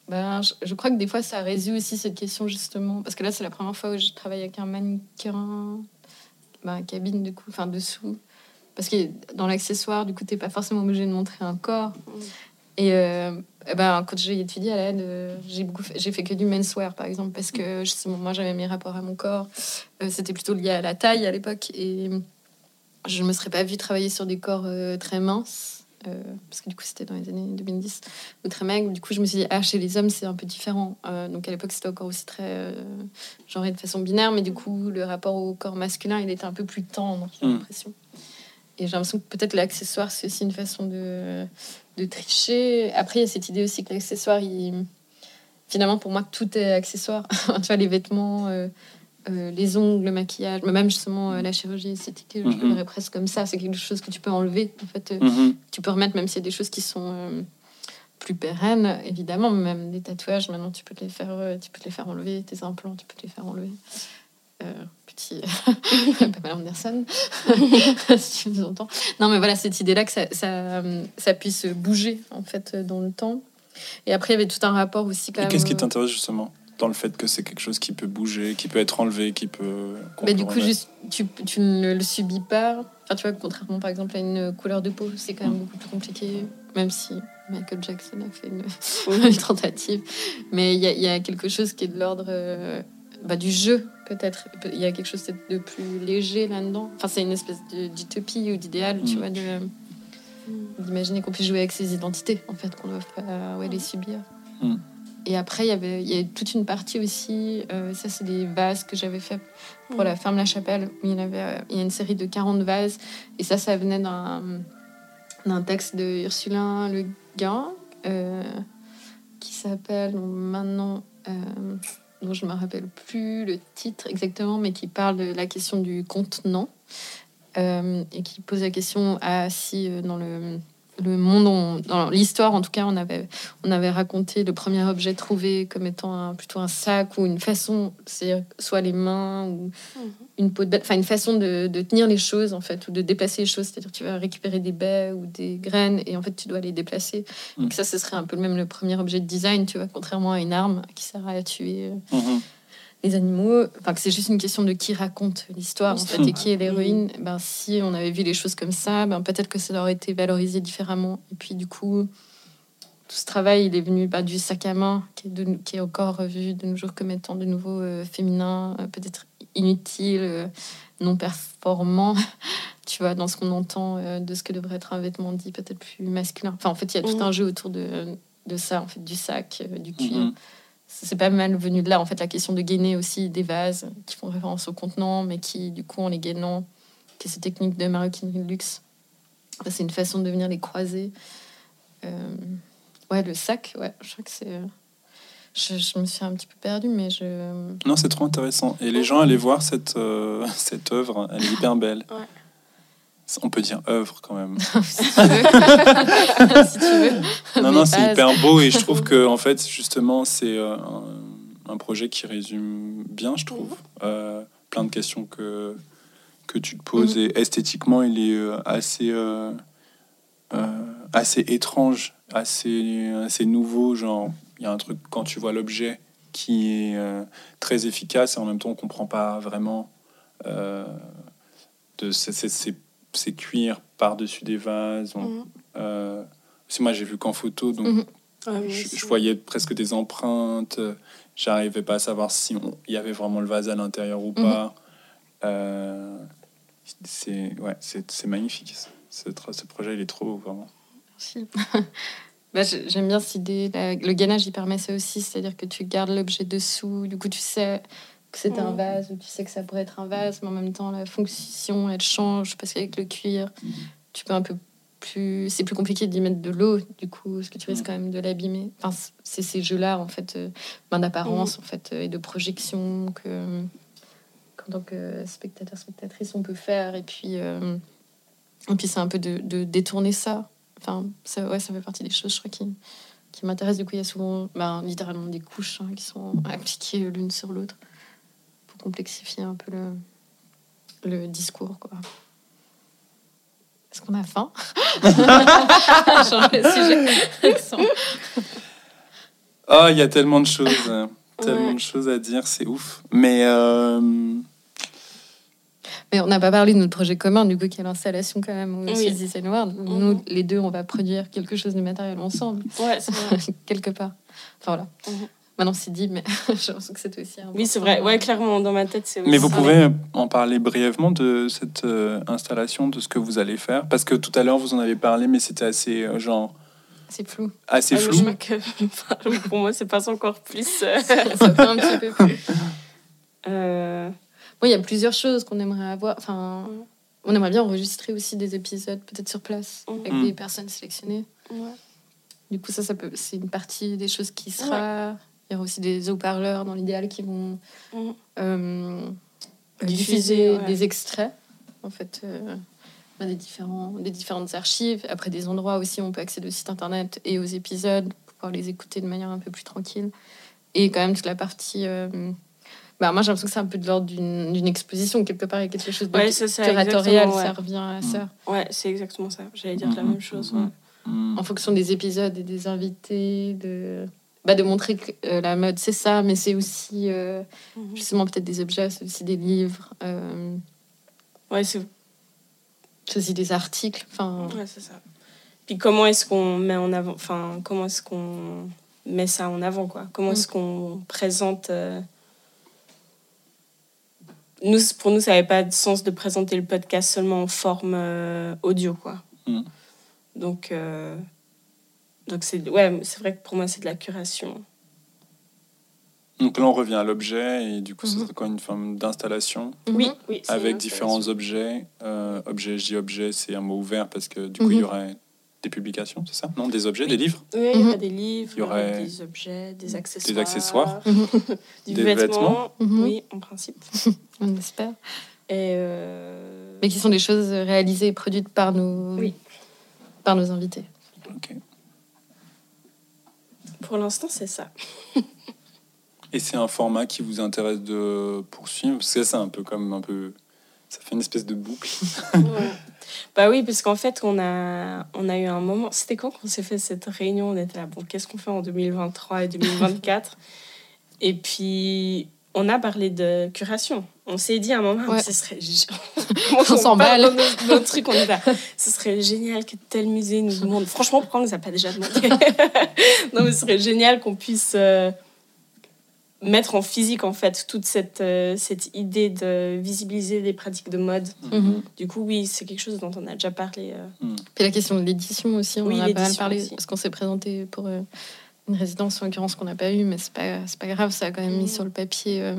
ben, je, je crois que des fois, ça résout aussi cette question, justement. Parce que là, c'est la première fois où je travaille avec un mannequin, ben, cabine, du coup, enfin, dessous. Parce que dans l'accessoire, du coup, t'es pas forcément obligé de montrer un corps. Et euh, ben, quand j'ai étudié à l'aide, euh, j'ai beaucoup fait, j'ai fait que du menswear, par exemple, parce que justement, moi, j'avais mes rapports à mon corps. Euh, C'était plutôt lié à la taille à l'époque. Et je ne me serais pas vue travailler sur des corps euh, très minces, euh, parce que du coup, c'était dans les années 2010, ou très maigres. Du coup, je me suis dit, ah, chez les hommes, c'est un peu différent. Euh, donc, à l'époque, c'était encore aussi très euh, genré de façon binaire, mais du coup, le rapport au corps masculin, il était un peu plus tendre, j'ai Mm. l'impression. Et j'ai l'impression que peut-être l'accessoire, c'est aussi une façon de, de tricher. Après, il y a cette idée aussi que l'accessoire, il... finalement, pour moi, tout est accessoire. [laughs] tu vois, les vêtements, euh, les ongles, le maquillage, mais même justement euh, la chirurgie esthétique, je Mhm. le verrais presque comme ça. C'est quelque chose que tu peux enlever. En fait, euh, Mhm. tu peux remettre, même s'il y a des choses qui sont plus pérennes, évidemment, même des tatouages, maintenant tu peux te les faire, tu peux te les faire enlever, tes implants, tu peux te les faire enlever. Petit [laughs] Pamela Anderson, [laughs] si tu nous entends. Non, mais voilà, cette idée-là que ça, ça, ça puisse bouger, en fait, dans le temps. Et après, il y avait tout un rapport aussi, quand Et même. qu'est-ce qui t'intéresse justement? Dans le fait que c'est quelque chose qui peut bouger, qui peut être enlevé, qui peut. peut du coup, juste, tu, tu ne le subis pas. Enfin, tu vois, contrairement par exemple à une couleur de peau, c'est quand même Mm. beaucoup plus compliqué, même si Michael Jackson a fait une, [laughs] une tentative. Mais il y, a- il y a quelque chose qui est de l'ordre euh, bah, du jeu, peut-être. Il y a quelque chose de plus léger là-dedans. Enfin, c'est une espèce d'utopie ou d'idéal, tu Mm. vois, de- d'imaginer qu'on puisse jouer avec ses identités, en fait, qu'on ne doit pas ouais, les subir. Mm. Et après, il y avait il y a toute une partie aussi, euh, ça c'est des vases que j'avais fait pour la ferme La Chapelle, où il y, en avait, euh, il y a une série de 40 vases. Et ça, ça venait d'un texte de Ursulin Le Guin, euh, qui s'appelle maintenant, dont je ne me rappelle plus le titre exactement, mais qui parle de la question du contenant. et qui pose la question à si dans le, le monde, on- dans l'histoire en tout cas, on avait, on avait raconté le premier objet trouvé comme étant un- plutôt un sac ou une façon, c'est soit les mains ou une peau de bête, enfin une façon de, de tenir les choses en fait, ou de déplacer les choses, c'est-à-dire tu vas récupérer des baies ou des graines et en fait tu dois les déplacer. Mm. Donc ça, ce serait un peu même le premier objet de design, tu vois, contrairement à une arme qui sert à tuer euh, Mhm. Les animaux, enfin que c'est juste une question de qui raconte l'histoire en fait et qui est l'héroïne. Ben si on avait vu les choses comme ça, ben peut-être que ça aurait été valorisé différemment. Et puis du coup, tout ce travail, il est venu bah, du sac à main, qui est, de- qui est encore vu de nos jours comme étant de nouveau euh, féminin, euh, peut-être inutile, euh, non performant. [laughs] Tu vois, dans ce qu'on entend de ce que devrait être un vêtement dit peut-être plus masculin. Enfin, en fait, il y a tout Mhm. un jeu autour de, de ça, en fait, du sac, du cuir Mhm. C'est pas mal venu de là, en fait, la question de gainer aussi des vases qui font référence au contenant, mais qui, du coup, en les gainant, qui est cette technique de maroquinerie de luxe, Enfin, c'est une façon de venir les croiser. Euh, ouais, le sac, ouais, je crois que c'est. euh, Je, je me suis un petit peu perdue, mais je. Non, c'est trop intéressant. Et les gens allaient voir cette, euh, [laughs] cette œuvre, elle est hyper belle. Ouais. On peut dire œuvre quand même. [laughs] si tu veux. [laughs] si tu veux. Non, Mais non, c'est hyper beau et je trouve que [laughs] en fait, justement, c'est euh, un, un projet qui résume bien, je trouve, euh, plein de questions que, que tu te poses. Et esthétiquement, il est euh, assez, euh, euh, assez étrange, assez, assez nouveau. Genre, il y a un truc quand tu vois l'objet qui est très efficace et en même temps on comprend pas vraiment de ces, ces- ces- ces cuirs par-dessus des vases. On- Mhm. euh, c'est moi j'ai vu qu'en photo, donc Mhm. Moi je, voyais presque des empreintes. J'arrivais pas à savoir si on- il y avait vraiment le vase à l'intérieur ou pas. Euh, c'est ouais, c'est c'est magnifique. Ce, projet il est trop beau vraiment. Merci. [laughs] Bah, j'ai- J'aime bien cette idée. la- le gainage, il permet ça aussi, c'est-à-dire que tu gardes l'objet dessous. Du coup, tu sais que c'est un Mhm. vase, ou tu sais que ça pourrait être un vase, mais en même temps, la fonction, elle change parce qu'avec le cuir, tu peux un peu plus. C'est plus compliqué d'y mettre de l'eau, du coup, parce que tu risques Mhm. quand même de l'abîmer. Enfin, c'est ces jeux-là, en fait, euh, ben, d'apparence, en fait, euh, et de projection que, qu'en tant que spectateur, spectatrice, on peut faire. Et puis, euh, et puis c'est un peu de, de détourner ça. Enfin, ça, ouais, ça fait partie des choses, je crois, qui, qui m'intéressent. Du coup, il y a souvent, ben, littéralement, des couches hein, qui sont appliquées l'une sur l'autre pour complexifier un peu le, le discours, quoi. Est-ce qu'on a faim? [laughs] [laughs] Ah, il y a tellement de choses, euh, tellement Ouais. de choses à dire, c'est ouf. Mais euh, Mais on n'a pas parlé de notre projet commun, du coup, qui est l'installation quand même Oui. Swiss Design Award. Mhm. Nous, les deux, on va produire quelque chose de matériel ensemble, Ouais, c'est vrai. [laughs] quelque part. Enfin voilà. Mhm. Maintenant, c'est dit, mais [laughs] j'ai l'impression que c'était aussi important. Oui, c'est vrai. Ouais, clairement, dans ma tête, c'est aussi. mais vous pouvez en parler brièvement de cette euh, installation, de ce que vous allez faire, parce que tout à l'heure vous en avez parlé, mais c'était assez euh, genre C'est flou. assez Ah, je flou. [laughs] enfin, pour moi, c'est pas encore plus. euh, [laughs] ça fait un petit peu plus. euh, Moi, il y a plusieurs choses qu'on aimerait avoir. Enfin, on aimerait bien enregistrer aussi des épisodes, peut-être sur place, Mhm. avec des personnes sélectionnées. ouais. Du coup, ça, ça peut, c'est une partie des choses qui sera. Il y aura aussi des haut-parleurs dans l'idéal qui vont Mhm. euh, Diffuser, ouais. des extraits, en fait, euh, bah, des, différents, des différentes archives. Après, des endroits aussi où on peut accéder au site internet et aux épisodes pour pouvoir les écouter de manière un peu plus tranquille. Et quand même, toute la partie. euh, bah, moi, j'ai l'impression que c'est un peu de l'ordre d'une d'une exposition, quelque part, a quelque chose de Ouais, c'est ça, curatorial, ouais. ça revient à ça. Ouais, c'est exactement ça. J'allais dire la Mhm, même chose. ouais. mhm. en fonction des épisodes et des invités, de, bah, de montrer que euh, la mode c'est ça, mais c'est aussi euh, Mhm. justement peut-être des objets, c'est aussi des livres, euh, Ouais, c'est aussi des articles. Enfin, ouais, c'est ça. Puis comment est-ce qu'on met en avant, enfin, comment est-ce qu'on met ça en avant, quoi? Comment est-ce qu'on présente. euh, Nous, pour nous, ça n'avait pas de sens de présenter le podcast seulement en forme euh, audio, quoi. Mhm. Donc, euh, donc c'est ouais, c'est vrai que pour moi, c'est de la curation. Donc là on revient à l'objet et du coup ce Mhm. serait quoi une forme d'installation Oui, oui. c'est avec différents installation. objets. Euh, objet, je dis objet, c'est un mot ouvert parce que du coup Mhm. il y aurait des publications, c'est ça? Non, des objets, des livres? Oui, il y Mhm. aura des livres, Il y aurait des objets, des accessoires. des accessoires. [laughs] du Des vêtement. vêtements. Mhm. Oui, en principe. [laughs] on espère. Et euh, Mais qui sont des choses réalisées et produites par nos, Oui. par nos invités. Ok. Pour l'instant, c'est ça. [laughs] Et c'est un format qui vous intéresse de poursuivre? Parce que c'est un peu comme un peu. Ça fait une espèce de boucle. Ouais. [laughs] Bah oui, parce qu'en fait, on a, on a eu un moment. C'était quand qu'on s'est fait cette réunion On était là, bon, qu'est-ce qu'on fait en 2023 et 2024 Et puis, on a parlé de curation. On s'est dit à un moment, Ouais. ce serait. [laughs] On s'emballe. Nos, trucs, on est là. Ce serait génial que tel musée nous demande. Franchement, pourquoi on ne nous a pas déjà demandé [laughs] Non, mais ce serait génial qu'on puisse. euh, mettre en physique en fait toute cette, euh, cette idée de visibiliser les pratiques de mode Mhm. du coup, oui, c'est quelque chose dont on a déjà parlé. euh. Puis la question de l'édition aussi, on Oui, en a pas parlé, aussi. parce qu'on s'est présenté pour euh, une résidence, en l'occurrence, qu'on n'a pas eue, mais c'est pas, c'est pas grave, ça a quand même mis Mhm. sur le papier.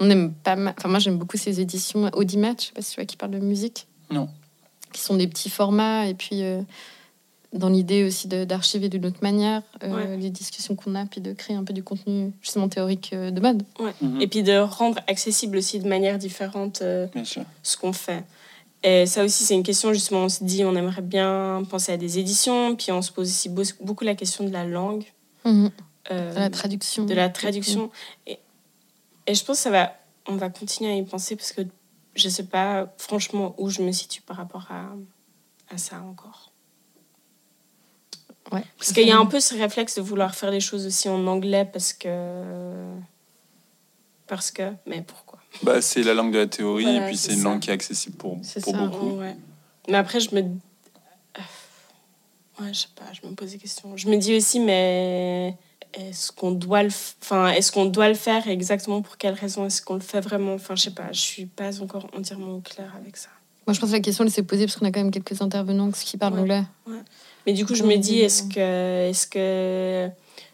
On aime pas mal, enfin moi j'aime beaucoup ces éditions Audimat, je sais pas si tu vois, qui parlent de musique. Non. Qui sont des petits formats, et puis euh, dans l'idée aussi de- d'archiver d'une autre manière euh, Ouais. les discussions qu'on a, puis de créer un peu du contenu justement théorique euh, de mode. Mhm. Et puis de rendre accessible aussi de manière différente euh, Bien sûr. ce qu'on fait. Et ça aussi, c'est une question, justement, on se dit, on aimerait bien penser à des éditions, puis on se pose aussi beau- beaucoup la question de la langue, Mhm. euh, De la traduction. de la traduction. Et, et je pense que ça va, on va continuer à y penser, parce que je sais pas franchement où je me situe par rapport à, à ça encore. Ouais. Parce qu'il y a un peu ce réflexe de vouloir faire les choses aussi en anglais parce que. Parce que. Mais pourquoi? Bah, c'est la langue de la théorie Voilà, et puis c'est une ça. langue qui est accessible pour, C'est pour ça. beaucoup. Ouais. Mais après, je me. Ouais, je sais pas, je me pose des questions. Je me dis aussi, mais est-ce qu'on doit le, enfin, est-ce qu'on doit le faire et exactement pour quelle raison Est-ce qu'on le fait vraiment? Enfin, je sais pas, je suis pas encore entièrement au clair avec ça. Moi, je pense que la question elle s'est posée parce qu'on a quand même quelques intervenants qui parlent Ouais. anglais. Mais du coup, je me dis, est-ce que, est-ce que,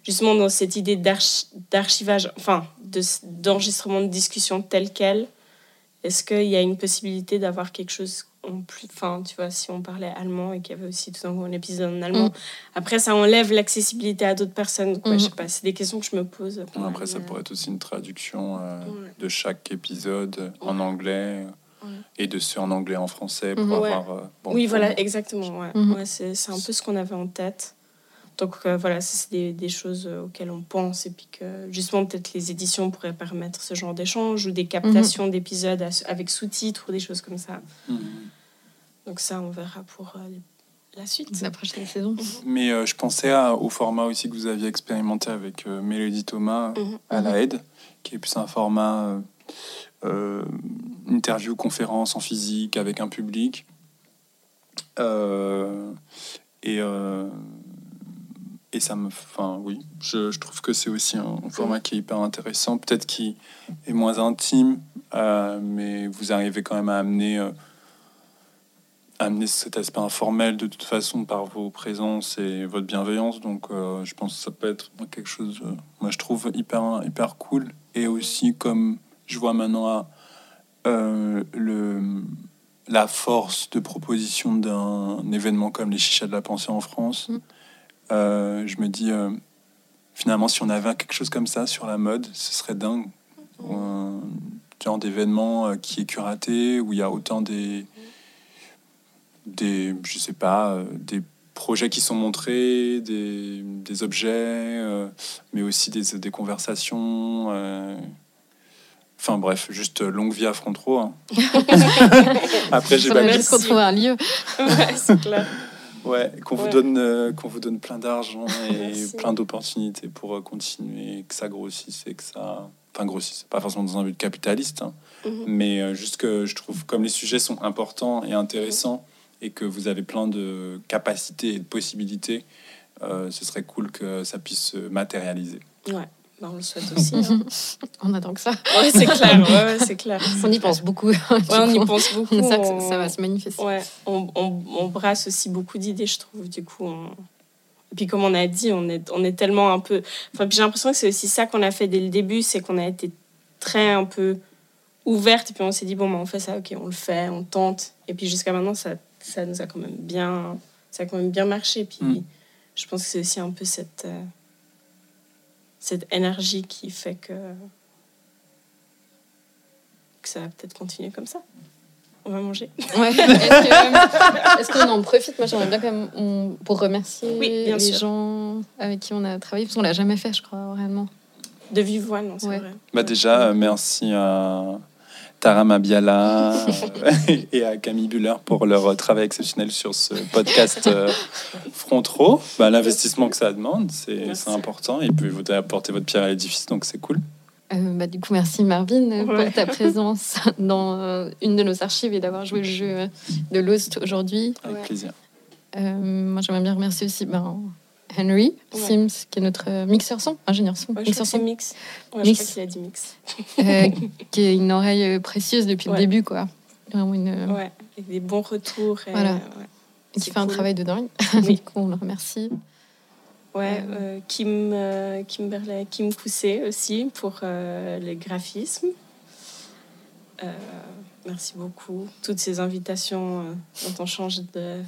justement, dans cette idée d'arch- d'archivage, enfin, de- d'enregistrement de discussion telle qu'elle, est-ce qu'il y a une possibilité d'avoir quelque chose plus, enfin, tu vois, si on parlait allemand et qu'il y avait aussi tout d'un coup un épisode en allemand, Mm. après, ça enlève l'accessibilité à d'autres personnes. Donc, ouais, Mhm. je sais pas, c'est des questions que je me pose. Après, ça pourrait être aussi une traduction euh, Ouais. de chaque épisode en anglais Ouais. et de ceux en anglais en français pour. Ouais. avoir. euh, bon, oui, voilà, exactement. Ouais. Ouais, c'est c'est un peu ce qu'on avait en tête. Donc euh, voilà, ça, c'est des, des choses euh, auxquelles on pense et puis que justement peut-être les éditions pourraient permettre ce genre d'échange ou des captations d'épisodes avec sous-titres ou des choses comme ça. Mhm. Donc ça, on verra pour euh, la suite. La prochaine saison. Mais euh, je pensais à- au format aussi que vous aviez expérimenté avec euh, Mélodie Thomas Mhm. à la aide, qui est plus un format interview, conférence en physique avec un public. Euh, et, euh, et ça me. Enfin, oui, je, je trouve que c'est aussi un, format qui est hyper intéressant, peut-être qui est moins intime, euh, mais vous arrivez quand même à amener. euh, amener cet aspect informel de toute façon par vos présences et votre bienveillance. Donc, euh, je pense que ça peut être quelque chose, moi, je trouve hyper, hyper cool. Et aussi, comme je vois maintenant à, le, la force de proposition d'un événement comme les Chichas de la Pensée en France, Mm. Euh, je me dis, euh, finalement, si on avait quelque chose comme ça sur la mode, ce serait dingue. Ou Un genre d'événement euh, qui est curaté, où il y a autant des des, je sais pas, euh, des projets qui sont montrés, des, des objets, euh, mais aussi des, des conversations. euh. Enfin bref, juste longue vie à Frontro. hein. [laughs] Après, j'ai On juste qu'on trouve un lieu. ouais, c'est clair. Ouais, qu'on vous Ouais. donne, euh, qu'on vous donne plein d'argent [laughs] et plein d'opportunités pour euh, continuer, que ça grossisse et que ça, enfin grossisse, pas forcément dans un but capitaliste, hein, Mhm. mais euh, juste que je trouve comme les sujets sont importants et intéressants et que vous avez plein de capacités et de possibilités, ce serait cool que ça puisse se matérialiser. Ouais, bah, on le souhaite aussi. hein. [laughs] On attend que ça. ouais, c'est clair. Ouais, ouais, c'est clair. [laughs] On y pense beaucoup. Ouais, on y pense beaucoup. [laughs] On sait que ça, on- ça va se manifester. Ouais, on, on, on brasse aussi beaucoup d'idées, je trouve. Du coup, on- et puis comme on a dit, on est, on est tellement un peu. Enfin, j'ai l'impression que c'est aussi ça qu'on a fait dès le début, c'est qu'on a été très un peu ouverte. Et puis on s'est dit bon, bah, on fait ça, ok, on le fait, on tente. Et puis jusqu'à maintenant, ça, ça nous a quand même bien, ça a quand même bien marché. Et puis Mm. je pense que c'est aussi un peu cette, euh, cette énergie qui fait que que ça va peut-être continuer comme ça. On va manger. Ouais. [laughs] Est-ce que- est-ce qu'on en profite? Moi, j'aimerais bien quand même on- pour remercier Oui, les sûr. gens avec qui on a travaillé, parce qu'on l'a jamais fait, je crois, réellement. De vive voix, non, c'est Ouais. vrai. Bah déjà, euh, merci à Tara [laughs] Mabiala euh, [laughs] et à Camille Buller pour leur euh, travail exceptionnel sur ce podcast euh, Front Row. Bah, L'investissement que ça demande, c'est important. Et puis vous avez apporté votre pierre à l'édifice, donc c'est cool. Euh, bah, du coup, merci Marvin Ouais. pour ta présence [laughs] dans euh, une de nos archives et d'avoir joué le jeu de Lost aujourd'hui. Avec Ouais. plaisir. Euh, moi, j'aimerais bien remercier aussi ben, Henry Ouais. Sims, qui est notre euh, mixeur son, ingénieur son, Ouais, mixeur son mix. Ouais, Mix. Je crois qu'il a dit mix. euh, [laughs] qui est une oreille euh, précieuse depuis le début, quoi. Vraiment une, euh, Ouais, avec des bons retours. Et, Voilà. qui fait un travail de dingue. [laughs] [laughs] Oui. on le remercie. Ouais, Euh. Kim, euh, Kim Coussé aussi pour les graphismes. Merci beaucoup. Toutes ces invitations dont on change de,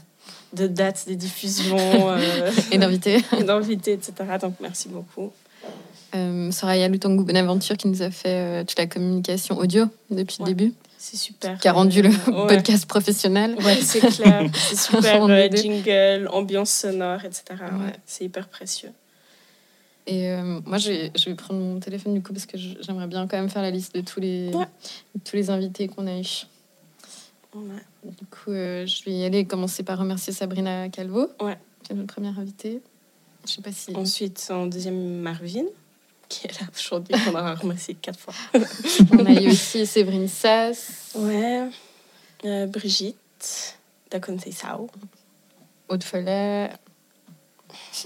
de date des diffusions, [laughs] euh, Et d'inviter [laughs] et d'invités, etc. Donc merci beaucoup. euh, Soraya Lutangu Bonaventure qui nous a fait euh, toute la communication audio depuis Ouais. le début, C'est super. qui a rendu le ouais. podcast professionnel. Ouais, c'est clair. C'est [laughs] super. Euh, jingle, ambiance sonore, etc. Ouais, c'est hyper précieux. Et euh, moi, je vais, je vais prendre mon téléphone du coup parce que j'aimerais bien quand même faire la liste de tous les, tous les invités qu'on a eus. Du coup, euh, je vais y aller commencer par remercier Sabrina Calvo, Ouais. qui est notre première invitée. Je sais pas si. Ensuite, en deuxième, Marvin, qui est là aujourd'hui, qu'on aura [laughs] remercié quatre fois. On a eu aussi Séverine Sass, Ouais. Euh, Brigitte, Dakonte Sao. Aude Follet.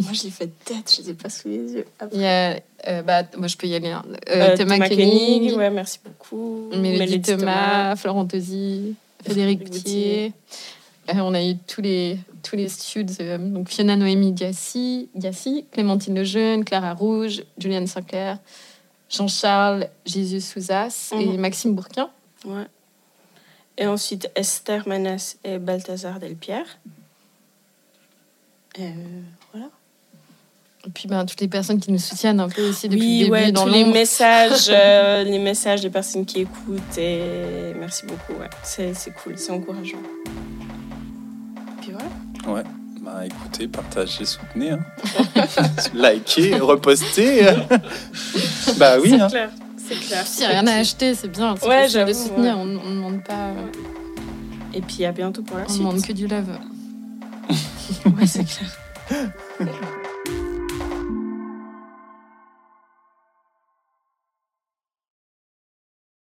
Moi, je l'ai fait tête, je les ai pas sous les yeux. Après. Il y a. euh, bah, moi, je peux y aller. hein. Euh, Euh, Thomas, Thomas Koenig, Koenig, ouais, merci beaucoup. Mélodie Thomas, Florent Tosi, Frédéric Goutier. Euh, on a eu tous les, tous les studs. euh, donc Fiona Noémie Diassi, Diassi, Clémentine Lejeune, Clara Rouge, Juliane Sinclair, Jean-Charles Jésus Souzas et Mhm. Maxime Bourquin. Ouais. Et ensuite, Esther Manas et Balthazar Delpierre. Euh. Et puis ben, toutes les personnes qui nous soutiennent un peu aussi depuis Oui, le début ouais, dans tous les messages, [laughs] euh, les messages des personnes qui écoutent et merci beaucoup. Ouais. C'est, c'est cool, c'est encourageant. Et puis voilà. Ouais. Bah écoutez, partagez, soutenez. Hein. [laughs] Likez, repostez. [laughs] bah oui. c'est hein. clair, c'est clair. S'il n'y a rien à acheter, c'est bien. C'est Ouais, facile de j'avoue, soutenir. ouais. On ne demande pas. Et puis à bientôt pour la On suite. demande que du love. Ouais, c'est clair.